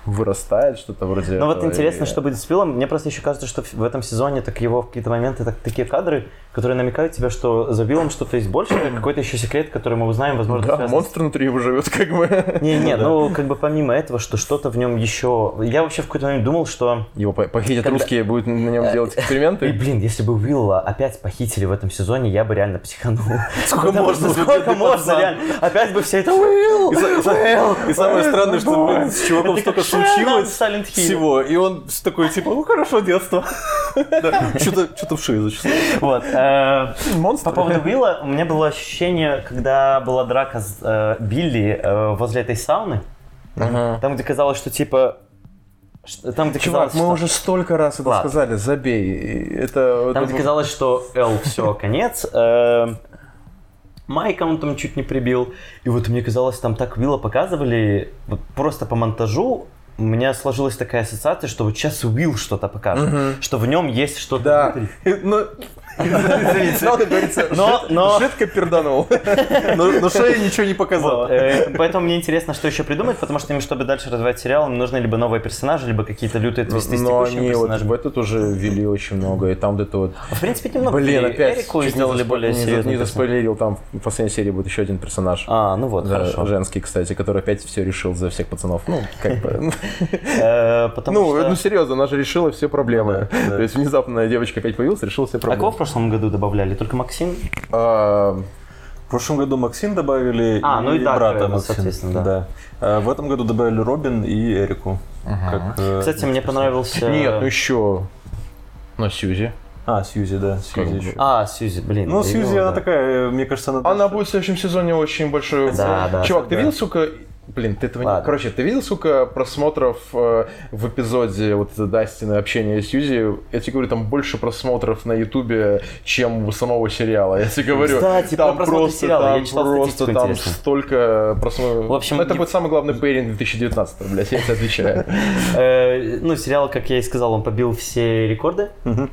[SPEAKER 2] вырастает, что-то вроде
[SPEAKER 4] Ну вот интересно,
[SPEAKER 2] и-
[SPEAKER 4] что будет с Филом. Мне просто еще кажется, что в- этом сезоне так его в какие-то моменты так, такие кадры, которые намекают тебе, что за Биллом что-то есть больше, какой-то еще секрет, который мы узнаем, возможно,
[SPEAKER 2] Да,
[SPEAKER 4] связан
[SPEAKER 2] монстр внутри его живет, как бы.
[SPEAKER 4] Не, не, ну как бы помимо этого, что что-то в нем еще. Я вообще в какой-то момент думал, что.
[SPEAKER 2] Его по- похитят
[SPEAKER 4] Когда-
[SPEAKER 2] русские, будут на нем делать
[SPEAKER 4] И,
[SPEAKER 2] эксперименты.
[SPEAKER 4] блин, если бы Уилла опять похитили в этом сезоне, я бы реально психанул.
[SPEAKER 3] Сколько можно,
[SPEAKER 4] Сколько можно, реально? Опять бы все это Уилл!
[SPEAKER 3] И, са- и са- и самое странное, что с чуваком столько случилось всего, и он такой типа, ну хорошо, детство. Что-то что-то в шее зачесалось.
[SPEAKER 4] Вот. э,
[SPEAKER 2] Монстр.
[SPEAKER 4] По поводу Уилла, у меня было ощущение, когда была драка с э, Билли э, возле этой сауны, там, где казалось, что типа... Там, где
[SPEAKER 2] Чувак,
[SPEAKER 4] казалось,
[SPEAKER 2] мы
[SPEAKER 4] что-
[SPEAKER 2] уже столько раз это
[SPEAKER 4] Ладно.
[SPEAKER 2] сказали, забей. Это,
[SPEAKER 4] Там,
[SPEAKER 2] это
[SPEAKER 4] где казалось, что Эл, все, конец. Майка он там чуть не прибил. И вот мне казалось, там так Уилла показывали, вот просто по монтажу, у меня сложилась такая ассоциация, что вот сейчас Уилл что-то покажет,
[SPEAKER 2] Мгм.
[SPEAKER 4] что в нем есть что-то
[SPEAKER 2] Да.
[SPEAKER 4] внутри.
[SPEAKER 2] Ну, но, как говорится,
[SPEAKER 4] Но-
[SPEAKER 2] перданул.
[SPEAKER 3] Но, но шея ничего не показала.
[SPEAKER 4] Вот, э, Поэтому мне интересно, что еще придумать, потому что им, чтобы дальше развивать сериал, им нужны либо новые персонажи, либо какие-то лютые твисты
[SPEAKER 2] Но они вот в этот уже ввели очень много, и там вот это вот...
[SPEAKER 4] В принципе, немного.
[SPEAKER 2] Блин,
[SPEAKER 4] И
[SPEAKER 2] опять
[SPEAKER 4] Эрику сделали более серьезный
[SPEAKER 2] Не заспойлерил, там в последней серии будет еще один персонаж.
[SPEAKER 4] А, ну вот, хорошо.
[SPEAKER 2] женский, кстати, который опять все решил за всех пацанов. Ну, как бы...
[SPEAKER 4] Э,
[SPEAKER 2] Ну, ну серьезно, она же решила все проблемы. То есть внезапно девочка опять появилась, решила все
[SPEAKER 4] А
[SPEAKER 2] проблемы.
[SPEAKER 4] В прошлом году добавляли? Только Максим?
[SPEAKER 2] А,
[SPEAKER 3] В прошлом году Максим добавили
[SPEAKER 4] А, ну и Дакра,
[SPEAKER 3] брата Максим.
[SPEAKER 4] соответственно, да.
[SPEAKER 3] А в этом году добавили Робин и Эрику. Как, э,
[SPEAKER 4] Кстати, мне понравился...
[SPEAKER 2] Нет, ну еще... Ну, Сьюзи.
[SPEAKER 3] А, Сьюзи, да, Сьюзи еще.
[SPEAKER 4] А, Сьюзи, блин.
[SPEAKER 3] Ну, Сьюзи,
[SPEAKER 4] его,
[SPEAKER 3] она
[SPEAKER 4] да.
[SPEAKER 3] такая, мне кажется, она...
[SPEAKER 2] Она будет в следующем сезоне очень большой...
[SPEAKER 4] Да, да,
[SPEAKER 2] Чувак, ты
[SPEAKER 3] да.
[SPEAKER 2] видел, сука... Блин, ты этого не...
[SPEAKER 4] Ладно.
[SPEAKER 2] Короче, ты видел, сука, просмотров э, в эпизоде вот Дастина общения с Сьюзи? Я тебе говорю, там больше просмотров на Ютубе, чем у самого сериала. Я тебе говорю,
[SPEAKER 4] Кстати,
[SPEAKER 2] там просто,
[SPEAKER 4] сериала, я
[SPEAKER 2] там
[SPEAKER 4] читал
[SPEAKER 2] просто, там
[SPEAKER 4] интересную.
[SPEAKER 2] столько просмотров.
[SPEAKER 4] В общем,
[SPEAKER 2] Ну, это
[SPEAKER 4] не-
[SPEAKER 2] будет самый главный пейринг 2019, блядь, я тебе отвечаю.
[SPEAKER 4] Э, Ну, сериал, как я и сказал, он побил все рекорды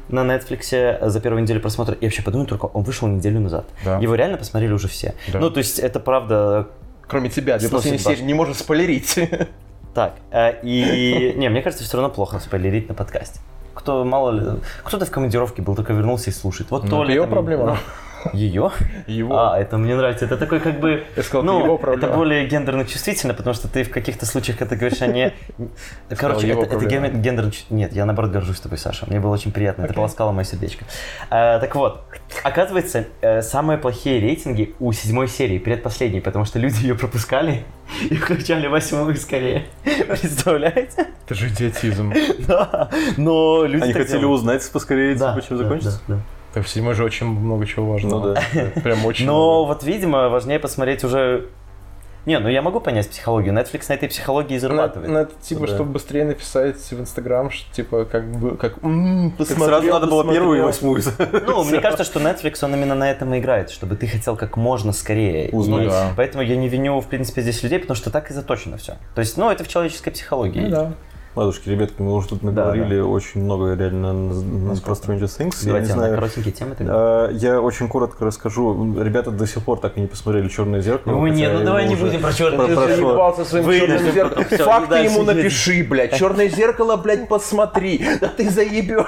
[SPEAKER 4] на Netflix за первую неделю просмотра. И вообще подумай только, он вышел неделю назад. Его реально посмотрели уже все. Ну, то есть, это правда
[SPEAKER 2] Кроме тебя, последние
[SPEAKER 4] башню.
[SPEAKER 2] серии не можешь спойлерить.
[SPEAKER 4] так. Э, И, не, мне кажется, все равно плохо спойлерить на подкасте. Кто, мало ли, кто-то в командировке был, только вернулся и слушает. Вот
[SPEAKER 2] Ну,
[SPEAKER 4] то ли
[SPEAKER 2] её
[SPEAKER 4] там-
[SPEAKER 2] проблема.
[SPEAKER 4] ну, Ее?
[SPEAKER 2] Его.
[SPEAKER 4] А, это мне нравится. Это такой как бы...
[SPEAKER 2] Я сказал,
[SPEAKER 4] ну,
[SPEAKER 2] это его
[SPEAKER 4] это
[SPEAKER 2] проблема.
[SPEAKER 4] более гендерно чувствительно, потому что ты в каких-то случаях это говоришь, а не... Короче, это, это гендерно... Нет, я наоборот горжусь тобой, Саша. Мне было очень приятно. Это полоскало мое сердечко. А, так вот, оказывается, э, самые плохие рейтинги у седьмой серии, предпоследней, потому что люди ее пропускали и включали восьмую скорее. Представляете?
[SPEAKER 2] Это же идиотизм.
[SPEAKER 4] Да. Но люди
[SPEAKER 3] Они хотели
[SPEAKER 4] делают.
[SPEAKER 3] узнать поскорее,
[SPEAKER 4] Да,
[SPEAKER 3] типа, чем
[SPEAKER 4] да,
[SPEAKER 3] закончится.
[SPEAKER 4] да, да.
[SPEAKER 2] Так в седьмой же очень много чего
[SPEAKER 3] Ну
[SPEAKER 2] важного.
[SPEAKER 3] да.
[SPEAKER 2] Прям очень
[SPEAKER 4] Но
[SPEAKER 2] много.
[SPEAKER 4] вот, видимо, важнее посмотреть уже... Не, ну я могу понять психологию. Netflix на этой психологии
[SPEAKER 2] На,
[SPEAKER 4] зарабатывает.
[SPEAKER 2] на это, типа,
[SPEAKER 3] Да.
[SPEAKER 2] чтобы быстрее написать в Инстаграм, что, типа, как бы, как, «М,
[SPEAKER 3] Так
[SPEAKER 2] посмотрел,
[SPEAKER 3] сразу надо было
[SPEAKER 2] посмотрел».
[SPEAKER 3] первую и восьмую.
[SPEAKER 4] Ну, мне кажется, что Netflix, он именно на этом и играет, чтобы ты хотел как можно скорее.
[SPEAKER 3] Узнать.
[SPEAKER 2] Ну да.
[SPEAKER 4] Поэтому я не виню, в принципе, здесь людей, потому что так и заточено все. То есть, ну, это в человеческой психологии.
[SPEAKER 2] Ну да.
[SPEAKER 3] Ладушки, ребятки, мы уже тут наговорили очень много реально на- про Stranger Things. Я не
[SPEAKER 4] Давайте на
[SPEAKER 3] знаю,
[SPEAKER 4] коротенькие темы тогда.
[SPEAKER 3] А, Я очень коротко расскажу. Ребята до сих пор так и не посмотрели «Черное зеркало».
[SPEAKER 4] Ну, не,
[SPEAKER 3] хотя
[SPEAKER 4] ну давай не будем про черное
[SPEAKER 3] Про-
[SPEAKER 2] Ты заебался своим черным
[SPEAKER 4] ну,
[SPEAKER 2] зеркалом. Факты ему напиши, блядь. Черное зеркало, блядь, посмотри. Да ты заебешь.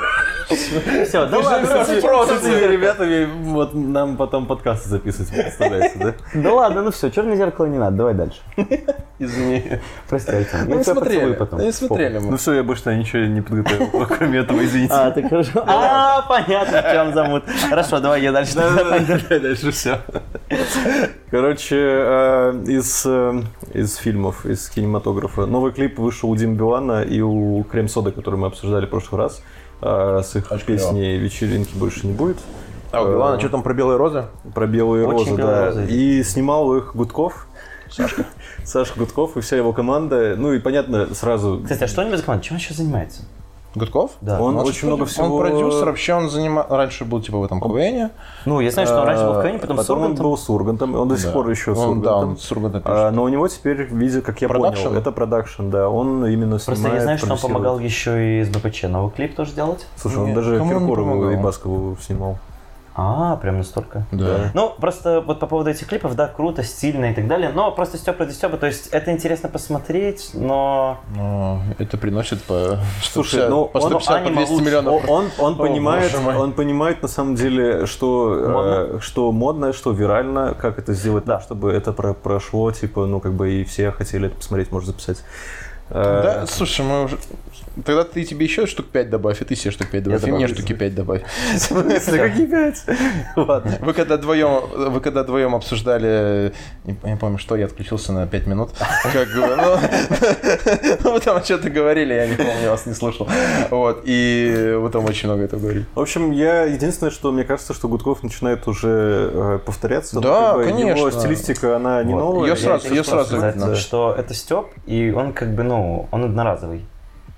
[SPEAKER 4] Все, да ну,
[SPEAKER 2] просто.
[SPEAKER 3] С этими ребятами вот нам потом подкасты записывать, представляете, да?
[SPEAKER 4] Да ладно, ну все, черное зеркало не надо, давай дальше.
[SPEAKER 2] Извини.
[SPEAKER 4] Прости, Артем.
[SPEAKER 2] Не
[SPEAKER 4] тебя
[SPEAKER 2] смотрели. Не смотрели
[SPEAKER 3] Ну
[SPEAKER 2] мы.
[SPEAKER 3] все, я больше ничего не подготовил, кроме этого, извините.
[SPEAKER 4] А, ты хорошо. А, понятно, в чем замут. Хорошо, давай я дальше. тогда пойду.
[SPEAKER 3] Да, дальше все. Короче, э, из, э, из фильмов, из кинематографа. Новый клип вышел у Димы Билана и у Крем Сода, который мы обсуждали в прошлый раз. А С их
[SPEAKER 2] Очень
[SPEAKER 3] песней «Вечеринки» больше не будет.
[SPEAKER 2] А, ладно, что там про белые розы?
[SPEAKER 3] Про белые
[SPEAKER 4] Очень
[SPEAKER 3] розы,
[SPEAKER 4] белые
[SPEAKER 3] да.
[SPEAKER 4] розы.
[SPEAKER 3] И снимал их Гудков. Сашка. Саша Гудков и вся его команда. Ну и понятно, сразу
[SPEAKER 4] Кстати, а что они за команда? Чем он сейчас занимается?
[SPEAKER 2] Гудков?
[SPEAKER 4] Да.
[SPEAKER 3] Он очень много всего-
[SPEAKER 2] Он продюсер, вообще он занимал... Раньше был, типа, в этом КВНе.
[SPEAKER 4] Ну, я знаю, что он раньше был в КВНе, потом с
[SPEAKER 3] Потом он
[SPEAKER 4] Ургантом.
[SPEAKER 3] был с Ургантом. Он до сих
[SPEAKER 2] Да.
[SPEAKER 3] пор еще с
[SPEAKER 2] Он, Да, он с Ургантом
[SPEAKER 3] А, но у него теперь, видите, как я
[SPEAKER 2] Продакшн?
[SPEAKER 3] понял, это продакшн, да. Он именно снимает,
[SPEAKER 4] Просто я знаю, что он помогал еще и с БПЧ новый клип тоже делать.
[SPEAKER 3] Слушай, он
[SPEAKER 2] Нет,
[SPEAKER 3] даже
[SPEAKER 2] он не
[SPEAKER 3] Киркорову и Баскову снимал.
[SPEAKER 4] А, прям настолько.
[SPEAKER 2] Да.
[SPEAKER 4] Ну, просто вот по поводу этих клипов, да, круто, стильно и так далее, но просто Степа ради Степа, то есть это интересно посмотреть, но...
[SPEAKER 2] Но это приносит по
[SPEAKER 3] Слушай,
[SPEAKER 2] 150,
[SPEAKER 3] ну,
[SPEAKER 2] по
[SPEAKER 3] он-
[SPEAKER 2] 150, по
[SPEAKER 4] аниме
[SPEAKER 2] 200
[SPEAKER 4] лучше.
[SPEAKER 2] миллионов.
[SPEAKER 3] Он, он,
[SPEAKER 2] О,
[SPEAKER 3] понимает, он понимает на самом деле, что
[SPEAKER 4] Модно?
[SPEAKER 3] э, что модно, что вирально, как это сделать
[SPEAKER 4] Да.
[SPEAKER 3] так, чтобы это про- прошло, типа, ну, как бы и все хотели это посмотреть, может записать. Э,
[SPEAKER 2] Да, слушай, мы уже... Тогда ты тебе еще штук 5 добавь, и ты себе штук 5 добавь, и мне штуки 5 добавь.
[SPEAKER 3] В смысле, какие пять? Ладно.
[SPEAKER 2] Вы когда вдвоем, вы когда вдвоем обсуждали, не, помню, что, я отключился на 5 минут, как ну, ну, вы там что-то говорили, я не помню, я вас не слушал, вот, и вы там очень много этого говорили.
[SPEAKER 3] В общем, я единственное, что мне кажется, что Гудков начинает уже э, повторяться. Ну,
[SPEAKER 2] Да, конечно.
[SPEAKER 3] Его стилистика, она не новая.
[SPEAKER 2] Её сразу-
[SPEAKER 4] просто
[SPEAKER 2] сразу
[SPEAKER 4] что это Степ, и он как бы, ну, он одноразовый.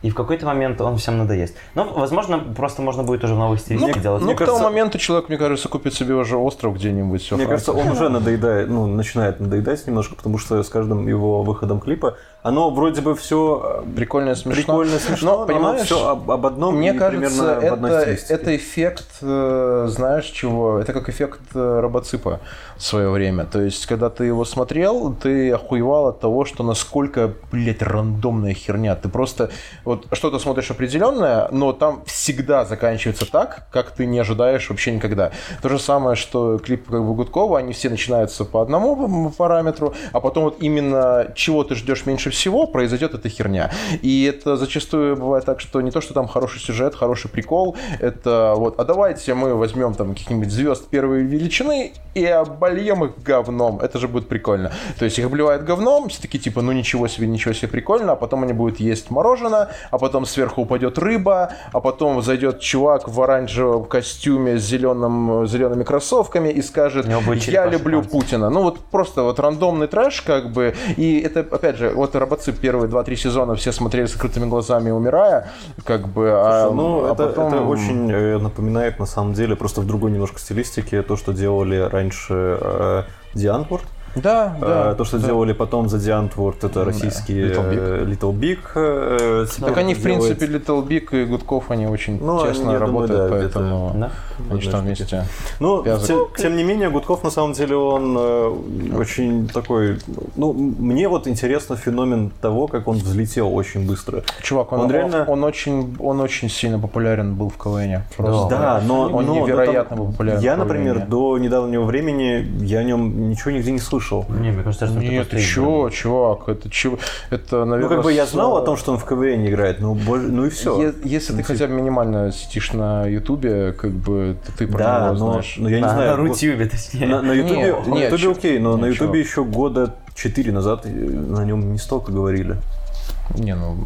[SPEAKER 4] И в какой-то момент он всем надоест. Но, возможно, просто можно будет уже в новых
[SPEAKER 2] Ну,
[SPEAKER 4] стилистиках делать.
[SPEAKER 2] ну,
[SPEAKER 3] мне
[SPEAKER 2] к тому
[SPEAKER 3] кажется-
[SPEAKER 2] моменту человек, мне кажется, купит себе уже остров где-нибудь.
[SPEAKER 3] Мне кажется, он уже надоедает, ну, начинает надоедать немножко, потому что с каждым его выходом клипа, оно вроде бы все
[SPEAKER 2] Прикольно, смешно.
[SPEAKER 3] прикольно, смешно,
[SPEAKER 2] Но,
[SPEAKER 3] но,
[SPEAKER 2] понимаешь,
[SPEAKER 3] все об, об одном
[SPEAKER 2] Мне
[SPEAKER 3] и
[SPEAKER 2] кажется,
[SPEAKER 3] примерно в одной
[SPEAKER 2] это,
[SPEAKER 3] стилистике.
[SPEAKER 2] это эффект, э, знаешь чего? Это как эффект э, робоципа в свое время. То есть, когда ты его смотрел, ты охуевал от того, что насколько, блядь, рандомная херня. Ты просто вот что-то смотришь определенное, но там всегда заканчивается так, как ты не ожидаешь вообще никогда. То же самое, что клипы как бы Гудкова, они все начинаются по одному параметру, а потом вот именно чего ты ждешь меньше всего, произойдет эта херня. И это зачастую бывает так, что не то, что там хороший сюжет, хороший прикол, это вот, а давайте мы возьмем там каких-нибудь звезд первой величины и обольем их говном. Это же будет прикольно. То есть их обливают говном, все такие типа, ну ничего себе, ничего себе прикольно, а потом они будут есть мороженое, а потом сверху упадет рыба, а потом зайдет чувак в оранжевом костюме с зеленым, зелеными кроссовками и скажет, я люблю
[SPEAKER 4] панцирь».
[SPEAKER 2] Путина. Ну вот просто вот рандомный трэш как бы. И это, опять же, вот Робоцип первые 2-3 сезона все смотрели с открытыми глазами, умирая, как бы. а,
[SPEAKER 3] Слушай, ну,
[SPEAKER 2] а
[SPEAKER 3] это,
[SPEAKER 2] потом-
[SPEAKER 3] это очень э, напоминает, на самом деле, просто в другой немножко стилистике, то, что делали раньше э.
[SPEAKER 2] Да, да.
[SPEAKER 3] Э, то, что
[SPEAKER 2] да.
[SPEAKER 3] делали потом за The Antwoord, это
[SPEAKER 2] Да.
[SPEAKER 3] российские
[SPEAKER 2] Little Big.
[SPEAKER 3] э, Little Big. э,
[SPEAKER 2] Так они, в
[SPEAKER 3] делают.
[SPEAKER 2] принципе, Little Big и Гудков, они очень
[SPEAKER 3] Ну, они,
[SPEAKER 2] тесно
[SPEAKER 3] думаю,
[SPEAKER 2] работают,
[SPEAKER 3] да,
[SPEAKER 2] поэтому
[SPEAKER 4] Да?
[SPEAKER 2] они же там вместе.
[SPEAKER 3] Ну, тем, тем не менее, Гудков на самом деле он э, очень такой. Ну, мне вот интересно феномен того, как он взлетел очень быстро.
[SPEAKER 2] Чувак, он,
[SPEAKER 3] Он
[SPEAKER 2] он,
[SPEAKER 3] реально-
[SPEAKER 2] он очень, он очень сильно популярен был в КВН. Просто.
[SPEAKER 3] Да, но
[SPEAKER 2] он
[SPEAKER 3] но- но
[SPEAKER 2] невероятно
[SPEAKER 3] там-
[SPEAKER 2] популярен.
[SPEAKER 3] Я, например, до недавнего времени я о нем ничего нигде не слышал.
[SPEAKER 4] Не, мне кажется, что это
[SPEAKER 2] Нет, ты
[SPEAKER 4] игры.
[SPEAKER 2] чё, чувак, это чего? Это,
[SPEAKER 3] Ну,
[SPEAKER 2] наверное,
[SPEAKER 3] как бы я знал о том, что он в КВН играет, ну, боже- ну и все.
[SPEAKER 2] Е- Если ты хотя бы минимально сидишь на Ютубе, как бы то ты про
[SPEAKER 3] Да,
[SPEAKER 2] него
[SPEAKER 3] но,
[SPEAKER 2] знаешь.
[SPEAKER 3] но я не
[SPEAKER 4] На,
[SPEAKER 3] знаю.
[SPEAKER 4] на
[SPEAKER 3] вот
[SPEAKER 4] Рутюбе, точнее.
[SPEAKER 3] На, на Ютубе,
[SPEAKER 2] Нет,
[SPEAKER 3] на Ютубе окей, но на Ютубе еще года 4 назад э, на нем не столько говорили.
[SPEAKER 2] Не, ну...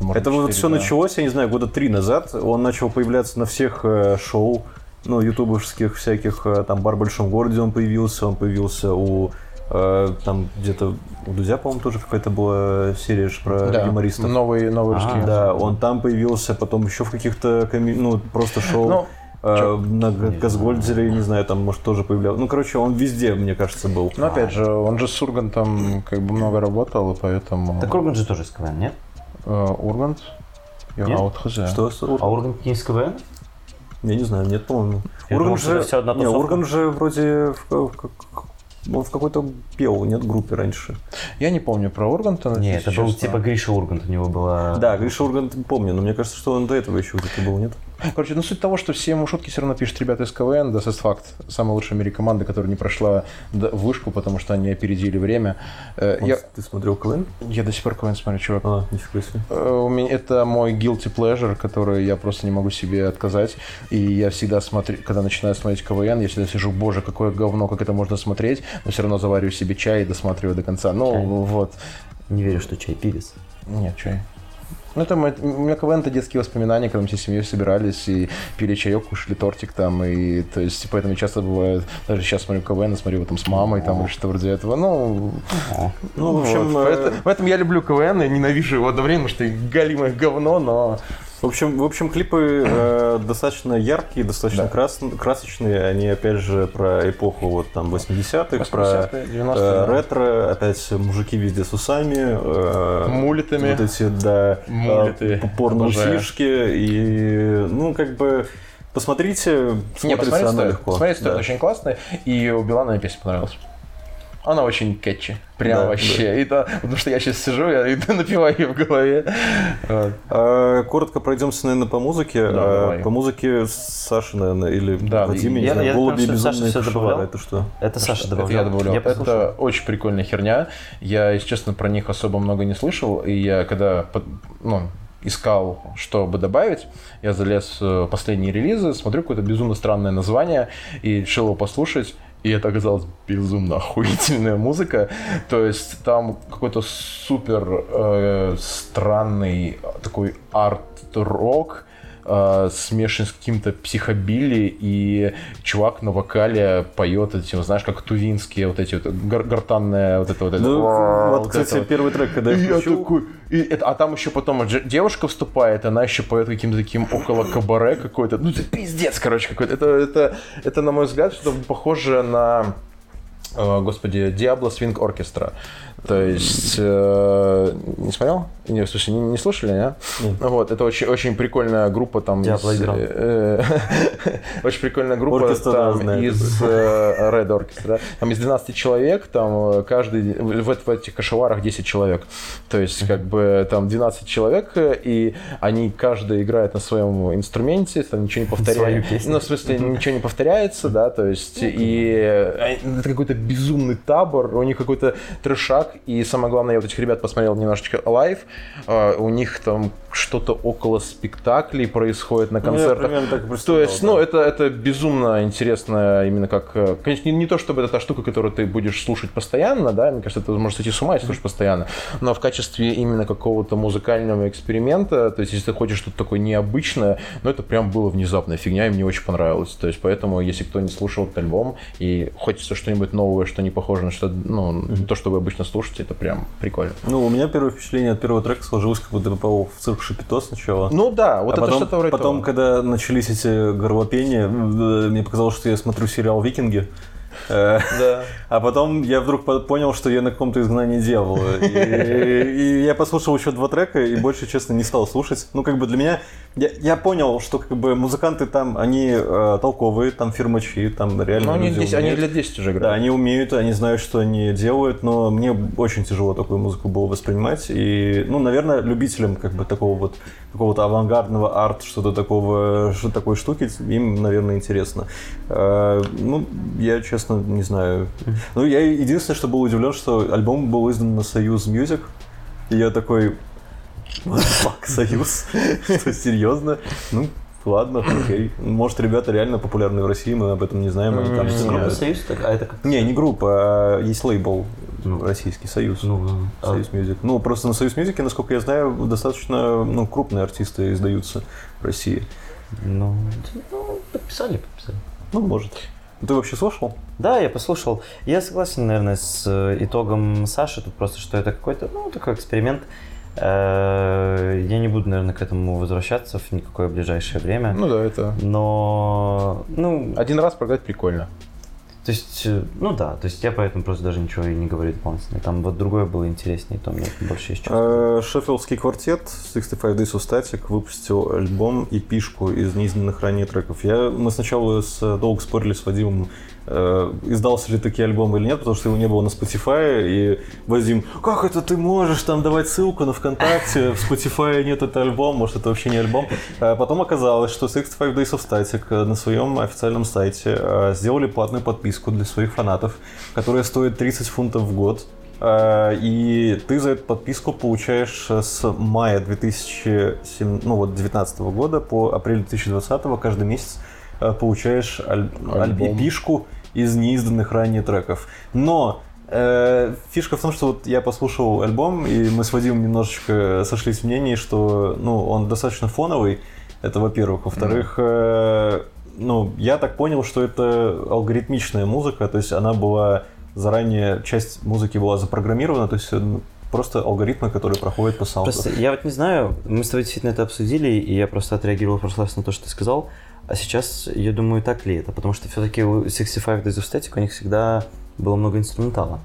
[SPEAKER 2] может,
[SPEAKER 3] Это вот
[SPEAKER 2] четыре,
[SPEAKER 3] все
[SPEAKER 2] да.
[SPEAKER 3] началось, я не знаю, года три назад. Он начал появляться на всех э, шоу. ну, ютубовских всяких, э, там, «Бар в большом городе» он появился, он появился у там где-то у Дудя, по-моему, тоже какая-то была серия ж про
[SPEAKER 2] Да,
[SPEAKER 3] юмористов.
[SPEAKER 2] новый, новый
[SPEAKER 4] А,
[SPEAKER 2] русский.
[SPEAKER 3] Да, он там появился, потом еще в каких-то, коми- ну, просто шоу.
[SPEAKER 2] Ну,
[SPEAKER 3] э,
[SPEAKER 2] чё?
[SPEAKER 3] на Газгольдере, не знаю, там, может, тоже появлялся. Ну, короче, он везде, мне кажется, был.
[SPEAKER 2] Но опять же, он же с Ургантом как бы много работал, и поэтому...
[SPEAKER 4] Так Ургант же тоже из КВН, нет?
[SPEAKER 2] Э, Ургант? Я
[SPEAKER 4] Нет?
[SPEAKER 2] а вот хз.
[SPEAKER 3] Что? с Ур-
[SPEAKER 4] А Ургант не из КВН?
[SPEAKER 3] Я не знаю, нет, по-моему.
[SPEAKER 4] Что это всё одна
[SPEAKER 3] не,
[SPEAKER 4] тусовка.
[SPEAKER 3] Урган же вроде в, в- в- он в какой-то пел, нет, группе раньше.
[SPEAKER 2] Я не помню про Урганта, но
[SPEAKER 4] Не,
[SPEAKER 2] если
[SPEAKER 4] это был типа Гриша Ургант, у него была...
[SPEAKER 3] Да, Гриша Ургант помню, но мне кажется, что он до этого еще где-то был, нет?
[SPEAKER 2] Короче, ну суть того, что все ему шутки все равно пишут ребята из КВН, да, это факт. Самая лучшая в мире команда, которая не прошла д- вышку, потому что они опередили время. Э,
[SPEAKER 3] Он-
[SPEAKER 2] Я,
[SPEAKER 3] Ты смотрел КВН?
[SPEAKER 2] я до сих пор КВН смотрю, чувак.
[SPEAKER 3] А, нифига себе.
[SPEAKER 2] Э, У меня это мой guilty pleasure, который я просто не могу себе отказать. И я всегда смотрю, когда начинаю смотреть КВН, я всегда сижу, боже, какое говно, как это можно смотреть, но все равно завариваю себе чай и досматриваю до конца. Ну,
[SPEAKER 4] Чай.
[SPEAKER 2] вот.
[SPEAKER 4] Не верю, что чай пивец.
[SPEAKER 2] Нет, чай. Ну, это мой- у меня КВН это детские воспоминания, когда мы всей семьей собирались и пили чаек, кушали тортик там, и то есть, поэтому часто бывает, даже сейчас смотрю КВН, смотрю там с мамой там или что вроде этого, ну,
[SPEAKER 3] Ну, в общем,
[SPEAKER 2] вот.
[SPEAKER 3] э,
[SPEAKER 2] Поэтому, поэтому я люблю КВН и ненавижу его одновременно, потому что галимое говно, но
[SPEAKER 3] В общем, в общем, клипы э, достаточно яркие, достаточно
[SPEAKER 2] Да.
[SPEAKER 3] крас- красочные. Они, опять же, про эпоху вот там 80-х, про
[SPEAKER 2] 80-е, 90-е,
[SPEAKER 3] э, ретро, опять мужики везде с усами. э,
[SPEAKER 2] Мулитами.
[SPEAKER 3] Вот эти, да,
[SPEAKER 2] Мулиты.
[SPEAKER 3] э, порно-усишки.
[SPEAKER 2] Обожаю.
[SPEAKER 3] И, ну, как бы, посмотрите,
[SPEAKER 2] Не,
[SPEAKER 3] смотрится
[SPEAKER 2] посмотреть
[SPEAKER 3] оно
[SPEAKER 2] стоит.
[SPEAKER 3] легко.
[SPEAKER 2] Посмотреть стоит,
[SPEAKER 3] Да.
[SPEAKER 2] очень классно. И у Билана песня понравилась. Она очень кетчи. Прям
[SPEAKER 3] Да,
[SPEAKER 2] вообще. И то- потому что я сейчас сижу, я и напиваю ее в голове.
[SPEAKER 3] А, Коротко пройдемся, наверное, по музыке.
[SPEAKER 2] Да,
[SPEAKER 3] А,
[SPEAKER 2] давай.
[SPEAKER 3] По музыке Саша, наверное, или
[SPEAKER 2] Да,
[SPEAKER 3] Вадим, я не
[SPEAKER 4] я-
[SPEAKER 3] знаю,
[SPEAKER 4] я
[SPEAKER 3] «Голуби
[SPEAKER 4] думаю, что Саша
[SPEAKER 3] безумные кошевары».
[SPEAKER 4] добавлял.
[SPEAKER 3] Это что?
[SPEAKER 4] Это Саша
[SPEAKER 2] Это
[SPEAKER 4] добавлял.
[SPEAKER 2] я добавлял.
[SPEAKER 4] Я послушал.
[SPEAKER 2] это очень прикольная херня. Я, если честно, про них особо много не слышал. И я когда ну, искал, чтобы добавить, я залез в последние релизы, смотрю какое-то безумно странное название и решил его послушать. И это оказалось безумно охуительная музыка. То есть там какой-то супер э, странный такой арт-рок, э, смешан с каким-то психобилли, и чувак на вокале поет эти, знаешь, как тувинские вот эти вот гор- гортанные вот это вот это.
[SPEAKER 3] Ну, вот,
[SPEAKER 2] вот
[SPEAKER 3] кстати,
[SPEAKER 2] это
[SPEAKER 3] первый трек, когда
[SPEAKER 2] И
[SPEAKER 3] я включил,
[SPEAKER 2] такой, и это- а там еще потом девушка вступает, она еще поет каким-то таким около кабаре какой-то. Ну, это пиздец, короче, какой-то. Это, это, это, на мой взгляд, что похоже на э, господи, Diablo Swing Orchestra. То есть, э, не смотрел? Не, смысле, не, не слушали, не?
[SPEAKER 3] Нет.
[SPEAKER 2] Вот, это очень, очень прикольная группа там из,
[SPEAKER 4] играл.
[SPEAKER 2] э, Очень прикольная группа
[SPEAKER 3] Оркестр
[SPEAKER 2] там из э, Red Orchestra. да. Там из 12 человек, там э, каждый, в, в этих кошеварах 10 человек. То есть, как бы, там 12 человек, э, и они каждый играет на своем инструменте, там ничего не повторяется. Ну, в смысле, ничего не повторяется, да, то есть, и э, это какой-то безумный табор, у них какой-то трешак, и самое главное, я вот этих ребят посмотрел немножечко live, э, у них там что-то около спектаклей происходит на
[SPEAKER 3] Ну, я
[SPEAKER 2] концертах.
[SPEAKER 3] примерно так
[SPEAKER 2] То есть,
[SPEAKER 3] да.
[SPEAKER 2] ну, это, это безумно интересно именно как... э, Конечно, не, не то, чтобы это та штука, которую ты будешь слушать постоянно, да, мне кажется, ты можешь сойти с ума и слушать постоянно, но в качестве именно какого-то музыкального эксперимента, то есть, если ты хочешь что-то такое необычное, ну, это прям было внезапная фигня, и мне очень понравилось. То есть, поэтому, если кто не слушал этот альбом, и хочется что-нибудь новое, что не похоже на что, ну, то, что вы обычно слушаете, это прям прикольно.
[SPEAKER 3] Ну, у меня первое впечатление от первого трека сложилось, как будто попал в цирк Шапито сначала.
[SPEAKER 2] Ну да, вот
[SPEAKER 3] а
[SPEAKER 2] это
[SPEAKER 3] потом,
[SPEAKER 2] что-то вроде
[SPEAKER 3] потом
[SPEAKER 2] того.
[SPEAKER 3] когда начались эти горлопения, мне показалось, что я смотрю сериал «Викинги». Э,
[SPEAKER 2] Да.
[SPEAKER 3] А потом я вдруг по- понял, что я на каком-то изгнании дьявола. И, и я послушал еще два трека и больше, честно, не стал слушать. Ну, как бы для меня... Я, я понял, что как бы музыканты там, они э, толковые, там фирмачи, там реально
[SPEAKER 2] Ну, они, здесь, они
[SPEAKER 3] умеют.
[SPEAKER 2] лет 10 уже
[SPEAKER 3] Да,
[SPEAKER 2] играют.
[SPEAKER 3] они умеют, они знают, что они делают, но мне очень тяжело такую музыку было воспринимать. И, ну, наверное, любителям как бы такого вот какого-то авангардного арт, что-то такого, что такой штуки, им, наверное, интересно. Э, ну, я, честно, не знаю. Ну, я единственное, что был удивлен, что альбом был издан на Союз Music. И я такой, fuck, Союз? Что, серьезно? Ну, ладно, окей. Может, ребята реально популярны в России, мы об этом не знаем. они там снимают.
[SPEAKER 4] Группа Союз, так- а это как?
[SPEAKER 3] Не, не группа, а есть лейбл
[SPEAKER 4] Ну.
[SPEAKER 3] российский, Союз.
[SPEAKER 4] Ну,
[SPEAKER 3] Союз Music. Ну, просто на Союз Мьюзике, насколько я знаю, достаточно ну, крупные артисты издаются в России.
[SPEAKER 4] Ну, ну, подписали, подписали.
[SPEAKER 3] Ну, может. Ты вообще слушал?
[SPEAKER 4] Да, я послушал. Я согласен, наверное, с э, итогом Саши, тут просто, что это какой-то, ну, такой эксперимент. Э, Я не буду, наверное, к этому возвращаться в никакое ближайшее время.
[SPEAKER 2] Ну да, это...
[SPEAKER 4] Но, ну,
[SPEAKER 2] Один раз прогнать прикольно.
[SPEAKER 4] то есть, э, ну да, то есть я поэтому просто даже ничего и не говорю дополнительно. Там вот другое было интереснее, то мне больше есть чувство.
[SPEAKER 3] Э, Шеффилдский квартет 65 Days of Static выпустил альбом и пишку из неизданных ранее треков. Я, мы сначала с, долго спорили с Вадимом, издался ли такие альбомы или нет, потому что его не было на Spotify, и Вадим, как это ты можешь там давать ссылку на ВКонтакте, в Spotify нет это альбом, может это вообще не альбом. А потом оказалось, что 65 Days of Static э, на своем официальном сайте э, сделали платную подписку для своих фанатов, которая стоит 30 фунтов в год. Э, И ты за эту подписку получаешь э, с мая 2007, ну вот 2019 года по апрель 2020 каждый месяц э, получаешь аль-
[SPEAKER 2] Альбом.
[SPEAKER 3] аль- эпишку из неизданных ранее треков. Но э, фишка в том, что вот я послушал альбом, и мы с Вадимом немножечко сошлись в мнении, что ну, он достаточно фоновый, это во-первых. Во-вторых, э, ну, я так понял, что это алгоритмичная музыка, то есть она была заранее, часть музыки была запрограммирована, то есть э, просто алгоритмы, которые проходят по саунду.
[SPEAKER 4] Просто я вот не знаю, мы с тобой действительно это обсудили, и я просто отреагировал в прошлый раз на то, что ты сказал. А сейчас я думаю, так ли это, потому что все-таки у 65 Days of Static у них всегда было много инструментала.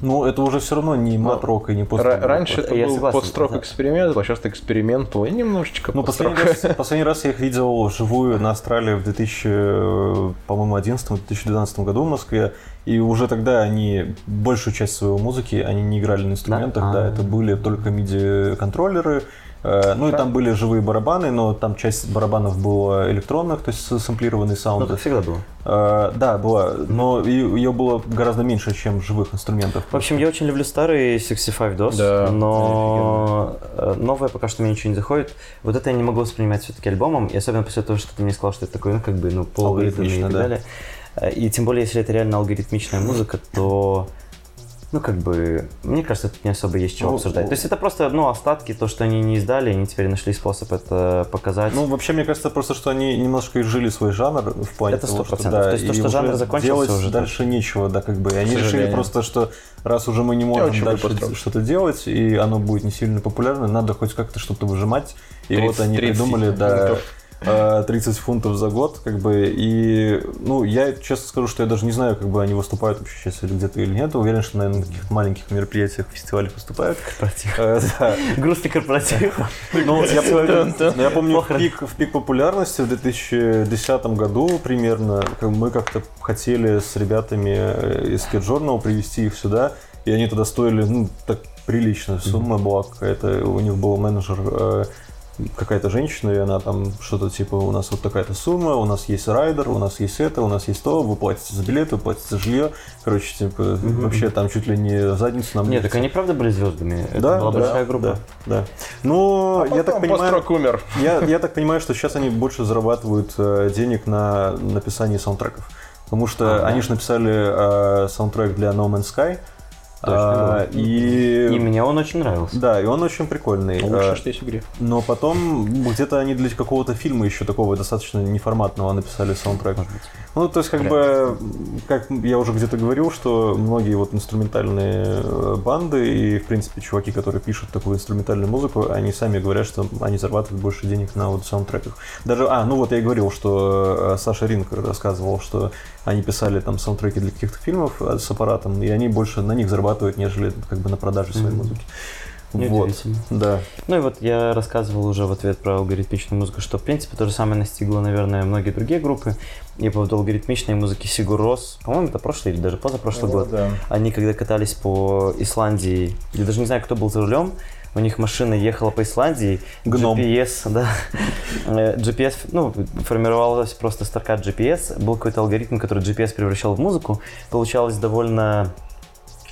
[SPEAKER 3] Ну, это уже все равно не мат-рок и не пост
[SPEAKER 2] Ра- Раньше это
[SPEAKER 4] Я
[SPEAKER 2] был
[SPEAKER 4] согласен,
[SPEAKER 2] подстрок
[SPEAKER 4] да.
[SPEAKER 2] эксперимент, а сейчас эксперимент твой немножечко
[SPEAKER 3] Ну, последний раз, последний раз я их видел вживую на Австралии в 2000, э, по-моему, 2011-2012 году в Москве. И уже тогда они большую часть своей музыки они не играли на инструментах,
[SPEAKER 4] Да?
[SPEAKER 3] да,
[SPEAKER 4] А.
[SPEAKER 3] это были только MIDI-контроллеры. Э, Ну и там были живые барабаны, но там часть барабанов была электронных, то есть сэмплированный
[SPEAKER 4] Ну,
[SPEAKER 3] саунд.
[SPEAKER 4] как всегда было.
[SPEAKER 3] Э, Да, была, но ее было гораздо меньше, чем живых инструментов.
[SPEAKER 4] В общем, я очень люблю старые 65 DOS,
[SPEAKER 2] Да,
[SPEAKER 4] но э, новое пока что мне ничего не заходит. Вот это я не могу воспринимать все-таки альбомом, и особенно после того, что ты мне сказал, что это такой, ну, как бы, ну, полуалгоритмный и так
[SPEAKER 3] да.
[SPEAKER 4] далее. И тем более, если это реально алгоритмичная музыка, то ну, как бы, мне кажется, тут не особо есть чего
[SPEAKER 3] Ну,
[SPEAKER 4] обсуждать. То есть это просто, ну, остатки, то, что они не издали, они теперь нашли способ это показать.
[SPEAKER 3] Ну, вообще, мне кажется, просто, что они немножко изжили свой жанр в плане
[SPEAKER 4] Это
[SPEAKER 3] того, что,
[SPEAKER 4] 100%.
[SPEAKER 3] да,
[SPEAKER 4] То есть то, что жанр закончился,
[SPEAKER 3] делать
[SPEAKER 4] уже
[SPEAKER 3] дальше нечего, да, как бы. И они решили просто, что раз уже мы не можем
[SPEAKER 2] очень
[SPEAKER 3] дальше что-то делать, и оно будет не сильно популярно, надо хоть как-то что-то выжимать. И
[SPEAKER 2] 30
[SPEAKER 3] вот они
[SPEAKER 2] 30
[SPEAKER 3] придумали, да,
[SPEAKER 2] фунтов.
[SPEAKER 3] Э, 30 фунтов за год, как бы, и, ну, я честно скажу, что я даже не знаю, как бы они выступают вообще сейчас или где-то или нет, уверен, что, наверное, на каких-то маленьких мероприятиях, фестивалях выступают.
[SPEAKER 4] Корпоратив.
[SPEAKER 3] Э.
[SPEAKER 4] Грустный корпоратив.
[SPEAKER 3] Ну, я, помню- в пик, популярности в 2010 году примерно мы как-то хотели с ребятами э, из Journal привести их сюда, и они тогда стоили, ну, так приличная сумма была какая-то, у них был менеджер э, какая-то женщина, и она там что-то типа, у нас вот такая-то сумма, у нас есть райдер, у нас есть это, у нас есть то, вы платите за билет, вы платите за жилье, короче, типа, вообще там чуть ли не задницу нам
[SPEAKER 4] Нет, так они правда были звездами. Это
[SPEAKER 3] да,
[SPEAKER 4] была
[SPEAKER 3] да,
[SPEAKER 4] большая группа.
[SPEAKER 3] Да, да. Ну, я так понимаю,
[SPEAKER 2] умер.
[SPEAKER 3] я, я так понимаю, что сейчас они больше зарабатывают э, денег на написании саундтреков. Потому что
[SPEAKER 4] А, да.
[SPEAKER 3] они же написали э, саундтрек для No Man's Sky.
[SPEAKER 4] Точно,
[SPEAKER 3] А, и...
[SPEAKER 4] И мне он очень нравился.
[SPEAKER 3] Да, и он очень прикольный.
[SPEAKER 2] Лучше,
[SPEAKER 3] Э,
[SPEAKER 2] что есть в игре.
[SPEAKER 3] но потом где-то они для какого-то фильма еще такого достаточно неформатного написали саундтрек. Ну, то есть, как
[SPEAKER 4] Вряд
[SPEAKER 3] бы, как я уже где-то говорил, что многие вот инструментальные э, банды и, в принципе, чуваки, которые пишут такую инструментальную музыку, они сами говорят, что они зарабатывают больше денег на вот саундтреках. Даже, а, ну вот я и говорил, что э, Саша Ринг рассказывал, что они писали там саундтреки для каких-то фильмов э, с аппаратом, и они больше на них зарабатывают, нежели как бы на продаже своей
[SPEAKER 4] Мгм.
[SPEAKER 3] музыки. Вот, да.
[SPEAKER 4] Ну и вот я рассказывал уже в ответ про алгоритмичную музыку, что в принципе то же самое настигло, наверное, многие другие группы. И по поводу алгоритмичной музыки Сигур Рос, по-моему, это прошлый или даже позапрошлый год.
[SPEAKER 2] Да.
[SPEAKER 4] Они когда катались по Исландии, я даже не знаю, кто был за рулем, у них машина ехала по Исландии,
[SPEAKER 3] Гном.
[SPEAKER 4] GPS, да, Э, GPS, ну, формировалась просто строка GPS, был какой-то алгоритм, который GPS превращал в музыку, получалось довольно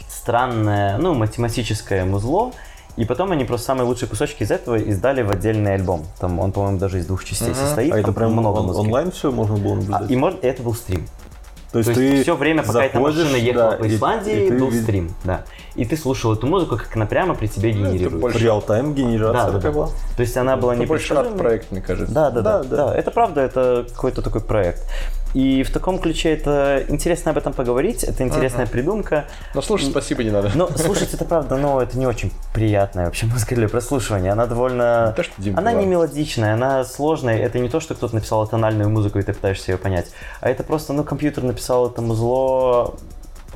[SPEAKER 4] странное, ну, математическое музло, и потом они просто самые лучшие кусочки из этого издали в отдельный альбом. Там он, по-моему, даже из двух частей
[SPEAKER 2] Мгм.
[SPEAKER 4] состоит.
[SPEAKER 3] А это прям
[SPEAKER 4] много
[SPEAKER 3] он-
[SPEAKER 4] музыки.
[SPEAKER 3] онлайн все можно было
[SPEAKER 4] А,
[SPEAKER 3] наблюдать?
[SPEAKER 4] и может, это был стрим.
[SPEAKER 3] То есть,
[SPEAKER 4] То есть
[SPEAKER 3] ты
[SPEAKER 4] все время, пока эта машина ехала
[SPEAKER 3] да,
[SPEAKER 4] по
[SPEAKER 3] и- и
[SPEAKER 4] Исландии,
[SPEAKER 3] ты
[SPEAKER 4] был стрим, да. И ты слушал эту музыку, как она прямо при тебе генерирует.
[SPEAKER 2] больше-
[SPEAKER 3] Реал-тайм генерация
[SPEAKER 4] Да, да,
[SPEAKER 3] такая
[SPEAKER 4] да.
[SPEAKER 3] была.
[SPEAKER 4] То есть она была
[SPEAKER 2] Это
[SPEAKER 4] не
[SPEAKER 2] больше арт-проект, мне кажется.
[SPEAKER 4] Да, да, да,
[SPEAKER 3] Да,
[SPEAKER 4] да. Это правда, это какой-то такой проект. И в таком ключе это интересно об этом поговорить, это интересная придумка.
[SPEAKER 2] Но слушай, спасибо не надо.
[SPEAKER 4] Но слушать это правда, но это не очень приятная вообще музыка для прослушивания. Она довольно...
[SPEAKER 2] То, что Дим
[SPEAKER 4] Она
[SPEAKER 2] была.
[SPEAKER 4] не мелодичная, она сложная. Это не то, что кто-то написал тональную музыку, и ты пытаешься ее понять. А это просто, ну, компьютер написал это музло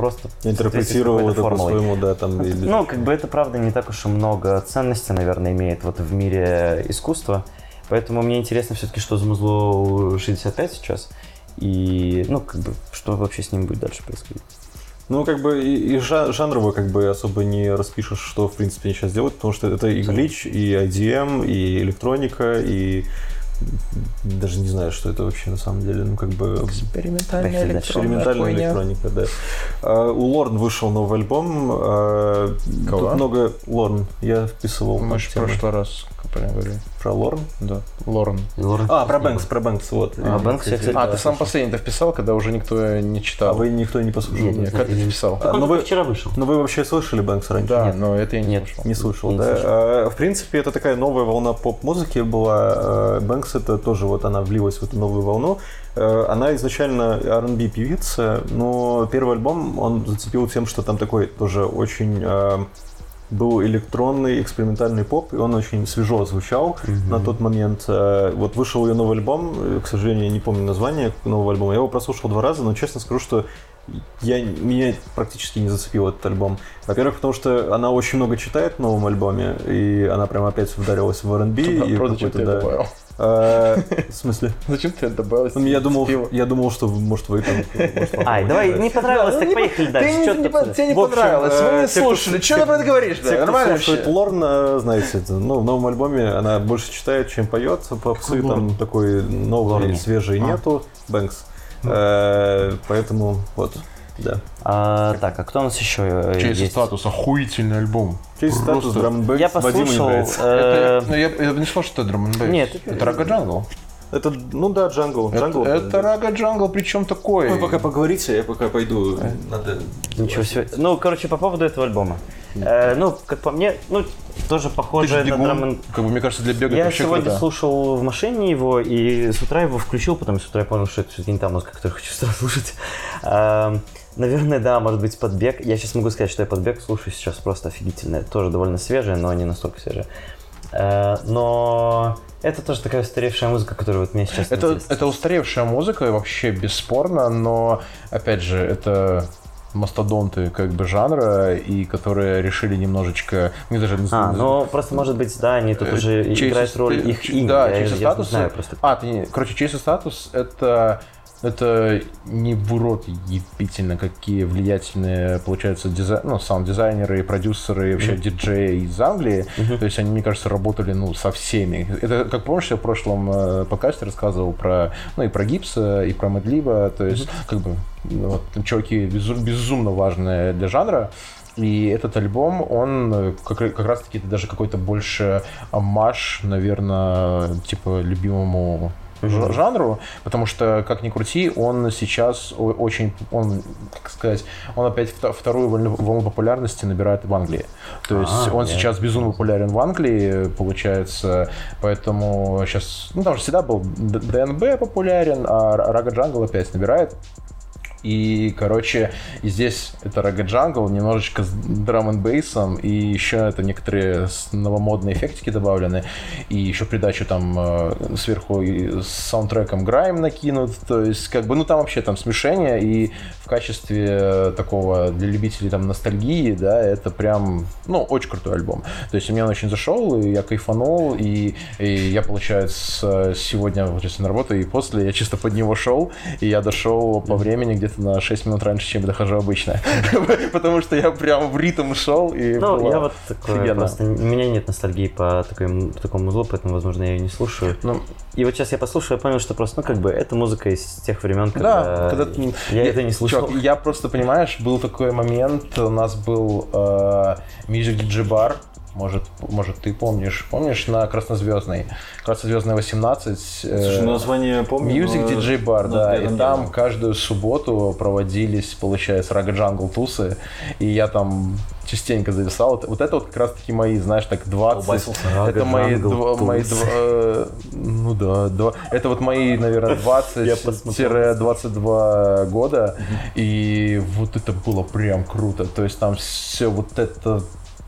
[SPEAKER 4] просто
[SPEAKER 3] Интерпретировал это по-своему, да, там. или-
[SPEAKER 4] Ну, как бы это правда не так уж и много ценности, наверное, имеет вот в мире искусства. Поэтому мне интересно все-таки, что за музло у 65 сейчас. И, ну, как бы, что вообще с ним будет дальше происходить.
[SPEAKER 3] Ну, как бы и, и жа- жанрово как бы особо не распишешь, что, в принципе, они сейчас делают, потому что это и глич, и IDM, и электроника, и даже не знаю, что это вообще на самом деле, ну, как бы
[SPEAKER 2] Экспериментальная электронная
[SPEAKER 3] экспериментальная электроника, да. А, у Лорн вышел новый альбом. а,
[SPEAKER 2] Кого?
[SPEAKER 3] Тут много Лорн. Я вписывал
[SPEAKER 2] Мы же в прошлый раз говорили.
[SPEAKER 3] про Лорн.
[SPEAKER 2] Да. Лорен.
[SPEAKER 3] А, про Бэнкс, про Бэнкс, вот.
[SPEAKER 4] А, Бэнкс я, кстати,
[SPEAKER 2] А, ты сам последний-то вписал, когда уже никто не
[SPEAKER 3] А
[SPEAKER 2] читал.
[SPEAKER 3] вы никто не послушал?
[SPEAKER 4] Нет,
[SPEAKER 2] Не,
[SPEAKER 4] нет.
[SPEAKER 2] как ты вписал?
[SPEAKER 3] А, ну,
[SPEAKER 4] только
[SPEAKER 3] вы,
[SPEAKER 4] вчера вышел.
[SPEAKER 3] ну вы вообще слышали Бэнкс раньше?
[SPEAKER 2] Да,
[SPEAKER 3] Нет.
[SPEAKER 2] но это я не
[SPEAKER 4] Нет.
[SPEAKER 2] слышал.
[SPEAKER 3] Не слышал,
[SPEAKER 4] Не
[SPEAKER 3] да.
[SPEAKER 4] слышал.
[SPEAKER 3] А, В принципе, это такая новая волна поп-музыки была. А, Бэнкс это тоже вот она влилась в эту новую волну. А, Она изначально R&B певица, но первый альбом он зацепил тем, что там такой тоже очень а, был электронный экспериментальный поп, и он очень свежо звучал на тот момент. А, Вот вышел ее новый альбом, э, к сожалению, я не помню название нового альбома. Я его прослушал два раза, но честно скажу, что я, меня практически не зацепил этот альбом. Во-первых, потому что она очень много читает в новом альбоме, и она прям опять ударилась в R&B. и
[SPEAKER 2] ты это
[SPEAKER 3] да. А, В смысле?
[SPEAKER 2] Зачем ты это добавил?
[SPEAKER 3] Ну, Я думал, я думал, что может вы там.
[SPEAKER 4] Ай, давай, не понравилось, так поехали дальше.
[SPEAKER 2] тебе не понравилось,
[SPEAKER 3] э,
[SPEAKER 2] вы не
[SPEAKER 3] кто-
[SPEAKER 2] слушали. Что ты про это говоришь? Нормально
[SPEAKER 3] слушает
[SPEAKER 2] вообще?
[SPEAKER 3] Лорн, э, знаете, это, ну, в новом альбоме она больше читает, чем поет. Попсы там такой новый,
[SPEAKER 4] Лорне.
[SPEAKER 3] свежий нету. Бэнкс. Э, Поэтому вот, да.
[SPEAKER 4] А, так, а кто у нас еще э,
[SPEAKER 2] Чейз
[SPEAKER 4] есть?
[SPEAKER 2] статус, охуительный альбом.
[SPEAKER 3] Чей статус
[SPEAKER 2] Просто-
[SPEAKER 3] драм н
[SPEAKER 4] Я послушал... э,
[SPEAKER 2] Это, ну, я, я бы не сказал, что это драм н
[SPEAKER 4] Нет,
[SPEAKER 2] это Рага Джангл.
[SPEAKER 3] Это, ну да, джангл. джангл
[SPEAKER 2] Это, это Рага Джангл, причем такой.
[SPEAKER 3] Вы пока поговорите, я пока пойду. Надо...
[SPEAKER 4] Ничего себе. Ну, короче, по поводу этого альбома. Э, ну, как по мне, ну, тоже похоже
[SPEAKER 2] же
[SPEAKER 4] на драм
[SPEAKER 2] Как бы, мне кажется, для бега
[SPEAKER 4] Я сегодня
[SPEAKER 2] круто.
[SPEAKER 4] слушал в машине его, и с утра его включил, потом с утра я понял, что это все-таки не та музыка, которую хочу с утра слушать. Эм, Наверное, да, может быть, под бег. Я сейчас могу сказать, что я под бег слушаю сейчас просто офигительно. Тоже довольно свежая, но не настолько свежая. Э, Но это тоже такая устаревшая музыка, которая вот мне сейчас
[SPEAKER 2] Это,
[SPEAKER 4] интересна.
[SPEAKER 2] это устаревшая музыка, вообще бесспорно, но, опять же, это мастодонты как бы жанра, и которые решили немножечко... Мне даже не
[SPEAKER 4] А,
[SPEAKER 2] знаю,
[SPEAKER 4] ну просто может быть, да, они тут уже
[SPEAKER 2] Э, Чейз
[SPEAKER 4] играют
[SPEAKER 2] и
[SPEAKER 4] роль их имени.
[SPEAKER 2] Да,
[SPEAKER 4] я,
[SPEAKER 2] и
[SPEAKER 4] я
[SPEAKER 2] статус.
[SPEAKER 4] знаю просто.
[SPEAKER 2] А, ты не... Короче, и статус это это не в урод ебительно, какие влиятельные, получается, дизай... ну, саунд-дизайнеры, продюсеры, и вообще диджеи из Англии. То есть они, мне кажется, работали, ну, со всеми. Это, как помнишь, я в прошлом э, подкасте рассказывал про, ну, и про Гипса, и про Мэдлиба, то есть, как бы, ну, вот, чуваки безу- безумно важные для жанра. И этот альбом, он э, как, как раз-таки даже какой-то больше амаш, наверное, типа любимому жанру, потому что, как ни крути, он сейчас очень, он, как сказать, он опять вто- вторую волну, волну популярности набирает в Англии. То есть
[SPEAKER 4] А,
[SPEAKER 2] он
[SPEAKER 4] я-
[SPEAKER 2] сейчас безумно популярен в Англии, получается, поэтому сейчас, ну там же всегда был ДНБ популярен, а Рага Джангл опять набирает. И, короче, и здесь это Рага Джангл, немножечко с драм н бейсом, и еще это некоторые новомодные эффектики добавлены, и еще придачу там э, сверху и с саундтреком Грайм накинут, то есть, как бы, ну там вообще там смешение, и в качестве такого для любителей там ностальгии, да, это прям, ну, очень крутой альбом. То есть мне он очень зашел, и я кайфанул, и, и я, получается, сегодня, получается, на работу, и после я чисто под него шел, и я дошел по времени где-то на 6 минут раньше, чем я дохожу обычно. Потому что я прям в ритм шел, и
[SPEAKER 4] Ну, я вот
[SPEAKER 2] офигенно.
[SPEAKER 4] просто... У меня нет ностальгии по, такой, такому узлу, поэтому, возможно, я ее не слушаю.
[SPEAKER 2] Ну,
[SPEAKER 4] И вот сейчас я послушал, я понял, что просто, ну, как бы, это музыка из тех времен,
[SPEAKER 2] Да,
[SPEAKER 4] когда, я, это не слушал.
[SPEAKER 2] Я просто, понимаешь, был такой момент, у нас был э, Music DJ Bar, Может, может, ты помнишь. Помнишь на Краснозвездной? Краснозвездная 18.
[SPEAKER 3] Слушай, ну, название помню.
[SPEAKER 2] Music
[SPEAKER 3] но-
[SPEAKER 2] DJ Bar,
[SPEAKER 3] но
[SPEAKER 2] да. И там
[SPEAKER 3] был.
[SPEAKER 2] каждую субботу проводились, получается, рага джангл тусы. И я там частенько зависал. Вот- Вот это вот как раз таки мои, знаешь, так 20.
[SPEAKER 3] Колбасился.
[SPEAKER 2] Это мои, два- мои два- э, ну да, два. Это вот мои, наверное,
[SPEAKER 4] Я посмотрел.
[SPEAKER 2] 20-22 года. И вот это было прям круто. То есть там все вот это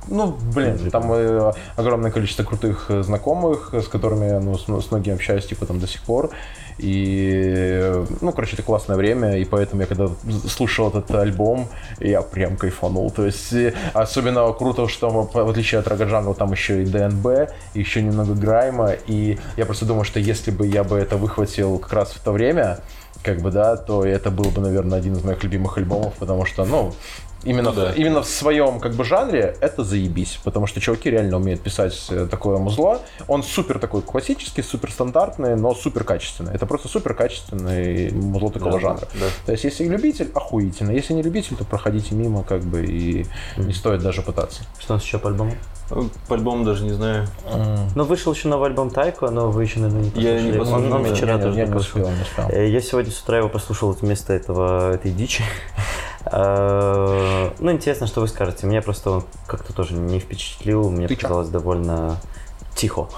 [SPEAKER 2] ну, блин, там э, огромное количество крутых э, знакомых, с которыми я ну, с, с многими общаюсь, типа, там, до сих пор. И, ну, короче, это классное время, и поэтому я когда слушал этот альбом, я прям кайфанул. То есть, э, особенно круто, что в отличие от Рага Джангл, там еще и ДНБ, и еще немного Грайма, и я просто думаю, что если бы я бы это выхватил как раз в то время, как бы, да, то это был бы, наверное, один из моих любимых альбомов, потому что, ну, именно,
[SPEAKER 3] Ну да.
[SPEAKER 2] в- именно в своем, как бы, жанре это заебись, потому что чуваки реально умеют писать э, такое музло. Он супер такой классический, супер стандартный, но супер качественный. Это просто супер качественный музло такого
[SPEAKER 3] Да,
[SPEAKER 2] жанра.
[SPEAKER 3] да.
[SPEAKER 2] То есть, если любитель, охуительно. Если не любитель, то проходите мимо, как бы, и не стоит даже пытаться.
[SPEAKER 4] Что у нас еще по альбому?
[SPEAKER 3] Ну, По альбому даже не знаю.
[SPEAKER 4] Ну, вышел еще новый альбом Тайко, но вы еще, наверное, не
[SPEAKER 3] Я не
[SPEAKER 4] послушали. Он- он,
[SPEAKER 3] послушал,
[SPEAKER 4] вчера
[SPEAKER 2] я, не-
[SPEAKER 4] тоже
[SPEAKER 2] я не
[SPEAKER 4] вышел.
[SPEAKER 2] успел, не успел.
[SPEAKER 4] Э, Я сегодня с утра его послушал вместо этого, этой дичи. Э, Ну, интересно, что вы скажете. Меня просто как-то тоже не впечатлил. Мне показалось довольно тихо.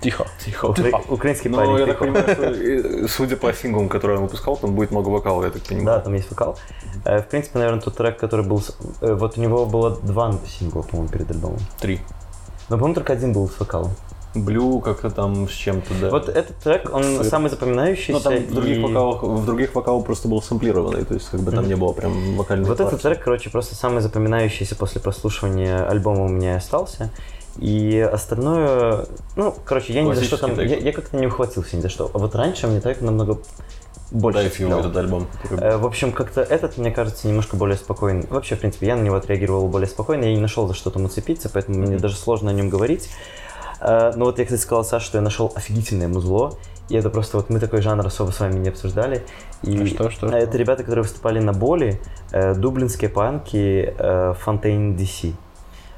[SPEAKER 2] Тихо.
[SPEAKER 3] Тихо.
[SPEAKER 4] Укра- Украинский
[SPEAKER 3] Ну,
[SPEAKER 4] парень
[SPEAKER 3] я так понимаю, что, судя по синглам, которые он выпускал, там будет много вокала, я так
[SPEAKER 4] Да,
[SPEAKER 3] понимаю.
[SPEAKER 4] там есть вокал. Э, В принципе, наверное, тот трек, который был... э, Вот у него было два сингла, по-моему, перед альбомом.
[SPEAKER 3] Три.
[SPEAKER 4] Но, по-моему, только один был с вокалом.
[SPEAKER 3] Блю как-то там с чем-то, да.
[SPEAKER 4] Вот этот трек, он
[SPEAKER 3] Сыр.
[SPEAKER 4] самый запоминающийся.
[SPEAKER 3] Но там в других,
[SPEAKER 4] и-
[SPEAKER 3] вокалах, в других вокалах просто был сэмплированный, то есть как бы там не было прям вокальной
[SPEAKER 4] Вот этот трек, короче, просто самый запоминающийся после прослушивания альбома у меня остался. И остальное, ну, короче, я ни за что там,
[SPEAKER 3] трек.
[SPEAKER 4] я, я как-то не ухватился ни за что. А вот раньше мне трек намного больше
[SPEAKER 3] Дай
[SPEAKER 4] цеплял.
[SPEAKER 3] этот альбом.
[SPEAKER 4] Э, В общем, как-то этот, мне кажется, немножко более спокойный. Вообще, в принципе, я на него отреагировал более спокойно, я не нашел за что там уцепиться, поэтому мне даже сложно о нем говорить. Э, Но вот я, кстати, сказал, Саш, что я нашел офигительное музло, и это просто вот мы такой жанр особо с вами не обсуждали. И
[SPEAKER 2] А что, что,
[SPEAKER 4] э,
[SPEAKER 2] что?
[SPEAKER 4] Это ребята, которые выступали на Боли, э, дублинские панки э, Fontaine DC.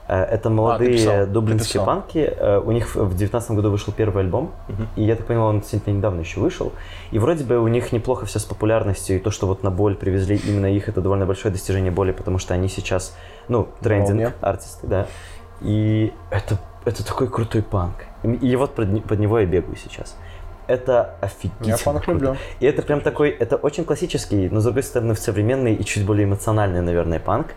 [SPEAKER 4] Э, Это молодые
[SPEAKER 2] писал,
[SPEAKER 4] дублинские
[SPEAKER 2] ты писал.
[SPEAKER 4] панки. Э, У них в 2019 году вышел первый альбом. И я так понял, он действительно недавно еще вышел. И вроде бы у них неплохо все с популярностью. И то, что вот на боль привезли именно их, это довольно большое достижение боли, потому что они сейчас, ну, трендинг артисты, да. И это, это такой крутой панк. И, вот под, под него я бегаю сейчас. Это офигительно.
[SPEAKER 2] Я панк
[SPEAKER 4] круто.
[SPEAKER 2] люблю.
[SPEAKER 4] И это прям такой, это очень классический, но с другой стороны современный и чуть более эмоциональный, наверное, панк.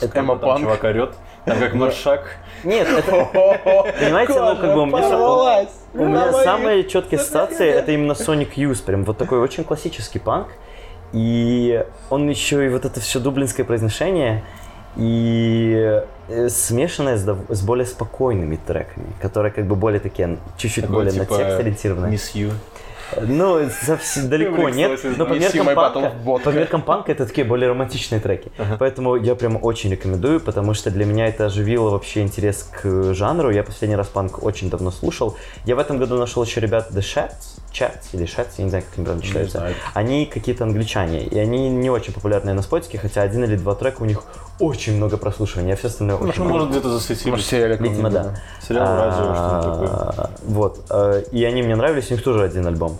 [SPEAKER 4] Это-
[SPEAKER 2] Эмо панк.
[SPEAKER 3] чувак орет, там как маршак.
[SPEAKER 4] Нет, это, понимаете, ну как бы у меня, у меня самые четкие ассоциации это именно Sonic Youth, прям вот такой очень классический панк. И он еще и вот это все дублинское произношение и э, смешанное с, с более спокойными треками, которые как бы более такие, чуть-чуть более
[SPEAKER 3] типа,
[SPEAKER 4] на текст ориентированные.
[SPEAKER 3] Miss you.
[SPEAKER 4] Ну, совсем далеко нет. Но по меркам, панка, по меркам панка это такие более романтичные треки. Поэтому я прям очень рекомендую, потому что для меня это оживило вообще интерес к жанру. Я последний раз панк очень давно слушал. Я в этом году нашел еще ребят The Shats, Chats или Shats, я не знаю, как они правильно читаются. Они какие-то англичане, и они не очень популярные на спотике, хотя один или два трека у них очень много прослушиваний, а все остальное очень
[SPEAKER 3] Ну,
[SPEAKER 4] мало.
[SPEAKER 3] может, где-то засветились.
[SPEAKER 2] Может, сериале
[SPEAKER 4] Видимо, да.
[SPEAKER 3] Сериал, радио, что-то такое.
[SPEAKER 4] А, Вот. э, И они мне нравились, у них тоже один альбом.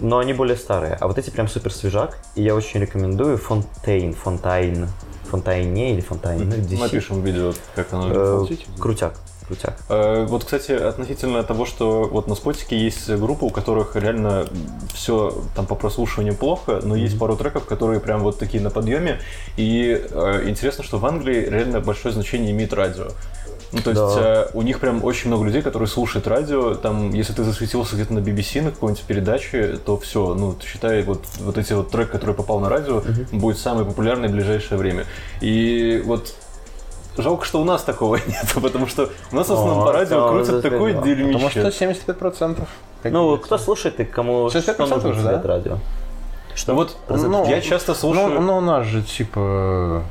[SPEAKER 4] Но они более старые. А вот эти прям супер свежак. И я очень рекомендую Fontaines, Fontaines. Fontaines или Fontaines. ну, DC.
[SPEAKER 3] Напишем видео, как оно
[SPEAKER 4] Э. Крутяк. Крутяк.
[SPEAKER 3] Э, Вот, кстати, относительно того, что вот на спотике есть группы, у которых реально все там по прослушиванию плохо, но есть пару треков, которые прям вот такие на подъеме. И э, интересно, что в Англии реально большое значение имеет радио. Ну, то есть
[SPEAKER 4] Да.
[SPEAKER 3] э, у них прям очень много людей, которые слушают радио. Там, если ты засветился где-то на BBC, на какой-нибудь передаче, то все, ну, считай, вот, вот эти вот трек, который попал на радио, будет самый популярный в ближайшее время. И вот Жалко, что у нас такого нет, потому что у нас в основном
[SPEAKER 4] О,
[SPEAKER 3] по радио
[SPEAKER 4] да,
[SPEAKER 3] крутят такое
[SPEAKER 4] да.
[SPEAKER 3] дерьмище.
[SPEAKER 2] Потому что 75%. как
[SPEAKER 4] Ну, кто слушает и кому
[SPEAKER 2] 65%
[SPEAKER 4] что нужно
[SPEAKER 2] уже,
[SPEAKER 4] слушать
[SPEAKER 2] да?
[SPEAKER 4] радио?
[SPEAKER 3] Ну вот
[SPEAKER 2] Ну,
[SPEAKER 3] я часто слушаю...
[SPEAKER 2] Ну, ну, у нас же, типа...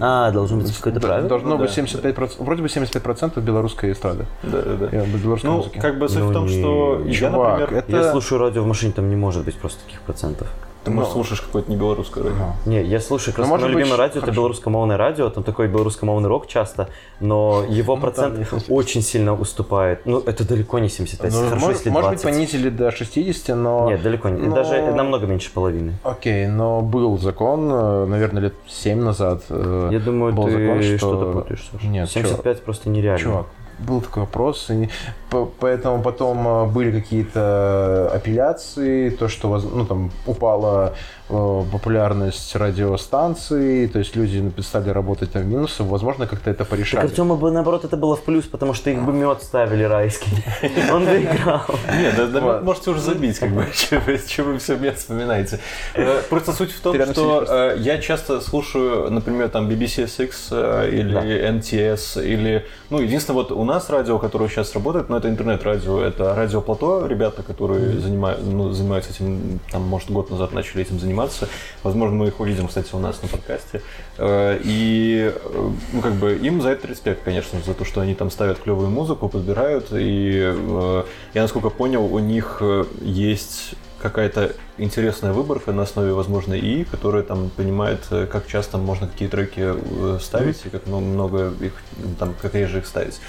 [SPEAKER 4] А, должно быть какое-то правило?
[SPEAKER 2] Должно
[SPEAKER 3] Ну,
[SPEAKER 2] быть
[SPEAKER 3] да,
[SPEAKER 2] 75%, вроде бы 75% белорусской эстрады.
[SPEAKER 3] Да, да, да.
[SPEAKER 2] Я в белорусском
[SPEAKER 3] Ну,
[SPEAKER 2] музыке.
[SPEAKER 3] как бы суть
[SPEAKER 4] Ну,
[SPEAKER 3] в том,
[SPEAKER 4] не-
[SPEAKER 3] что я,
[SPEAKER 2] Чувак,
[SPEAKER 3] например...
[SPEAKER 2] это-
[SPEAKER 4] Я слушаю радио в машине, там не может быть просто таких процентов.
[SPEAKER 3] Ты, может,
[SPEAKER 2] Ну.
[SPEAKER 3] слушаешь какое-то не белорусское радио.
[SPEAKER 4] Не, я слушаю, как раз
[SPEAKER 2] может
[SPEAKER 4] мое любимое радио это белорусскомовное радио, там такой белорусскомовный рок часто, но его
[SPEAKER 2] Ну,
[SPEAKER 4] процент
[SPEAKER 2] там-
[SPEAKER 4] очень сильно уступает. Ну, это далеко не 75,
[SPEAKER 2] Ну,
[SPEAKER 4] хорошо,
[SPEAKER 2] может,
[SPEAKER 4] если
[SPEAKER 2] может быть,
[SPEAKER 4] 20.
[SPEAKER 2] понизили до 60, но...
[SPEAKER 4] Нет, далеко не.
[SPEAKER 2] но-
[SPEAKER 4] Даже намного меньше половины.
[SPEAKER 2] Окей, но был закон, э, наверное, лет 7 назад. э,
[SPEAKER 4] Я думаю,
[SPEAKER 2] был
[SPEAKER 4] ты
[SPEAKER 2] закон, что-
[SPEAKER 4] что-то путаешь. Саша.
[SPEAKER 2] Нет,
[SPEAKER 4] 75 просто нереально.
[SPEAKER 2] Чувак, был такой вопрос, и поэтому потом э, были какие-то апелляции, то, что ну, там, упала э, популярность радиостанций, то есть люди стали работать на минусы, возможно, как-то это
[SPEAKER 4] Так
[SPEAKER 2] порешали.
[SPEAKER 4] Артему бы наоборот это было в плюс, потому что их бы мед ставили райский. Он бы играл.
[SPEAKER 3] Нет, да, можете уже забить, как бы, чем вы, все меня вспоминаете. Э, Просто суть в том, что я часто слушаю, например, там BBC SX э, или. NTS, или... Ну, единственное, вот у нас радио, которое сейчас работает, но это интернет-радио, это радио Плато, ребята, которые занимают, ну, занимаются этим, там, может, год назад начали этим заниматься. Возможно, мы их увидим, кстати, у нас на подкасте. Э, И, э, ну, как бы, им за это респект, конечно, за то, что они там ставят клевую музыку, подбирают. И э, я, насколько понял, у них есть какая-то интересная выборка на основе, возможно, ИИ, которая там понимает, как часто можно какие треки ставить и как ну, много их, там, как реже их ставить.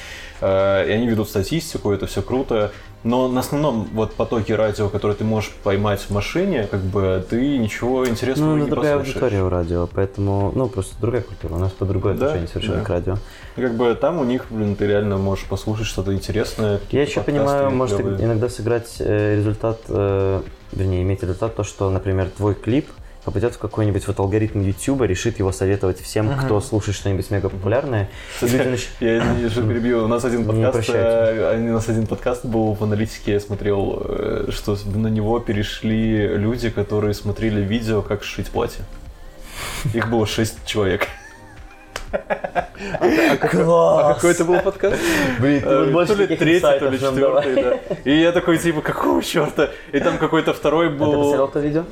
[SPEAKER 3] Э, И они ведут статистику, это все круто. Но на основном вот потоке радио, который ты можешь поймать в машине, как бы ты ничего интересного
[SPEAKER 4] Ну,
[SPEAKER 3] не
[SPEAKER 4] другая
[SPEAKER 3] послушаешь.
[SPEAKER 4] аудитория у радио, поэтому, ну, просто другая культура. У нас по другое
[SPEAKER 3] Да,
[SPEAKER 4] отношение совершенно
[SPEAKER 3] да.
[SPEAKER 4] к радио.
[SPEAKER 3] И Как бы там у них, блин, ты реально можешь послушать что-то интересное.
[SPEAKER 4] Я еще понимаю, может
[SPEAKER 3] клевые.
[SPEAKER 4] иногда сыграть э, результат, э, вернее, иметь результат то, что, например, твой клип попадет в какой-нибудь вот алгоритм YouTube, решит его советовать всем, кто слушает что-нибудь мега популярное. Нач-
[SPEAKER 3] Я извини, что перебью. У нас один подкаст, э, у нас один подкаст был в аналитике, я смотрел, э, что на него перешли люди, которые смотрели видео, как сшить платье. Их было шесть человек.
[SPEAKER 4] Класс!
[SPEAKER 2] А какой это был подкаст?
[SPEAKER 4] Блин, ты вот больше
[SPEAKER 3] то ли третий, то ли четвертый, да. И я такой, типа, какого черта? И там какой-то второй
[SPEAKER 4] А ты посмотрел
[SPEAKER 3] был...
[SPEAKER 4] то видео?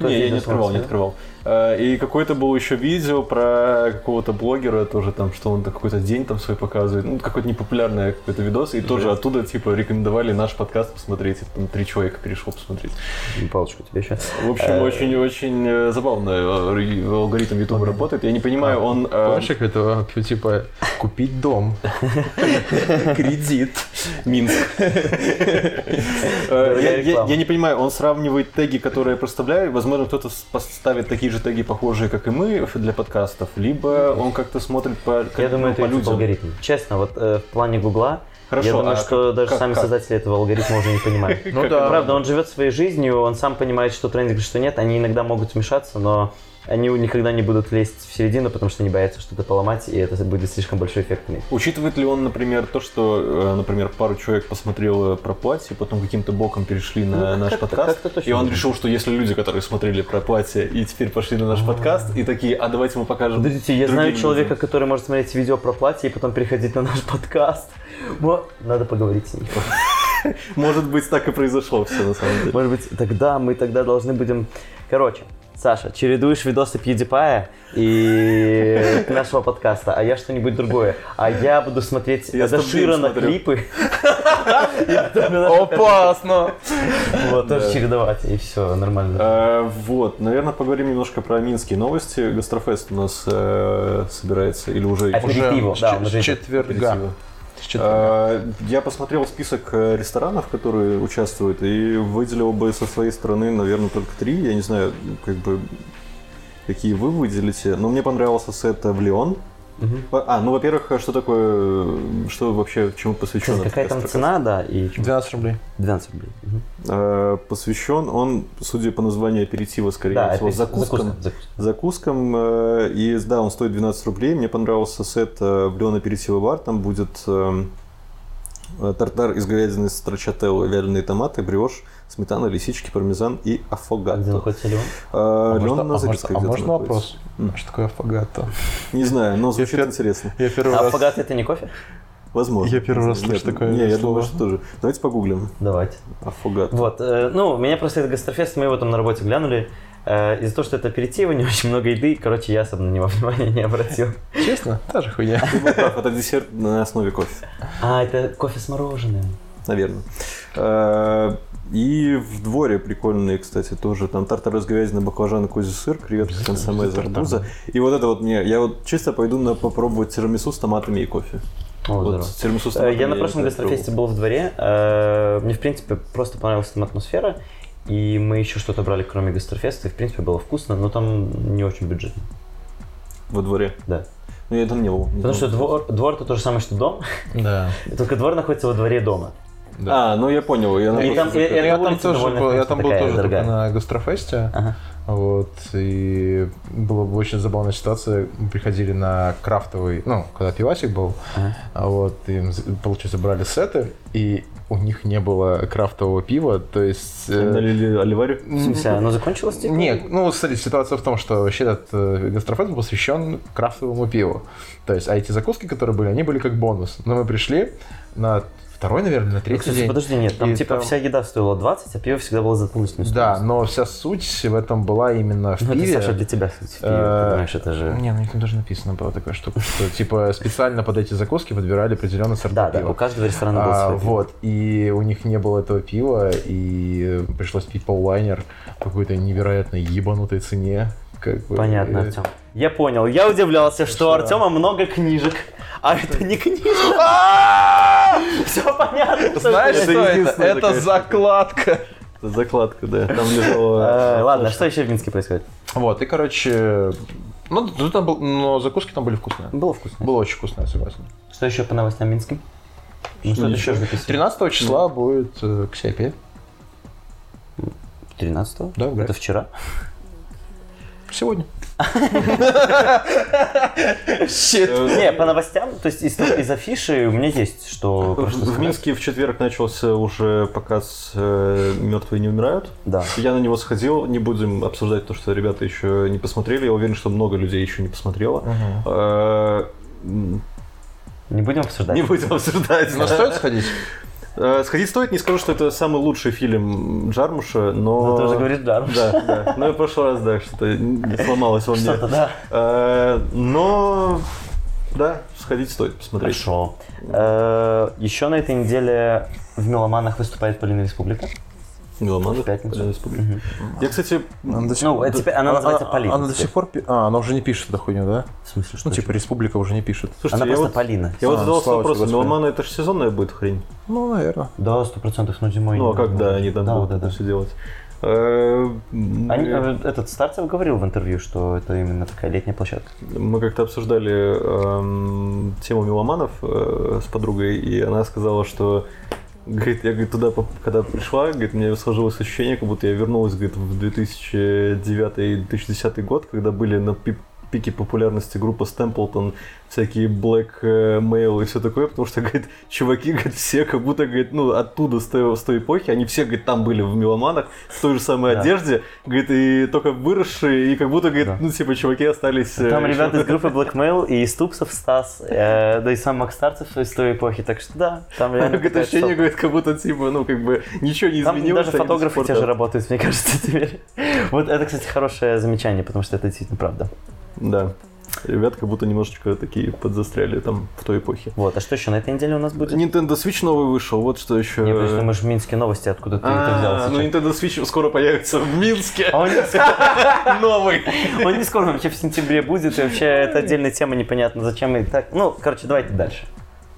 [SPEAKER 3] Не, я не открывал, не открывал. Э, И какое-то было еще видео про какого-то блогера, тоже там, что он какой-то день там свой показывает, ну, какой-то непопулярный какой-то видос, и тоже оттуда, типа, рекомендовали наш подкаст посмотреть, и там три человека перешло посмотреть.
[SPEAKER 4] Палочку тебе еще.
[SPEAKER 3] В общем, очень-очень э, забавно э, алгоритм YouTube работает. Я не понимаю, он... э,
[SPEAKER 2] Помнишь, как это, типа, купить дом? Кредит.
[SPEAKER 3] Минск. Э, Я не понимаю, он сравнивает теги, которые я проставляю, возможно, кто-то поставит такие же теги, похожие, как и мы, для подкастов, либо он как-то смотрит по
[SPEAKER 4] Я думаю,
[SPEAKER 3] по
[SPEAKER 4] это YouTube
[SPEAKER 3] людям.
[SPEAKER 4] алгоритм. Честно, вот э, в плане Гугла,
[SPEAKER 3] Хорошо,
[SPEAKER 4] я думаю,
[SPEAKER 3] а
[SPEAKER 4] что
[SPEAKER 3] как-
[SPEAKER 4] даже
[SPEAKER 3] как-
[SPEAKER 4] сами
[SPEAKER 3] как?
[SPEAKER 4] создатели этого алгоритма уже не понимают.
[SPEAKER 2] Ну
[SPEAKER 3] Как
[SPEAKER 2] да.
[SPEAKER 4] Правда, он живет своей жизнью, он сам понимает, что трендинг, что нет. Они иногда могут вмешаться, но они никогда не будут лезть в середину, потому что они боятся что-то поломать, и это будет слишком большой эффект иметь.
[SPEAKER 3] Учитывает ли он, например, то, что, э, например, пару человек посмотрело про платье, потом каким-то боком перешли на
[SPEAKER 4] Ну,
[SPEAKER 3] наш
[SPEAKER 4] как-то-
[SPEAKER 3] подкаст,
[SPEAKER 4] точно
[SPEAKER 3] и он решил, что если люди, которые смотрели про платье и теперь пошли на наш подкаст, и такие, а давайте мы покажем
[SPEAKER 4] Подождите, я знаю
[SPEAKER 3] другим
[SPEAKER 4] человека,
[SPEAKER 3] людям».
[SPEAKER 4] который может смотреть видео про платье и потом переходить на наш подкаст. Мо- Надо поговорить с ним.
[SPEAKER 3] Может быть, так и произошло все на самом деле.
[SPEAKER 4] Может быть, тогда мы тогда должны будем... Короче, Саша, чередуешь видосы PewDiePie и нашего подкаста, а я что-нибудь другое. А я буду смотреть
[SPEAKER 3] смотрю.
[SPEAKER 4] клипы.
[SPEAKER 2] Опасно!
[SPEAKER 4] Вот, тоже чередовать, и все, нормально.
[SPEAKER 3] Э, Вот, наверное, поговорим немножко про минские новости. Гастрофест у нас э, собирается, или уже...
[SPEAKER 4] А
[SPEAKER 3] уже
[SPEAKER 4] Аперитиво, да, уже
[SPEAKER 2] четверга. С.
[SPEAKER 3] Э, Я посмотрел список э, ресторанов, которые участвуют, и выделил бы со своей стороны, наверное, только три. Я не знаю, как бы какие вы выделите. Но мне понравился сет в Леон.
[SPEAKER 4] Мгм.
[SPEAKER 3] А, ну, во-первых, что такое, что вообще, чему посвящен
[SPEAKER 4] Какая там цена, да, и
[SPEAKER 2] 12 рублей.
[SPEAKER 4] 12 рублей. Мгм.
[SPEAKER 3] Э, Посвящен он, судя по названию аперитива, скорее
[SPEAKER 4] Да,
[SPEAKER 3] всего,
[SPEAKER 4] это
[SPEAKER 3] закускам.
[SPEAKER 4] закуска, закуска.
[SPEAKER 3] закускам. э, И да, он стоит 12 рублей. Мне понравился сет э, в Леон Аперитива Бар. Там будет эм, э, тартар из говядины страчателло, вяленые томаты, брioche, сметана, лисички, пармезан и
[SPEAKER 4] А где
[SPEAKER 3] афогато.
[SPEAKER 4] находится Леон?
[SPEAKER 3] Э,
[SPEAKER 2] А
[SPEAKER 3] Леон
[SPEAKER 2] можно-
[SPEAKER 3] на
[SPEAKER 2] а
[SPEAKER 3] Зарецкой
[SPEAKER 2] можно- а
[SPEAKER 3] где-то
[SPEAKER 2] можно
[SPEAKER 3] находится.
[SPEAKER 2] вопрос? А Что такое афогато?
[SPEAKER 3] Не знаю, но звучит интересно.
[SPEAKER 2] Я первый
[SPEAKER 4] А
[SPEAKER 2] раз...
[SPEAKER 4] афогат это не кофе?
[SPEAKER 3] Возможно.
[SPEAKER 2] Я первый раз
[SPEAKER 3] Нет,
[SPEAKER 2] слышу такое
[SPEAKER 3] Не, я думаю, что тоже. Давайте погуглим.
[SPEAKER 4] Давайте.
[SPEAKER 3] Афогато.
[SPEAKER 4] Вот, э, ну, меня просто этот гастрофест, мы его там на работе глянули. Э, из-за того, что это аперитивы, не очень много еды, короче, я особо на него внимания не обратил.
[SPEAKER 2] Честно? Та же хуйня.
[SPEAKER 3] Ты был прав, это десерт на основе кофе.
[SPEAKER 4] А, это кофе с мороженым.
[SPEAKER 3] Наверное. Э, И в дворе прикольные, кстати, тоже. Там тартар из говядины, баклажаны, козий сыр, креветки, консоме из арбуза. И вот это вот мне, я вот чисто пойду на попробовать тирамису с томатами и кофе.
[SPEAKER 4] О,
[SPEAKER 3] Вот
[SPEAKER 4] здорово.
[SPEAKER 3] тирамису с
[SPEAKER 4] Э,
[SPEAKER 3] томатами
[SPEAKER 4] Я на прошлом гастрофесте был в дворе. Э, Мне, в принципе, просто понравилась там атмосфера. И мы еще что-то брали, кроме гастрофеста. И, в принципе, было вкусно, но там не очень бюджетно.
[SPEAKER 3] Во дворе.
[SPEAKER 4] Да.
[SPEAKER 3] Ну, я там не был. не
[SPEAKER 4] Потому что двор, двор это то же самое, что дом.
[SPEAKER 2] Да.
[SPEAKER 4] Только двор находится во дворе дома.
[SPEAKER 3] А, ну я понял. Я,
[SPEAKER 4] И там-
[SPEAKER 3] напротив-
[SPEAKER 4] и- и-
[SPEAKER 2] Я
[SPEAKER 4] эта
[SPEAKER 2] там тоже был, я там был тоже
[SPEAKER 4] дорогая.
[SPEAKER 2] на гастрофесте.
[SPEAKER 4] Ага.
[SPEAKER 2] Вот, и была бы очень забавная ситуация. Мы приходили на крафтовый, ну, когда пивасик был,
[SPEAKER 4] Ага.
[SPEAKER 2] а вот, и, получается, брали сеты, и у них не было крафтового пива, то есть... э,
[SPEAKER 3] Налили
[SPEAKER 4] смысле, оно закончилось? типа?
[SPEAKER 2] Нет, ну, смотри, ситуация в том, что вообще этот э, гастрофест был посвящен крафтовому пиву. То есть, а эти закуски, которые были, они были как бонус. Но мы пришли на второй, наверное, на
[SPEAKER 4] Ну,
[SPEAKER 2] третий
[SPEAKER 4] кстати,
[SPEAKER 2] день.
[SPEAKER 4] подожди, нет, там
[SPEAKER 2] И
[SPEAKER 4] типа
[SPEAKER 2] там-
[SPEAKER 4] вся еда стоила 20, а пиво всегда было за полностью
[SPEAKER 2] Да, но вся суть в этом была именно в
[SPEAKER 4] Ну, это,
[SPEAKER 2] пиве.
[SPEAKER 4] Саша, для тебя, кстати, в пиве,
[SPEAKER 2] Э,
[SPEAKER 4] понимаешь, это же...
[SPEAKER 2] Не, ну там даже написано была такая штука, что типа специально под эти закуски подбирали определенный сорт
[SPEAKER 4] Да, да,
[SPEAKER 2] пива.
[SPEAKER 4] у каждого ресторана был
[SPEAKER 2] А,
[SPEAKER 4] свой
[SPEAKER 2] вот, и у них не было этого пива, и пришлось пить поллайнер по какой-то невероятной ебанутой цене. Как бы,
[SPEAKER 4] Понятно, Артем. Я понял. Я удивлялся, что у Артема много книжек, а это не книжка. Все понятно.
[SPEAKER 2] Знаешь, что это? Это закладка.
[SPEAKER 3] Это закладка, да. Там лежала...
[SPEAKER 4] Э, Ладно, что еще в Минске происходит?
[SPEAKER 2] Вот, и, короче, ну, там был, но закуски там были вкусные.
[SPEAKER 4] Было вкусно.
[SPEAKER 2] Было очень вкусно, я согласен.
[SPEAKER 4] Что еще по новостям Минским? Ну, что еще записывать?
[SPEAKER 2] 13 числа будет э, Ксяпи.
[SPEAKER 4] 13
[SPEAKER 2] Да, в
[SPEAKER 4] Это вчера?
[SPEAKER 2] Сегодня.
[SPEAKER 3] Э,
[SPEAKER 4] Не, по новостям, то есть из, афиши у меня есть, что
[SPEAKER 3] В. Минске в четверг начался уже показ «Мертвые не умирают».
[SPEAKER 4] Да.
[SPEAKER 3] Я на него сходил, не будем обсуждать то, что ребята еще не посмотрели. Я уверен, что много людей еще не посмотрело. Э,
[SPEAKER 4] Не будем обсуждать.
[SPEAKER 3] Не будем обсуждать.
[SPEAKER 2] Но стоит сходить?
[SPEAKER 3] Э, Сходить стоит, не скажу, что это самый лучший фильм Джармуша, но...
[SPEAKER 4] Но ты уже говоришь Джарм.
[SPEAKER 3] Да, да. Ну, и в прошлый раз, да, что-то сломалось во мне.
[SPEAKER 4] Что-то, да.
[SPEAKER 3] Э, Но, да, сходить стоит посмотреть.
[SPEAKER 4] Хорошо. Э, Еще на этой неделе в Меломанах выступает Полина Республика.
[SPEAKER 3] Меломаны.
[SPEAKER 4] В пятницу.
[SPEAKER 3] Э, республика. Я, кстати,
[SPEAKER 2] Она до сих-
[SPEAKER 4] Ну, э, теперь она называется Полина.
[SPEAKER 2] Она до
[SPEAKER 4] теперь.
[SPEAKER 2] сих пор... А, она уже не пишет эту хуйню, да?
[SPEAKER 4] В смысле, что?
[SPEAKER 2] Ну, типа, республика уже не пишет.
[SPEAKER 3] слушайте,
[SPEAKER 4] Она просто
[SPEAKER 3] вот,
[SPEAKER 4] Полина.
[SPEAKER 3] я вот
[SPEAKER 2] А,
[SPEAKER 3] задался
[SPEAKER 2] слава тебе,
[SPEAKER 3] вопросом, меломаны это же сезонная будет хрень?
[SPEAKER 2] Ну, наверное.
[SPEAKER 4] Да, сто процентов, ну зимой.
[SPEAKER 3] Ну, а как, да, они там
[SPEAKER 4] да,
[SPEAKER 3] будут
[SPEAKER 4] да, да.
[SPEAKER 3] все делать? Э,
[SPEAKER 4] Они,
[SPEAKER 3] мы-
[SPEAKER 4] э, этот Старцев говорил в интервью, что это именно такая летняя площадка.
[SPEAKER 3] Мы как-то обсуждали эм, тему меломанов э, с подругой, и она сказала, что Говорит, я говорит, туда, когда пришла, говорит, у меня сложилось ощущение, как будто я вернулась говорит, в 2009-2010 год, когда были на пи- пике популярности группа Стэмплтон, всякие Black э, Mail и все такое, потому что, говорит, чуваки, говорит, все как будто, говорит, ну, оттуда, с той, с той эпохи, они все, говорит, там были в меломанах, в той же самой
[SPEAKER 4] Да.
[SPEAKER 3] одежде, говорит, и только выросшие, и как будто, говорит,
[SPEAKER 4] Да.
[SPEAKER 3] ну, типа, чуваки остались... э,
[SPEAKER 4] Там
[SPEAKER 3] еще-
[SPEAKER 4] ребята из группы Blackmail и Ступсов Стас, э, да и сам Макс Старцев из той эпохи, так что да, там реально
[SPEAKER 3] Говорит, ощущение, говорит, как будто, типа, ну, как бы, ничего не
[SPEAKER 4] Там
[SPEAKER 3] изменилось.
[SPEAKER 4] даже фотографы те же работают, мне кажется, теперь. Вот это, кстати, хорошее замечание, потому что это действительно правда.
[SPEAKER 3] Да. Ребята как будто немножечко такие подзастряли там в той эпохе.
[SPEAKER 4] Вот, а что еще на этой неделе у нас будет?
[SPEAKER 3] Nintendo Switch новый вышел, вот что еще.
[SPEAKER 4] Не, что мы же в Минске новости, откуда ты это взял
[SPEAKER 3] А, ну
[SPEAKER 4] сейчас.
[SPEAKER 3] Nintendo Switch скоро появится в Минске.
[SPEAKER 4] А он не скоро-
[SPEAKER 3] Новый.
[SPEAKER 4] он не скоро, вообще в сентябре будет, и вообще это отдельная тема, непонятно зачем и так. Ну, короче, давайте дальше.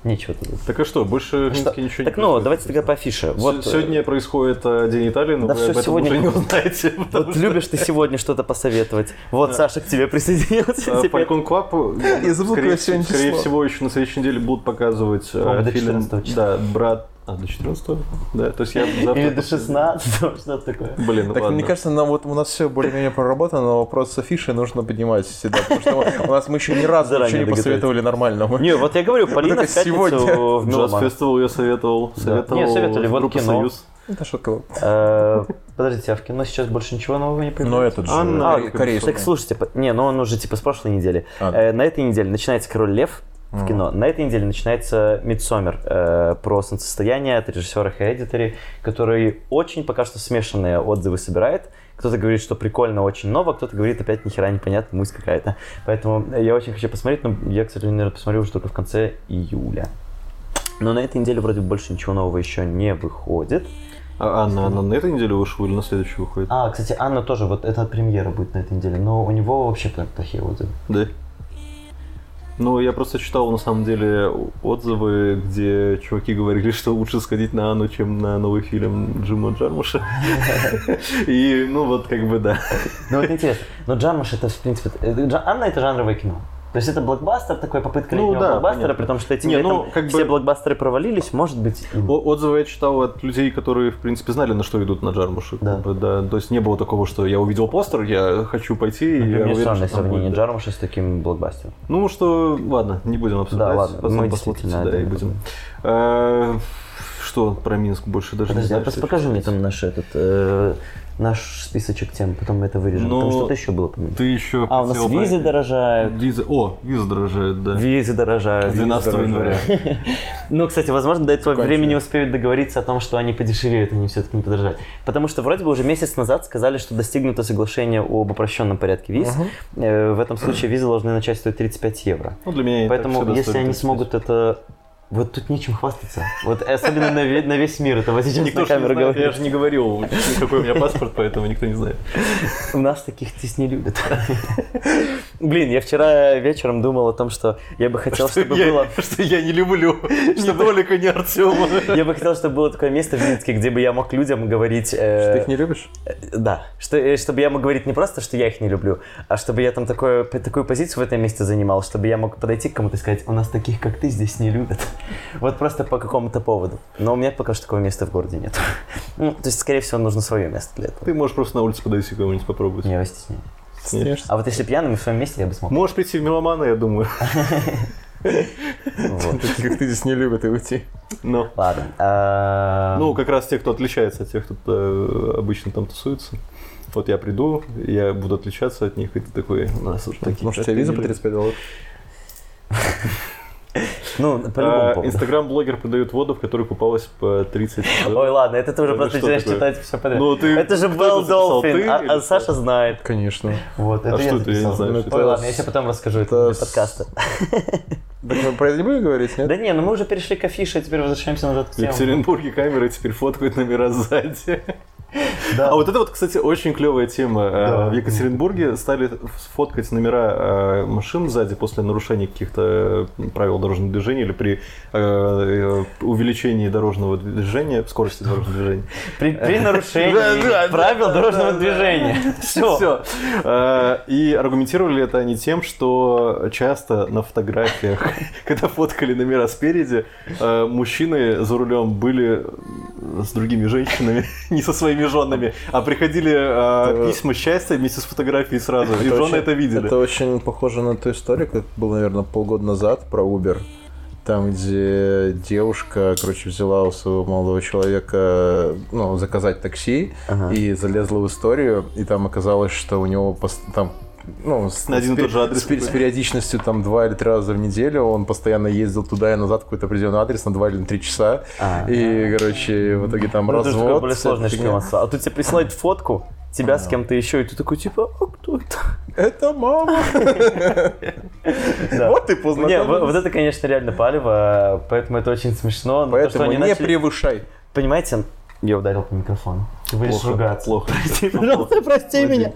[SPEAKER 4] Нечего тут.
[SPEAKER 3] Так а что, больше в
[SPEAKER 4] Что?
[SPEAKER 3] Ничего
[SPEAKER 4] Так,
[SPEAKER 3] не
[SPEAKER 4] ну, давайте тогда по афише. Вот,
[SPEAKER 3] С- Сегодня происходит э, День Италии, но
[SPEAKER 4] Да
[SPEAKER 3] вы об этом
[SPEAKER 4] сегодня
[SPEAKER 3] уже не узнаете.
[SPEAKER 4] Вот
[SPEAKER 3] что,
[SPEAKER 4] любишь ты сегодня что-то посоветовать. Вот Саша к тебе присоединился
[SPEAKER 3] э, э,
[SPEAKER 2] Я забыл,
[SPEAKER 3] скорее, скорее всего, еще на следующей неделе будут показывать э, фильм
[SPEAKER 4] 14 числа.
[SPEAKER 3] Да, брат. А, до 14 Да, то есть я завтра...
[SPEAKER 4] Или до 16, что-то такое.
[SPEAKER 3] Блин, ну
[SPEAKER 2] Так,
[SPEAKER 3] ладно.
[SPEAKER 2] мне кажется, нам вот у нас все более-менее проработано, но вопрос с афишей нужно поднимать всегда, потому что у нас мы еще ни разу ничего не посоветовали нормального.
[SPEAKER 4] Не, вот я говорю, Полина в пятницу
[SPEAKER 2] сегодня.
[SPEAKER 4] в
[SPEAKER 3] Джаз
[SPEAKER 4] Меломан.
[SPEAKER 3] Фестивал я советовал. Советовал
[SPEAKER 4] Не, советовали, вот кино.
[SPEAKER 3] Союз.
[SPEAKER 2] Это шутка.
[SPEAKER 4] Э, Подождите, а в кино сейчас больше ничего нового не появилось?
[SPEAKER 2] Но этот же
[SPEAKER 3] Анна,
[SPEAKER 2] коре- корейский.
[SPEAKER 4] Так слушайте, не, ну он уже типа с прошлой недели.
[SPEAKER 2] А.
[SPEAKER 4] Э, на этой неделе начинается Король Лев в кино. На этой неделе начинается Мидсомер э, про солнцестояние от режиссера Hereditary, который очень пока что смешанные отзывы собирает. Кто-то говорит, что прикольно, очень ново, кто-то говорит, опять нихера непонятно, муть какая-то. Поэтому я очень хочу посмотреть, но я, к сожалению, наверное, посмотрю уже только в конце июля. Но на этой неделе вроде больше ничего нового еще не выходит.
[SPEAKER 3] А Анна, она на этой неделе вышла или на следующую выходит?
[SPEAKER 4] А, кстати, Анна тоже, вот это премьера будет на этой неделе, но у него вообще плохие отзывы.
[SPEAKER 3] Да. Ну, я просто читал, на самом деле, отзывы, где чуваки говорили, что лучше сходить на Анну, чем на новый фильм Джима Джармуша. И, ну, вот как бы да.
[SPEAKER 4] Ну вот интересно, но Джармуш это, в принципе, Анна это жанровое кино. То есть это блокбастер, такой попытка
[SPEAKER 3] Ну
[SPEAKER 4] летнего
[SPEAKER 3] да,
[SPEAKER 4] блокбастера,
[SPEAKER 3] понятно.
[SPEAKER 4] при том, что этим
[SPEAKER 3] Не, ну, как бы-
[SPEAKER 4] все блокбастеры провалились, может быть.
[SPEAKER 3] О- Отзывы я читал от людей, которые, в принципе, знали, на что идут на Джармуша.
[SPEAKER 4] Да.
[SPEAKER 3] Как бы, да. То есть не было такого, что я увидел постер, я хочу пойти, и я уверен,
[SPEAKER 4] странное сравнение
[SPEAKER 3] будет, да.
[SPEAKER 4] Джармуша с таким блокбастером.
[SPEAKER 3] Ну, что, ладно, не будем обсуждать.
[SPEAKER 4] Да, ладно,
[SPEAKER 3] потом
[SPEAKER 4] мы действительно
[SPEAKER 3] да, и будем. Э, Что про Минск больше даже
[SPEAKER 4] Подожди,
[SPEAKER 3] не
[SPEAKER 4] а
[SPEAKER 3] знаю. что
[SPEAKER 4] покажи мне там наш этот э, наш списочек тем, потом мы это вырежем.
[SPEAKER 3] Ну,
[SPEAKER 4] Там что-то еще было, по-моему.
[SPEAKER 3] Ты еще
[SPEAKER 4] А, у нас визы
[SPEAKER 3] про-
[SPEAKER 4] дорожают.
[SPEAKER 3] Визы. О, виза дорожает, да.
[SPEAKER 4] Визы дорожают.
[SPEAKER 3] 12 января.
[SPEAKER 4] Ну, кстати, возможно, до этого времени успеют договориться о том, что они подешевеют, они все-таки не подорожают. Потому что вроде бы уже месяц назад сказали, что достигнуто соглашение об упрощенном порядке виз. Э, В этом случае визы должны начать стоить 35 евро.
[SPEAKER 3] Ну, для меня
[SPEAKER 4] Поэтому, если они
[SPEAKER 3] 35.
[SPEAKER 4] смогут это... Вот тут нечем хвастаться. Вот особенно на, ве- на весь мир. Это вот сейчас
[SPEAKER 3] Никто
[SPEAKER 4] на
[SPEAKER 3] не
[SPEAKER 4] камеру
[SPEAKER 3] знает, я
[SPEAKER 4] говорит.
[SPEAKER 3] же не говорил, какой у меня паспорт, поэтому никто не знает.
[SPEAKER 4] У нас таких здесь не любят. Блин, я вчера вечером думал о том, что я бы хотел, чтобы
[SPEAKER 3] я,
[SPEAKER 4] было...
[SPEAKER 3] что я не люблю ни Толика, ни Артема.
[SPEAKER 4] Я бы хотел, чтобы было такое место в Минске, где бы я мог людям говорить... э,
[SPEAKER 2] Ты их не любишь?
[SPEAKER 4] Да, что, э, чтобы я мог говорить не просто, что я их не люблю, а чтобы я там такую позицию в этом месте занимал, чтобы я мог подойти к кому-то и сказать, у нас таких, как ты, здесь не любят. Вот просто по какому-то поводу. Но у меня пока что такого места в городе нет. Ну, то есть, скорее всего, нужно свое место для этого.
[SPEAKER 3] Ты можешь просто на улице подойти кого-нибудь попробовать.
[SPEAKER 4] Я стесняюсь. А вот если пьяным в своем месте, я бы смог.
[SPEAKER 3] Можешь прийти в меломана, я думаю.
[SPEAKER 2] Как ты здесь не любят и уйти.
[SPEAKER 3] Но.
[SPEAKER 4] Ладно. а,
[SPEAKER 3] Ну, как раз те, кто отличается от тех, кто э, обычно там тусуется. Вот я приду, я буду отличаться от них, и ты такой, у нас уже такие.
[SPEAKER 2] Может, у тебя виза по
[SPEAKER 3] любишь».
[SPEAKER 2] 35 долларов?
[SPEAKER 4] Ну,
[SPEAKER 3] А,
[SPEAKER 4] поводу.
[SPEAKER 3] Инстаграм-блогер продает воду, в которой купалась по 30
[SPEAKER 4] Ой, ладно, это ты уже
[SPEAKER 3] Это
[SPEAKER 4] просто начинаешь читать все подряд.
[SPEAKER 3] Ну, ты-
[SPEAKER 4] это же Белл
[SPEAKER 3] это
[SPEAKER 4] Долфин, а, а? Саша знает.
[SPEAKER 2] Конечно.
[SPEAKER 4] Вот, это
[SPEAKER 3] А
[SPEAKER 4] я
[SPEAKER 3] ты, я
[SPEAKER 4] записал.
[SPEAKER 2] Ну, это
[SPEAKER 4] Ой, ладно, я тебе потом расскажу, это
[SPEAKER 2] это
[SPEAKER 4] подкаста.
[SPEAKER 2] Так мы про это не будем говорить, нет?
[SPEAKER 4] Да не, ну мы уже перешли к афише, а теперь возвращаемся назад к
[SPEAKER 3] В
[SPEAKER 4] теме.
[SPEAKER 3] Екатеринбурге камеры теперь фоткают номера сзади.
[SPEAKER 4] Да.
[SPEAKER 3] А вот это вот, кстати, очень клевая тема. Э,
[SPEAKER 4] Да.
[SPEAKER 3] В Екатеринбурге стали фоткать номера э, машин сзади после нарушения каких-то э, правил дорожного движения или при увеличении дорожного движения, скорости дорожного движения.
[SPEAKER 4] При, при нарушении правил дорожного движения. Все.
[SPEAKER 3] Все. И аргументировали это они тем, что часто на фотографиях, когда фоткали номера спереди, мужчины за рулем были с другими женщинами, не со своими женами, а приходили э, письма счастья вместе с фотографией сразу. И
[SPEAKER 2] Это
[SPEAKER 3] жены
[SPEAKER 2] очень-
[SPEAKER 3] это видели.
[SPEAKER 2] Это очень похоже на ту историю, как было, наверное, полгода назад про Uber. Там, где девушка, короче, взяла у своего молодого человека, ну, заказать такси
[SPEAKER 4] Ага.
[SPEAKER 2] и залезла в историю, и там оказалось, что у него там ну, с,
[SPEAKER 3] На один и тот же адрес
[SPEAKER 2] с, с периодичностью там два или три раза в неделю он постоянно ездил туда и назад в какой-то определенный адрес на два или на три часа.
[SPEAKER 4] А.
[SPEAKER 2] И, короче, в итоге там
[SPEAKER 4] Ну, это
[SPEAKER 2] развод.
[SPEAKER 4] такое более
[SPEAKER 2] вся
[SPEAKER 4] сложное
[SPEAKER 2] фигня.
[SPEAKER 4] А тут тебе присылают фотку тебя с кем-то еще, и ты такой, типа, а кто это?
[SPEAKER 2] Это мама! Вот ты познакомился.
[SPEAKER 4] вот вот это, конечно, реально палево, поэтому это очень смешно.
[SPEAKER 2] Поэтому не превышай.
[SPEAKER 4] Понимаете, я ударил по микрофону. Ты будешь
[SPEAKER 3] Плохо,
[SPEAKER 4] ругаться.
[SPEAKER 3] плохо.
[SPEAKER 4] Прости, пожалуйста, прости меня.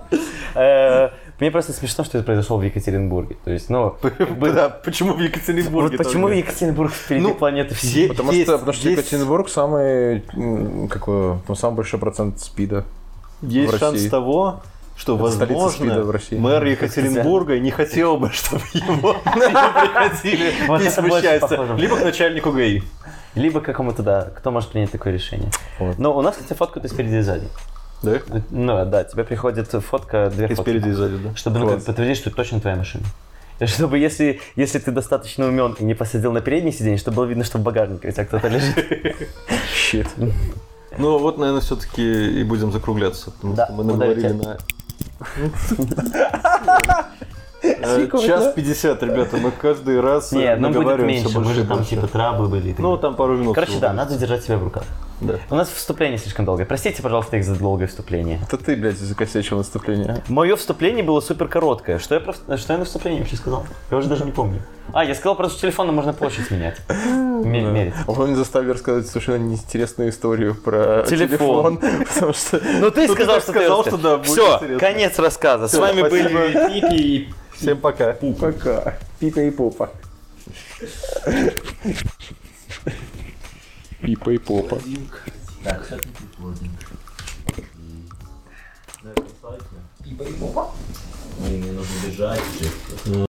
[SPEAKER 4] Мне просто смешно, что это произошло в Екатеринбурге. То есть, ну,
[SPEAKER 3] Да, почему в Екатеринбурге?
[SPEAKER 4] вот почему? Екатеринбург впереди
[SPEAKER 3] Ну,
[SPEAKER 4] планеты всей?
[SPEAKER 2] Потому
[SPEAKER 3] Есть-
[SPEAKER 2] что, потому что
[SPEAKER 3] есть-
[SPEAKER 2] Екатеринбург самый, какой, там самый большой процент спида.
[SPEAKER 3] Есть шанс того, что,
[SPEAKER 2] Это
[SPEAKER 3] возможно,
[SPEAKER 2] в России.
[SPEAKER 3] мэр Екатеринбурга не хотел бы, чтобы его приходили счастья.
[SPEAKER 4] похоже.
[SPEAKER 3] Либо к начальнику ГАИ.
[SPEAKER 4] Либо к какому-то, да, кто может принять такое решение. Но у нас, кстати, фотку ты спереди и сзади.
[SPEAKER 3] Да?
[SPEAKER 4] Ну, да, тебе приходит фотка, две
[SPEAKER 3] И
[SPEAKER 4] фотки.
[SPEAKER 3] спереди и сзади, да.
[SPEAKER 4] Чтобы ну, подтвердить, что это точно твоя машина. Чтобы если, если ты достаточно умен и не посадил на переднее сиденье, чтобы было видно, что в багажнике у тебя кто-то лежит.
[SPEAKER 2] Щит.
[SPEAKER 3] Ну вот, наверное, все-таки и будем закругляться, потому
[SPEAKER 4] Да,
[SPEAKER 3] что мы наговорили на... Час пятьдесят, ребята, мы каждый раз
[SPEAKER 4] Нет, ну будет меньше, мы же там типа траблы были.
[SPEAKER 3] Ну, там пару минут.
[SPEAKER 4] Короче, да, надо держать себя в руках.
[SPEAKER 3] Да.
[SPEAKER 4] У нас вступление слишком долгое. Простите, пожалуйста, их за долгое вступление.
[SPEAKER 2] Это ты, блядь, закосячил наступление.
[SPEAKER 4] Мое вступление было супер короткое. Что я, просто, что я на вступлении вообще сказал? Я уже даже не помню. А, я сказал просто, что телефоном можно площадь менять. Ме- Мерить.
[SPEAKER 2] А Он не заставил рассказать совершенно неинтересную историю про
[SPEAKER 4] Телефон.
[SPEAKER 2] Потому что...
[SPEAKER 4] Ну ты
[SPEAKER 3] Ну,
[SPEAKER 4] сказал, что
[SPEAKER 3] сказал,
[SPEAKER 4] ты
[SPEAKER 3] что да, будет
[SPEAKER 4] Все, конец рассказа. С вами были Пипи и
[SPEAKER 3] Всем пока.
[SPEAKER 2] Пока. Пипа и попа. Пипа и попа.
[SPEAKER 1] Мне нужно бежать.